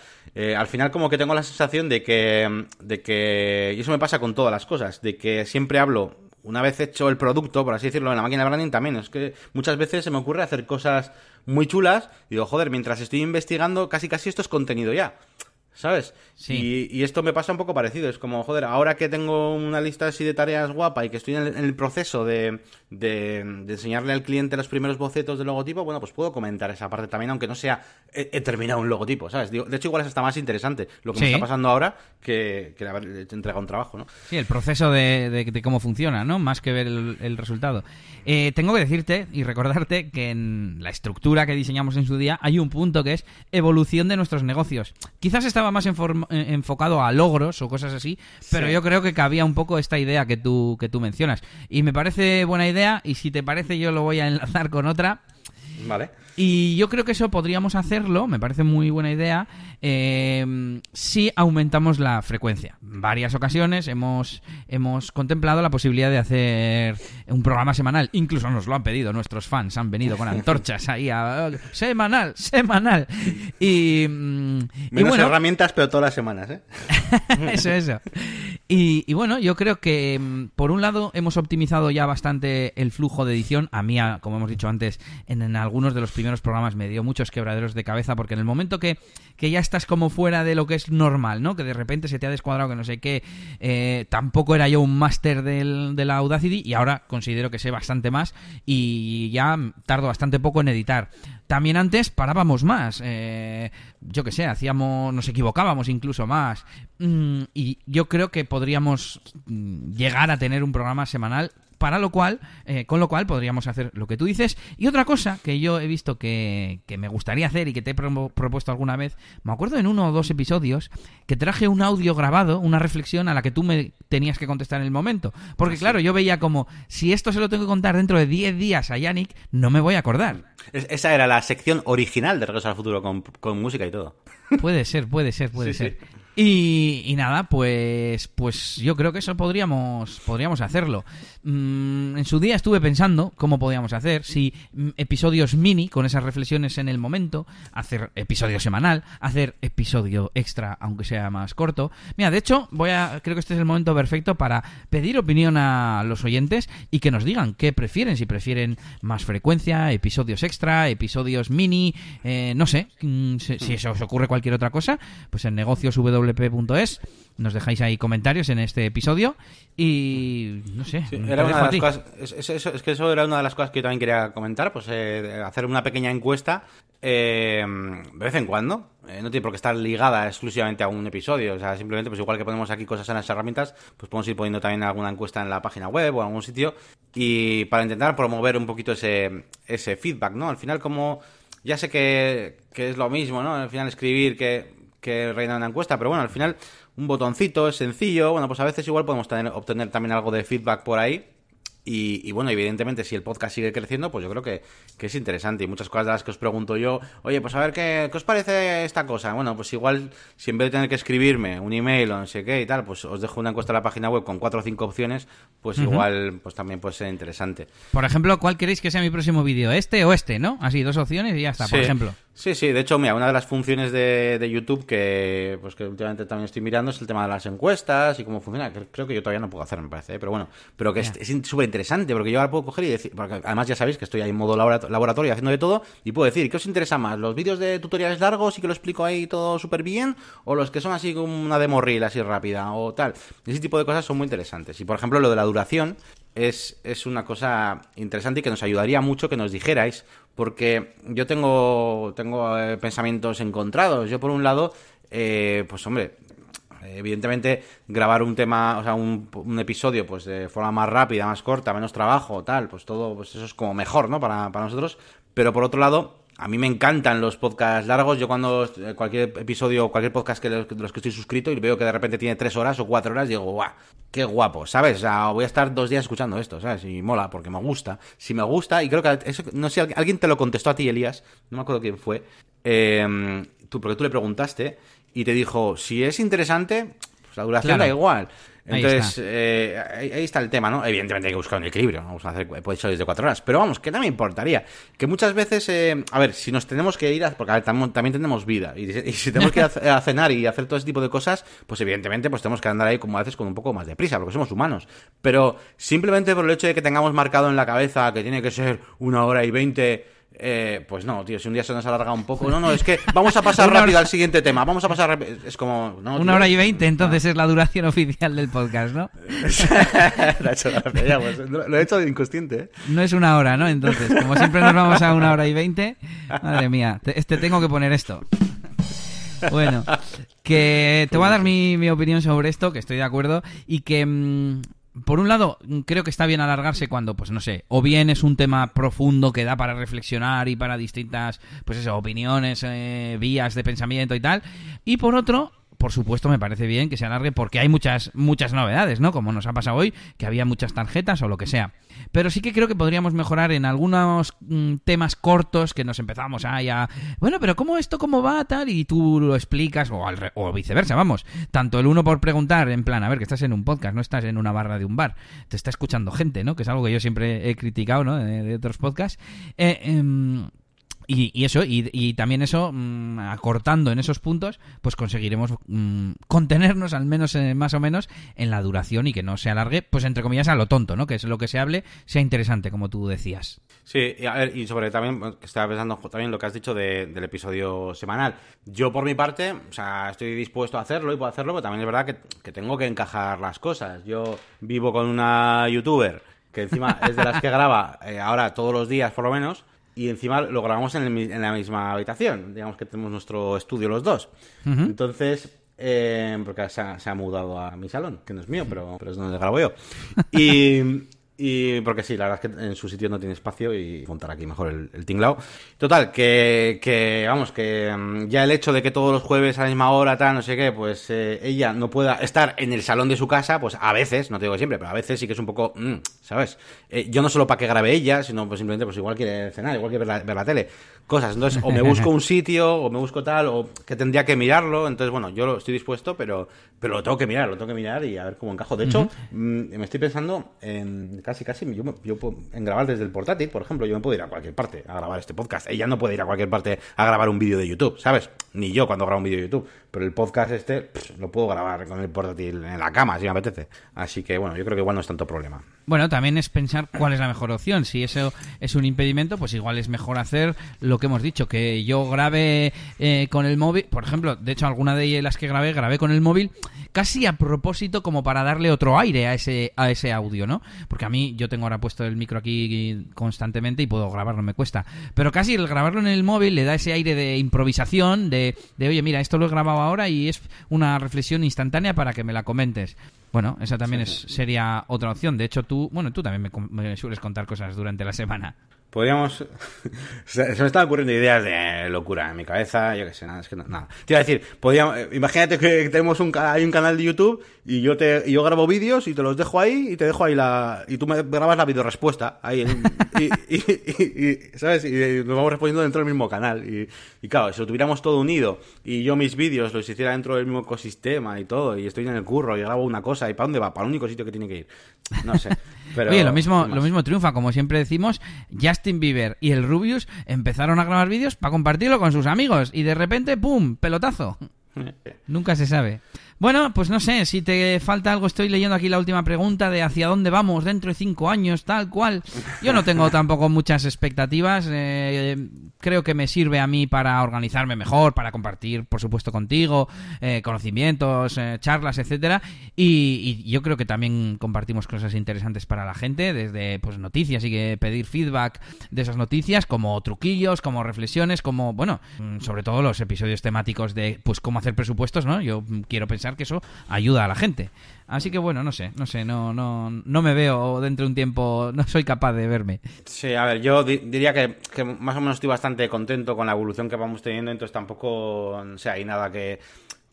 Al final como que tengo la sensación de que, de que, y eso me pasa con todas las cosas, de que siempre hablo, una vez hecho el producto, por así decirlo, en la máquina de branding también, es que muchas veces se me ocurre hacer cosas muy chulas y digo, joder, mientras estoy investigando, casi casi esto es contenido ya. ¿Sabes? Sí. Y, esto me pasa un poco parecido. Es como, joder, ahora que tengo una lista así de tareas guapa y que estoy en el, proceso de, de, enseñarle al cliente los primeros bocetos del logotipo, bueno, pues puedo comentar esa parte también, aunque no sea he, terminado un logotipo, ¿sabes? de hecho, igual es hasta más interesante lo que me está pasando ahora que, que haber entregado un trabajo, ¿no? Sí, el proceso de, cómo funciona, ¿no? Más que ver el, resultado. Eh, tengo que decirte y recordarte que en la estructura que diseñamos en su día hay un punto que es evolución de nuestros negocios. Quizás estaba más enfocado a logros o cosas así, pero yo creo que cabía un poco esta idea que tú, que tú mencionas. Y me parece buena idea y si te parece yo lo voy a enlazar con otra. Vale. Y yo creo que eso podríamos hacerlo, me parece muy buena idea, eh, si aumentamos la frecuencia. En varias ocasiones hemos, hemos contemplado la posibilidad de hacer un programa semanal. Incluso nos lo han pedido nuestros fans, han venido con antorchas ahí a... Semanal, semanal. Y, mm, Menos herramientas, pero todas las semanas, ¿eh? eso, eso. Y, bueno, yo creo que mm, por un lado hemos optimizado ya bastante el flujo de edición. A mí, como hemos dicho antes, en, en algunos de los primeros programas me dio muchos quebraderos de cabeza porque en el momento que, ya estás como fuera de lo que es normal, ¿no? Que de repente se te ha descuadrado que no sé qué, eh, tampoco era yo un máster de la Audacity y ahora considero que sé bastante más y ya tardo bastante poco en editar. También antes parábamos más, eh, yo que sé, hacíamos, nos equivocábamos incluso más mm, y yo creo que podríamos llegar a tener un programa semanal para lo cual, eh, con lo cual podríamos hacer lo que tú dices. Y otra cosa que yo he visto que, me gustaría hacer y que te he propuesto alguna vez, me acuerdo en uno o dos episodios que traje un audio grabado, una reflexión a la que tú me tenías que contestar en el momento. Porque ah, claro, yo veía como, si esto se lo tengo que contar dentro de 10 días a Yannick, no me voy a acordar. esa era la sección original de Regreso al Futuro con, música y todo. Puede ser, puede ser, puede ser. Y, nada, pues, pues yo creo que eso podríamos, podríamos hacerlo. Mm, en su día estuve pensando cómo podíamos hacer, si mm, episodios mini con esas reflexiones en el momento, hacer episodio semanal, hacer episodio extra, aunque sea más corto. Mira, de hecho, voy a, creo que este es el momento perfecto para pedir opinión a los oyentes y que nos digan qué prefieren, si prefieren más frecuencia, episodios extra, episodios mini, eh, no sé, mm, si, si, os ocurre cualquier otra cosa, pues en negocios W wp.es. Nos dejáis ahí comentarios en este episodio y no sé. es, que eso era una de las cosas que yo también quería comentar, pues eh, hacer una pequeña encuesta eh, de vez en cuando. Eh, no tiene por qué estar ligada exclusivamente a un episodio. O sea, simplemente, pues igual que ponemos aquí cosas en las herramientas, pues podemos ir poniendo también alguna encuesta en la página web o en algún sitio. Y para intentar promover un poquito ese, ese feedback, ¿no? Al final, como ya sé que, que es lo mismo, ¿no? Al final escribir que que reina una encuesta, pero bueno, al final un botoncito es sencillo, bueno, pues a veces igual podemos tener, obtener también algo de feedback por ahí y, bueno, evidentemente, si el podcast sigue creciendo, pues yo creo que, es interesante. Y muchas cosas de las que os pregunto yo, oye, pues a ver qué, os parece esta cosa. Bueno, pues igual, si en vez de tener que escribirme un email o no sé qué y tal, pues os dejo una encuesta en la página web con cuatro o cinco opciones, pues igual, pues también puede ser interesante. Por ejemplo, ¿cuál queréis que sea mi próximo vídeo? ¿Este o este, no? Así, dos opciones y ya está, por ejemplo. Sí, sí, de hecho, mira, una de las funciones de, de, YouTube que, pues que últimamente también estoy mirando es el tema de las encuestas y cómo funciona. Creo que yo todavía no puedo hacer, me parece, ¿eh? pero bueno, pero que es súper interesante porque yo ahora puedo coger y decir, porque además ya sabéis que estoy ahí en modo laboratorio haciendo de todo y puedo decir, ¿qué os interesa más? ¿Los vídeos de tutoriales largos y que lo explico ahí todo súper bien? ¿O los que son así como una demo reel así rápida o tal? Ese tipo de cosas son muy interesantes. Y por ejemplo, lo de la duración es, es una cosa interesante y que nos ayudaría mucho que nos dijerais porque yo tengo, tengo eh, pensamientos encontrados. Yo, por un lado, eh, pues hombre, evidentemente grabar un tema, o sea, un, un, episodio pues de forma más rápida, más corta, menos trabajo, tal, pues todo, pues eso es como mejor, ¿no? Para, para nosotros. Pero por otro lado, a mí me encantan los podcasts largos. Yo cuando eh, cualquier episodio, cualquier podcast que de los que estoy suscrito y veo que de repente tiene tres horas o cuatro horas, digo, guau, qué guapo, ¿sabes? O sea, voy a estar dos días escuchando esto, ¿sabes? Y mola, porque me gusta. Si me gusta, y creo que eso, no sé, alguien te lo contestó a ti, Elías, no me acuerdo quién fue, eh, tú, porque tú le preguntaste y te dijo, si es interesante, pues la duración da igual. Entonces, eh, ahí, está. el tema, ¿no? Evidentemente hay que buscar un equilibrio, vamos a hacer episodios de cuatro horas, pero vamos, que no me importaría. Que muchas veces, eh, a ver, si nos tenemos que ir, a, porque también, tenemos vida, y, si tenemos que ir a, cenar y hacer todo ese tipo de cosas, pues evidentemente pues tenemos que andar ahí como a veces con un poco más de prisa, porque somos humanos. Pero simplemente por el hecho de que tengamos marcado en la cabeza que tiene que ser una hora y veinte Eh, pues no, tío, si un día se nos alarga un poco, no, no, es que vamos a pasar rápido al siguiente tema, vamos a pasar rápido. Es como. No, Una hora y veinte, entonces es la duración oficial del podcast, ¿no? Pues, lo he hecho inconsciente, ¿eh? No es una hora, ¿no? Entonces, como siempre nos vamos a una hora y veinte, madre mía, este tengo que poner esto. Bueno, que te voy a dar mi, mi, opinión sobre esto, que estoy de acuerdo, y que mm, por un lado, creo que está bien alargarse cuando, pues no sé, o bien es un tema profundo que da para reflexionar y para distintas, pues eso, opiniones, eh, vías de pensamiento y tal. Y por otro, por supuesto me parece bien que se alargue porque hay muchas muchas novedades, ¿no? Como nos ha pasado hoy, que había muchas tarjetas o lo que sea. Pero sí que creo que podríamos mejorar en algunos mm, temas cortos que nos empezamos a bueno, pero cómo esto cómo va tal y tú lo explicas o, al o viceversa, vamos. Tanto el uno por preguntar en plan, a ver, que estás en un podcast, no estás en una barra de un bar, te está escuchando gente, ¿no? Que es algo que yo siempre he criticado, ¿no? De, otros podcasts. Eh, em, y, eso, y, también eso, mm, acortando en esos puntos, pues conseguiremos mm, contenernos al menos eh, más o menos en la duración y que no se alargue, pues entre comillas, a lo tonto, ¿no? Que es lo que se hable, sea interesante, como tú decías. Sí, y, a ver, y sobre también, que estaba pensando también lo que has dicho del episodio semanal. Yo por mi parte, o sea, estoy dispuesto a hacerlo y puedo hacerlo, pero también es verdad que, tengo que encajar las cosas. Yo vivo con una youtuber que encima es de las que graba eh, ahora todos los días por lo menos y encima lo grabamos en, la misma habitación. Digamos que tenemos nuestro estudio los dos. Entonces, eh, porque se ha, mudado a mi salón, que no es mío, pero, pero es donde grabo yo. Y, y porque sí, la verdad es que en su sitio no tiene espacio y montar aquí mejor el, el tinglao. Total, que, que, vamos, que mm, ya el hecho de que todos los jueves a la misma hora, tal, no sé qué, pues eh, ella no pueda estar en el salón de su casa, pues a veces, no te digo siempre, pero a veces sí que es un poco, mm, ¿sabes? Eh, yo no solo para que grabe ella, sino pues simplemente pues igual quiere cenar, igual quiere ver la, ver la tele cosas. Entonces, o me busco un sitio, o me busco tal, o que tendría que mirarlo. Entonces, bueno, yo estoy dispuesto, pero, pero lo tengo que mirar, lo tengo que mirar y a ver cómo encajo. De hecho, mm, me estoy pensando en casi, casi, yo, yo, en grabar desde el portátil, por ejemplo. Yo me puedo ir a cualquier parte a grabar este podcast. Ella no puede ir a cualquier parte a grabar un vídeo de YouTube, ¿sabes? Ni yo cuando grabo un vídeo de YouTube. Pero el podcast este lo puedo grabar con el portátil en la cama, si me apetece. Así que, bueno, yo creo que igual no es tanto problema. Bueno, también es pensar cuál es la mejor opción. Si eso es un impedimento, pues igual es mejor hacer lo que hemos dicho, que yo grabe eh, con el móvil. Por ejemplo, de hecho, alguna de las que grabé, grabé con el móvil casi a propósito como para darle otro aire a ese, a ese audio, ¿no? Porque a mí, yo tengo ahora puesto el micro aquí constantemente y puedo grabarlo, me cuesta. Pero casi el grabarlo en el móvil le da ese aire de improvisación, de, de oye, mira, esto lo he grabado ahora y es una reflexión instantánea para que me la comentes. Bueno, esa también es, sería otra opción. De hecho, tú, bueno, tú también me, sueles contar cosas durante la semana. Podríamos. se me están ocurriendo ideas de locura en mi cabeza, yo qué sé, nada, es que nada. Te iba a decir, podríamos, imagínate que tenemos un, hay un canal de YouTube y yo te yo grabo vídeos y te los dejo ahí y te dejo ahí la. y tú me grabas la videorespuesta ahí. y, y, ¿Sabes? Y nos vamos respondiendo dentro del mismo canal. Y, y claro, si lo tuviéramos todo unido y yo mis vídeos los hiciera dentro del mismo ecosistema y todo, y estoy en el curro y grabo una cosa, ¿y para dónde va? Para el único sitio que tiene que ir. No sé. Pero, Oye, lo mismo, lo mismo triunfa, como siempre decimos, Justin Bieber y el Rubius empezaron a grabar vídeos para compartirlo con sus amigos y de repente, ¡pum! pelotazo. Nunca se sabe. Bueno, pues no sé, si te falta algo, estoy leyendo aquí la última pregunta de hacia dónde vamos dentro de cinco años, tal cual. Yo no tengo tampoco muchas expectativas. Eh, creo que me sirve a mí para organizarme mejor, para compartir, por supuesto, contigo, eh, conocimientos, eh, charlas, etcétera. Y, y, yo creo que también compartimos cosas interesantes para la gente, desde pues noticias y que pedir feedback de esas noticias, como truquillos, como reflexiones, como, bueno, mm, sobre todo los episodios temáticos de pues cómo hacer presupuestos, ¿no? Yo quiero pensar que eso ayuda a la gente. Así que bueno, no sé, no sé, no, no, no me veo dentro de un tiempo, no soy capaz de verme. Sí, a ver, yo diría que, más o menos estoy bastante contento con la evolución que vamos teniendo, entonces tampoco, o sea, hay nada que...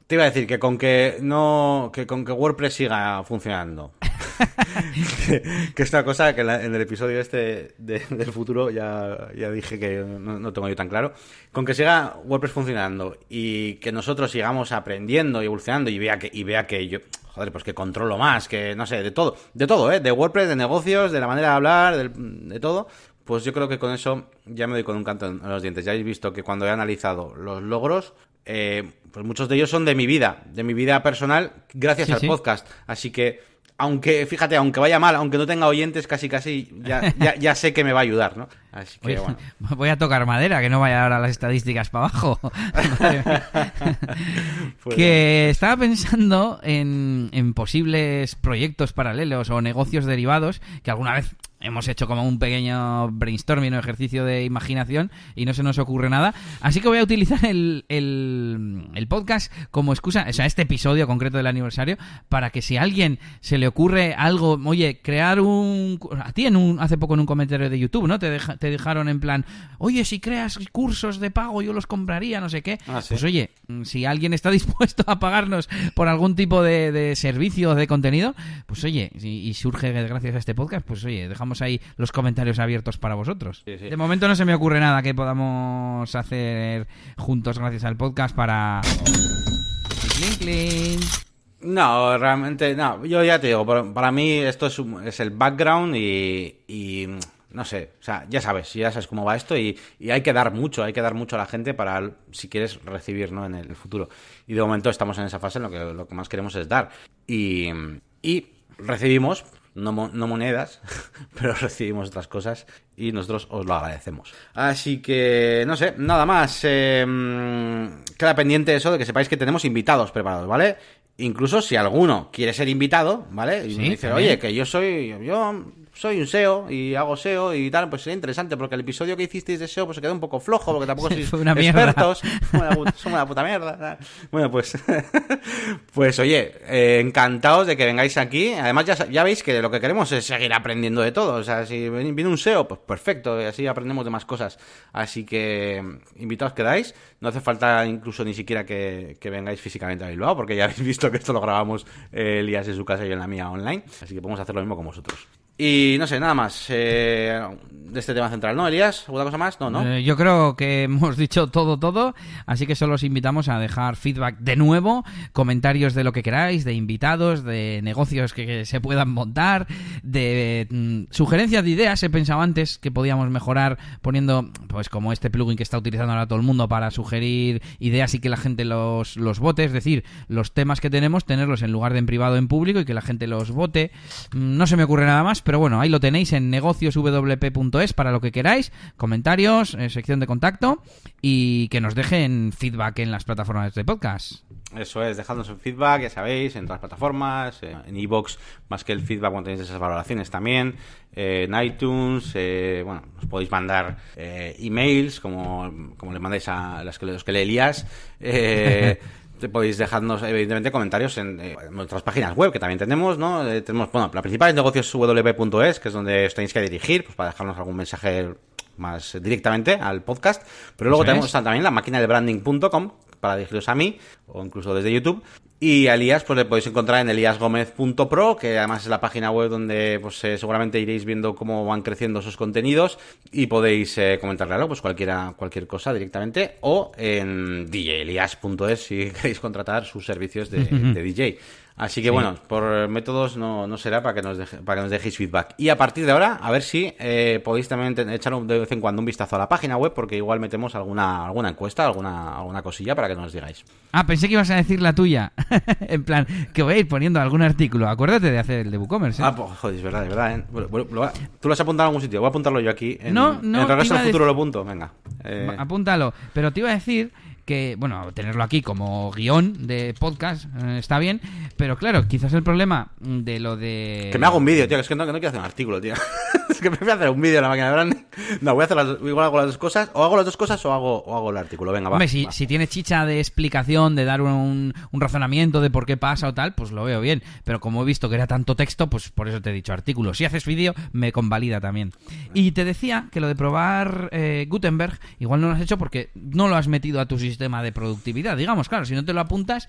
Te iba a decir que con que no, que con que WordPress siga funcionando. que, es una cosa que en, el episodio este del futuro ya, ya dije que no, no, tengo yo tan claro. Con que siga WordPress funcionando y que nosotros sigamos aprendiendo y evolucionando y vea que, y vea que yo, joder, pues que controlo más, que no sé, de todo, de todo, ¿eh? De WordPress, de negocios, de la manera de hablar, de, todo. Pues yo creo que con eso ya me doy con un canto en los dientes. Ya habéis visto que cuando he analizado los logros, eh, pues muchos de ellos son de mi vida, de mi vida personal, gracias al podcast. Así que aunque, fíjate, aunque vaya mal, aunque no tenga oyentes, casi casi ya, ya, sé que me va a ayudar, ¿no? Así que, bueno. Voy a tocar madera, que no vaya ahora las estadísticas para abajo. Pues que estaba pensando en, en posibles proyectos paralelos o negocios derivados que alguna vez hemos hecho como un pequeño brainstorming o ejercicio de imaginación y no se nos ocurre nada. Así que voy a utilizar el, el, podcast como excusa, o sea, este episodio concreto del aniversario, para que si a alguien se le ocurre algo, oye, crear un... A ti en un, hace poco en un comentario de YouTube, ¿no? Te, te dejaron en plan, oye, si creas cursos de pago yo los compraría, no sé qué. Ah, pues oye, si alguien está dispuesto a pagarnos por algún tipo de, de servicio de contenido, pues oye, y, y surge gracias a este podcast, pues oye, dejamos ahí los comentarios abiertos para vosotros. De momento no se me ocurre nada que podamos hacer juntos gracias al podcast para... No, realmente, no. Yo ya te digo, para mí esto es, es el background y, no sé, o sea, ya sabes, ya sabes cómo va esto y, hay que dar mucho, hay que dar mucho a la gente para, si quieres, recibir, ¿no? En el futuro. Y de momento estamos en esa fase en lo que lo que más queremos es dar. Y, y recibimos, no, monedas, pero recibimos otras cosas y nosotros os lo agradecemos. Así que, no sé, nada más. Eh, queda pendiente eso de que sepáis que tenemos invitados preparados, ¿vale? Incluso si alguno quiere ser invitado, ¿vale? Y dice, oye, que yo soy, yo soy un SEO y hago SEO y tal, pues sería interesante porque el episodio que hicisteis de SEO pues se quedó un poco flojo porque tampoco sois una expertos, somos una, puta mierda. Bueno, pues pues oye, eh, encantados de que vengáis aquí. Además ya, ya veis que lo que queremos es seguir aprendiendo de todo, o sea, si viene un SEO, pues perfecto, y así aprendemos de más cosas. Así que invitados quedáis, no hace falta incluso ni siquiera que, vengáis físicamente a Bilbao porque ya habéis visto que esto lo grabamos eh, Elías en su casa y yo en la mía online, así que podemos hacer lo mismo con vosotros. Y no sé, nada más eh, de este tema central, ¿no, Elías? ¿Alguna cosa más? No, no. Eh, yo creo que hemos dicho todo, todo. Así que solo os invitamos a dejar feedback de nuevo, comentarios de lo que queráis, de invitados, de negocios que, se puedan montar, de mm, sugerencias de ideas. He pensado antes que podíamos mejorar poniendo, pues como este plugin que está utilizando ahora todo el mundo para sugerir ideas y que la gente los, los vote. Es decir, los temas que tenemos, tenerlos en lugar de en privado en público y que la gente los vote. Mm, no se me ocurre nada más, pero bueno, ahí lo tenéis en negocioswp.es para lo que queráis, comentarios, eh, sección de contacto y que nos dejen feedback en las plataformas de podcast. Eso es, dejadnos un feedback, ya sabéis, en todas las plataformas, eh, en iBox, más que el feedback cuando tenéis esas valoraciones también, eh, en iTunes, bueno, os podéis mandar emails, como, como le mandáis a los que, los que le Elías, podéis dejarnos, evidentemente, comentarios en, eh, nuestras páginas web, que también tenemos, ¿no? Eh, tenemos, bueno, la principal es negocioswp.es, que es donde os tenéis que dirigir, pues para dejarnos algún mensaje más directamente al podcast. Pero luego tenemos también la máquina de branding.com para dirigiros a mí, o incluso desde YouTube, y a Elías, pues le podéis encontrar en eliasgomez.pro, que además es la página web donde pues eh, seguramente iréis viendo cómo van creciendo esos contenidos y podéis eh, comentarle algo, pues cualquiera, cualquier cosa directamente, o en djelias.es si queréis contratar sus servicios de, de DJ. Así que bueno, por métodos no, no será para que, nos para que nos dejéis feedback. Y a partir de ahora, a ver si eh, podéis también echar de vez en cuando un vistazo a la página web, porque igual metemos alguna, alguna encuesta, alguna, alguna cosilla para que nos digáis. Ah, pensé que ibas a decir la tuya. en plan, que voy a ir poniendo algún artículo. Acuérdate de hacer el de WooCommerce. ¿eh? Ah, pues joder, es verdad, es verdad. ¿eh? Tú lo has apuntado en algún sitio, voy a apuntarlo yo aquí. En, no, no. En el regreso al futuro lo apunto, venga. Eh... Apúntalo. Pero te iba a decir que, bueno, tenerlo aquí como guion de podcast eh, está bien, pero claro, quizás el problema de lo de... Que me haga un vídeo, tío, es que no, que no quiero hacer un artículo, tío. es que me voy a hacer un vídeo en la máquina de branding. No, voy a hacer las, igual hago las dos cosas, o hago las dos cosas o hago, o hago el artículo, venga, va. si, si tiene chicha de explicación, de dar un, un razonamiento de por qué pasa o tal, pues lo veo bien, pero como he visto que era tanto texto, pues por eso te he dicho artículo. Si haces vídeo, me convalida también. Y te decía que lo de probar eh, Gutenberg, igual no lo has hecho porque no lo has metido a tu sistema sistema de productividad. Digamos, claro, si no te lo apuntas,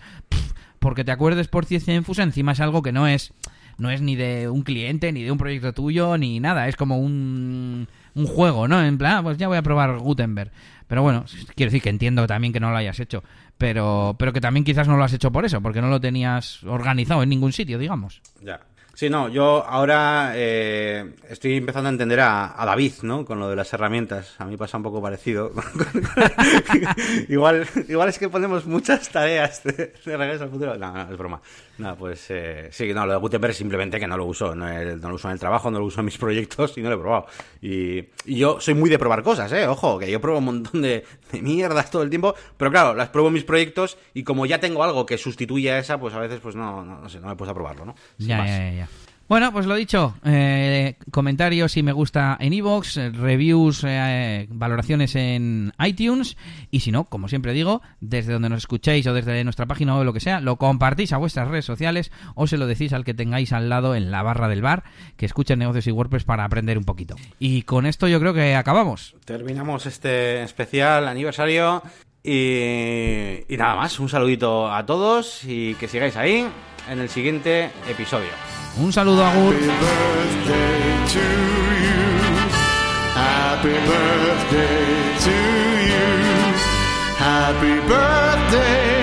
porque te acuerdes por ciencia infusa, encima es algo que no es no es ni de un cliente, ni de un proyecto tuyo, ni nada. Es como un, un juego, ¿no? En plan, ah, pues ya voy a probar Gutenberg. Pero bueno, quiero decir que entiendo también que no lo hayas hecho. Pero, pero que también quizás no lo has hecho por eso, porque no lo tenías organizado en ningún sitio, digamos. Ya. Sí, no, yo ahora eh, estoy empezando a entender a, David, ¿no? Con lo de las herramientas. A mí pasa un poco parecido. igual, igual es que ponemos muchas tareas de, regreso al futuro. No, no, es broma. No, pues eh, sí, no, lo de Gutenberg simplemente que no lo uso. No, lo uso en el trabajo, no lo uso en mis proyectos y no lo he probado. Y, yo soy muy de probar cosas, ¿eh? Ojo, que yo pruebo un montón de, de mierdas todo el tiempo. Pero claro, las pruebo en mis proyectos y como ya tengo algo que sustituye a esa, pues a veces pues no, no, sé, no me puedo a probarlo, ¿no? ya, ya, ya. Bueno, pues lo dicho, eh, comentarios y me gusta en iVoox, reviews, eh, valoraciones en iTunes y si no, como siempre digo, desde donde nos escuchéis o desde nuestra página o lo que sea, lo compartís a vuestras redes sociales o se lo decís al que tengáis al lado en la barra del bar que escuche negocios y WordPress para aprender un poquito. Y con esto yo creo que acabamos. Terminamos este especial aniversario y, y nada más, un saludito a todos y que sigáis ahí en el siguiente episodio. Un saludo, Agur. Happy birthday to you. Happy birthday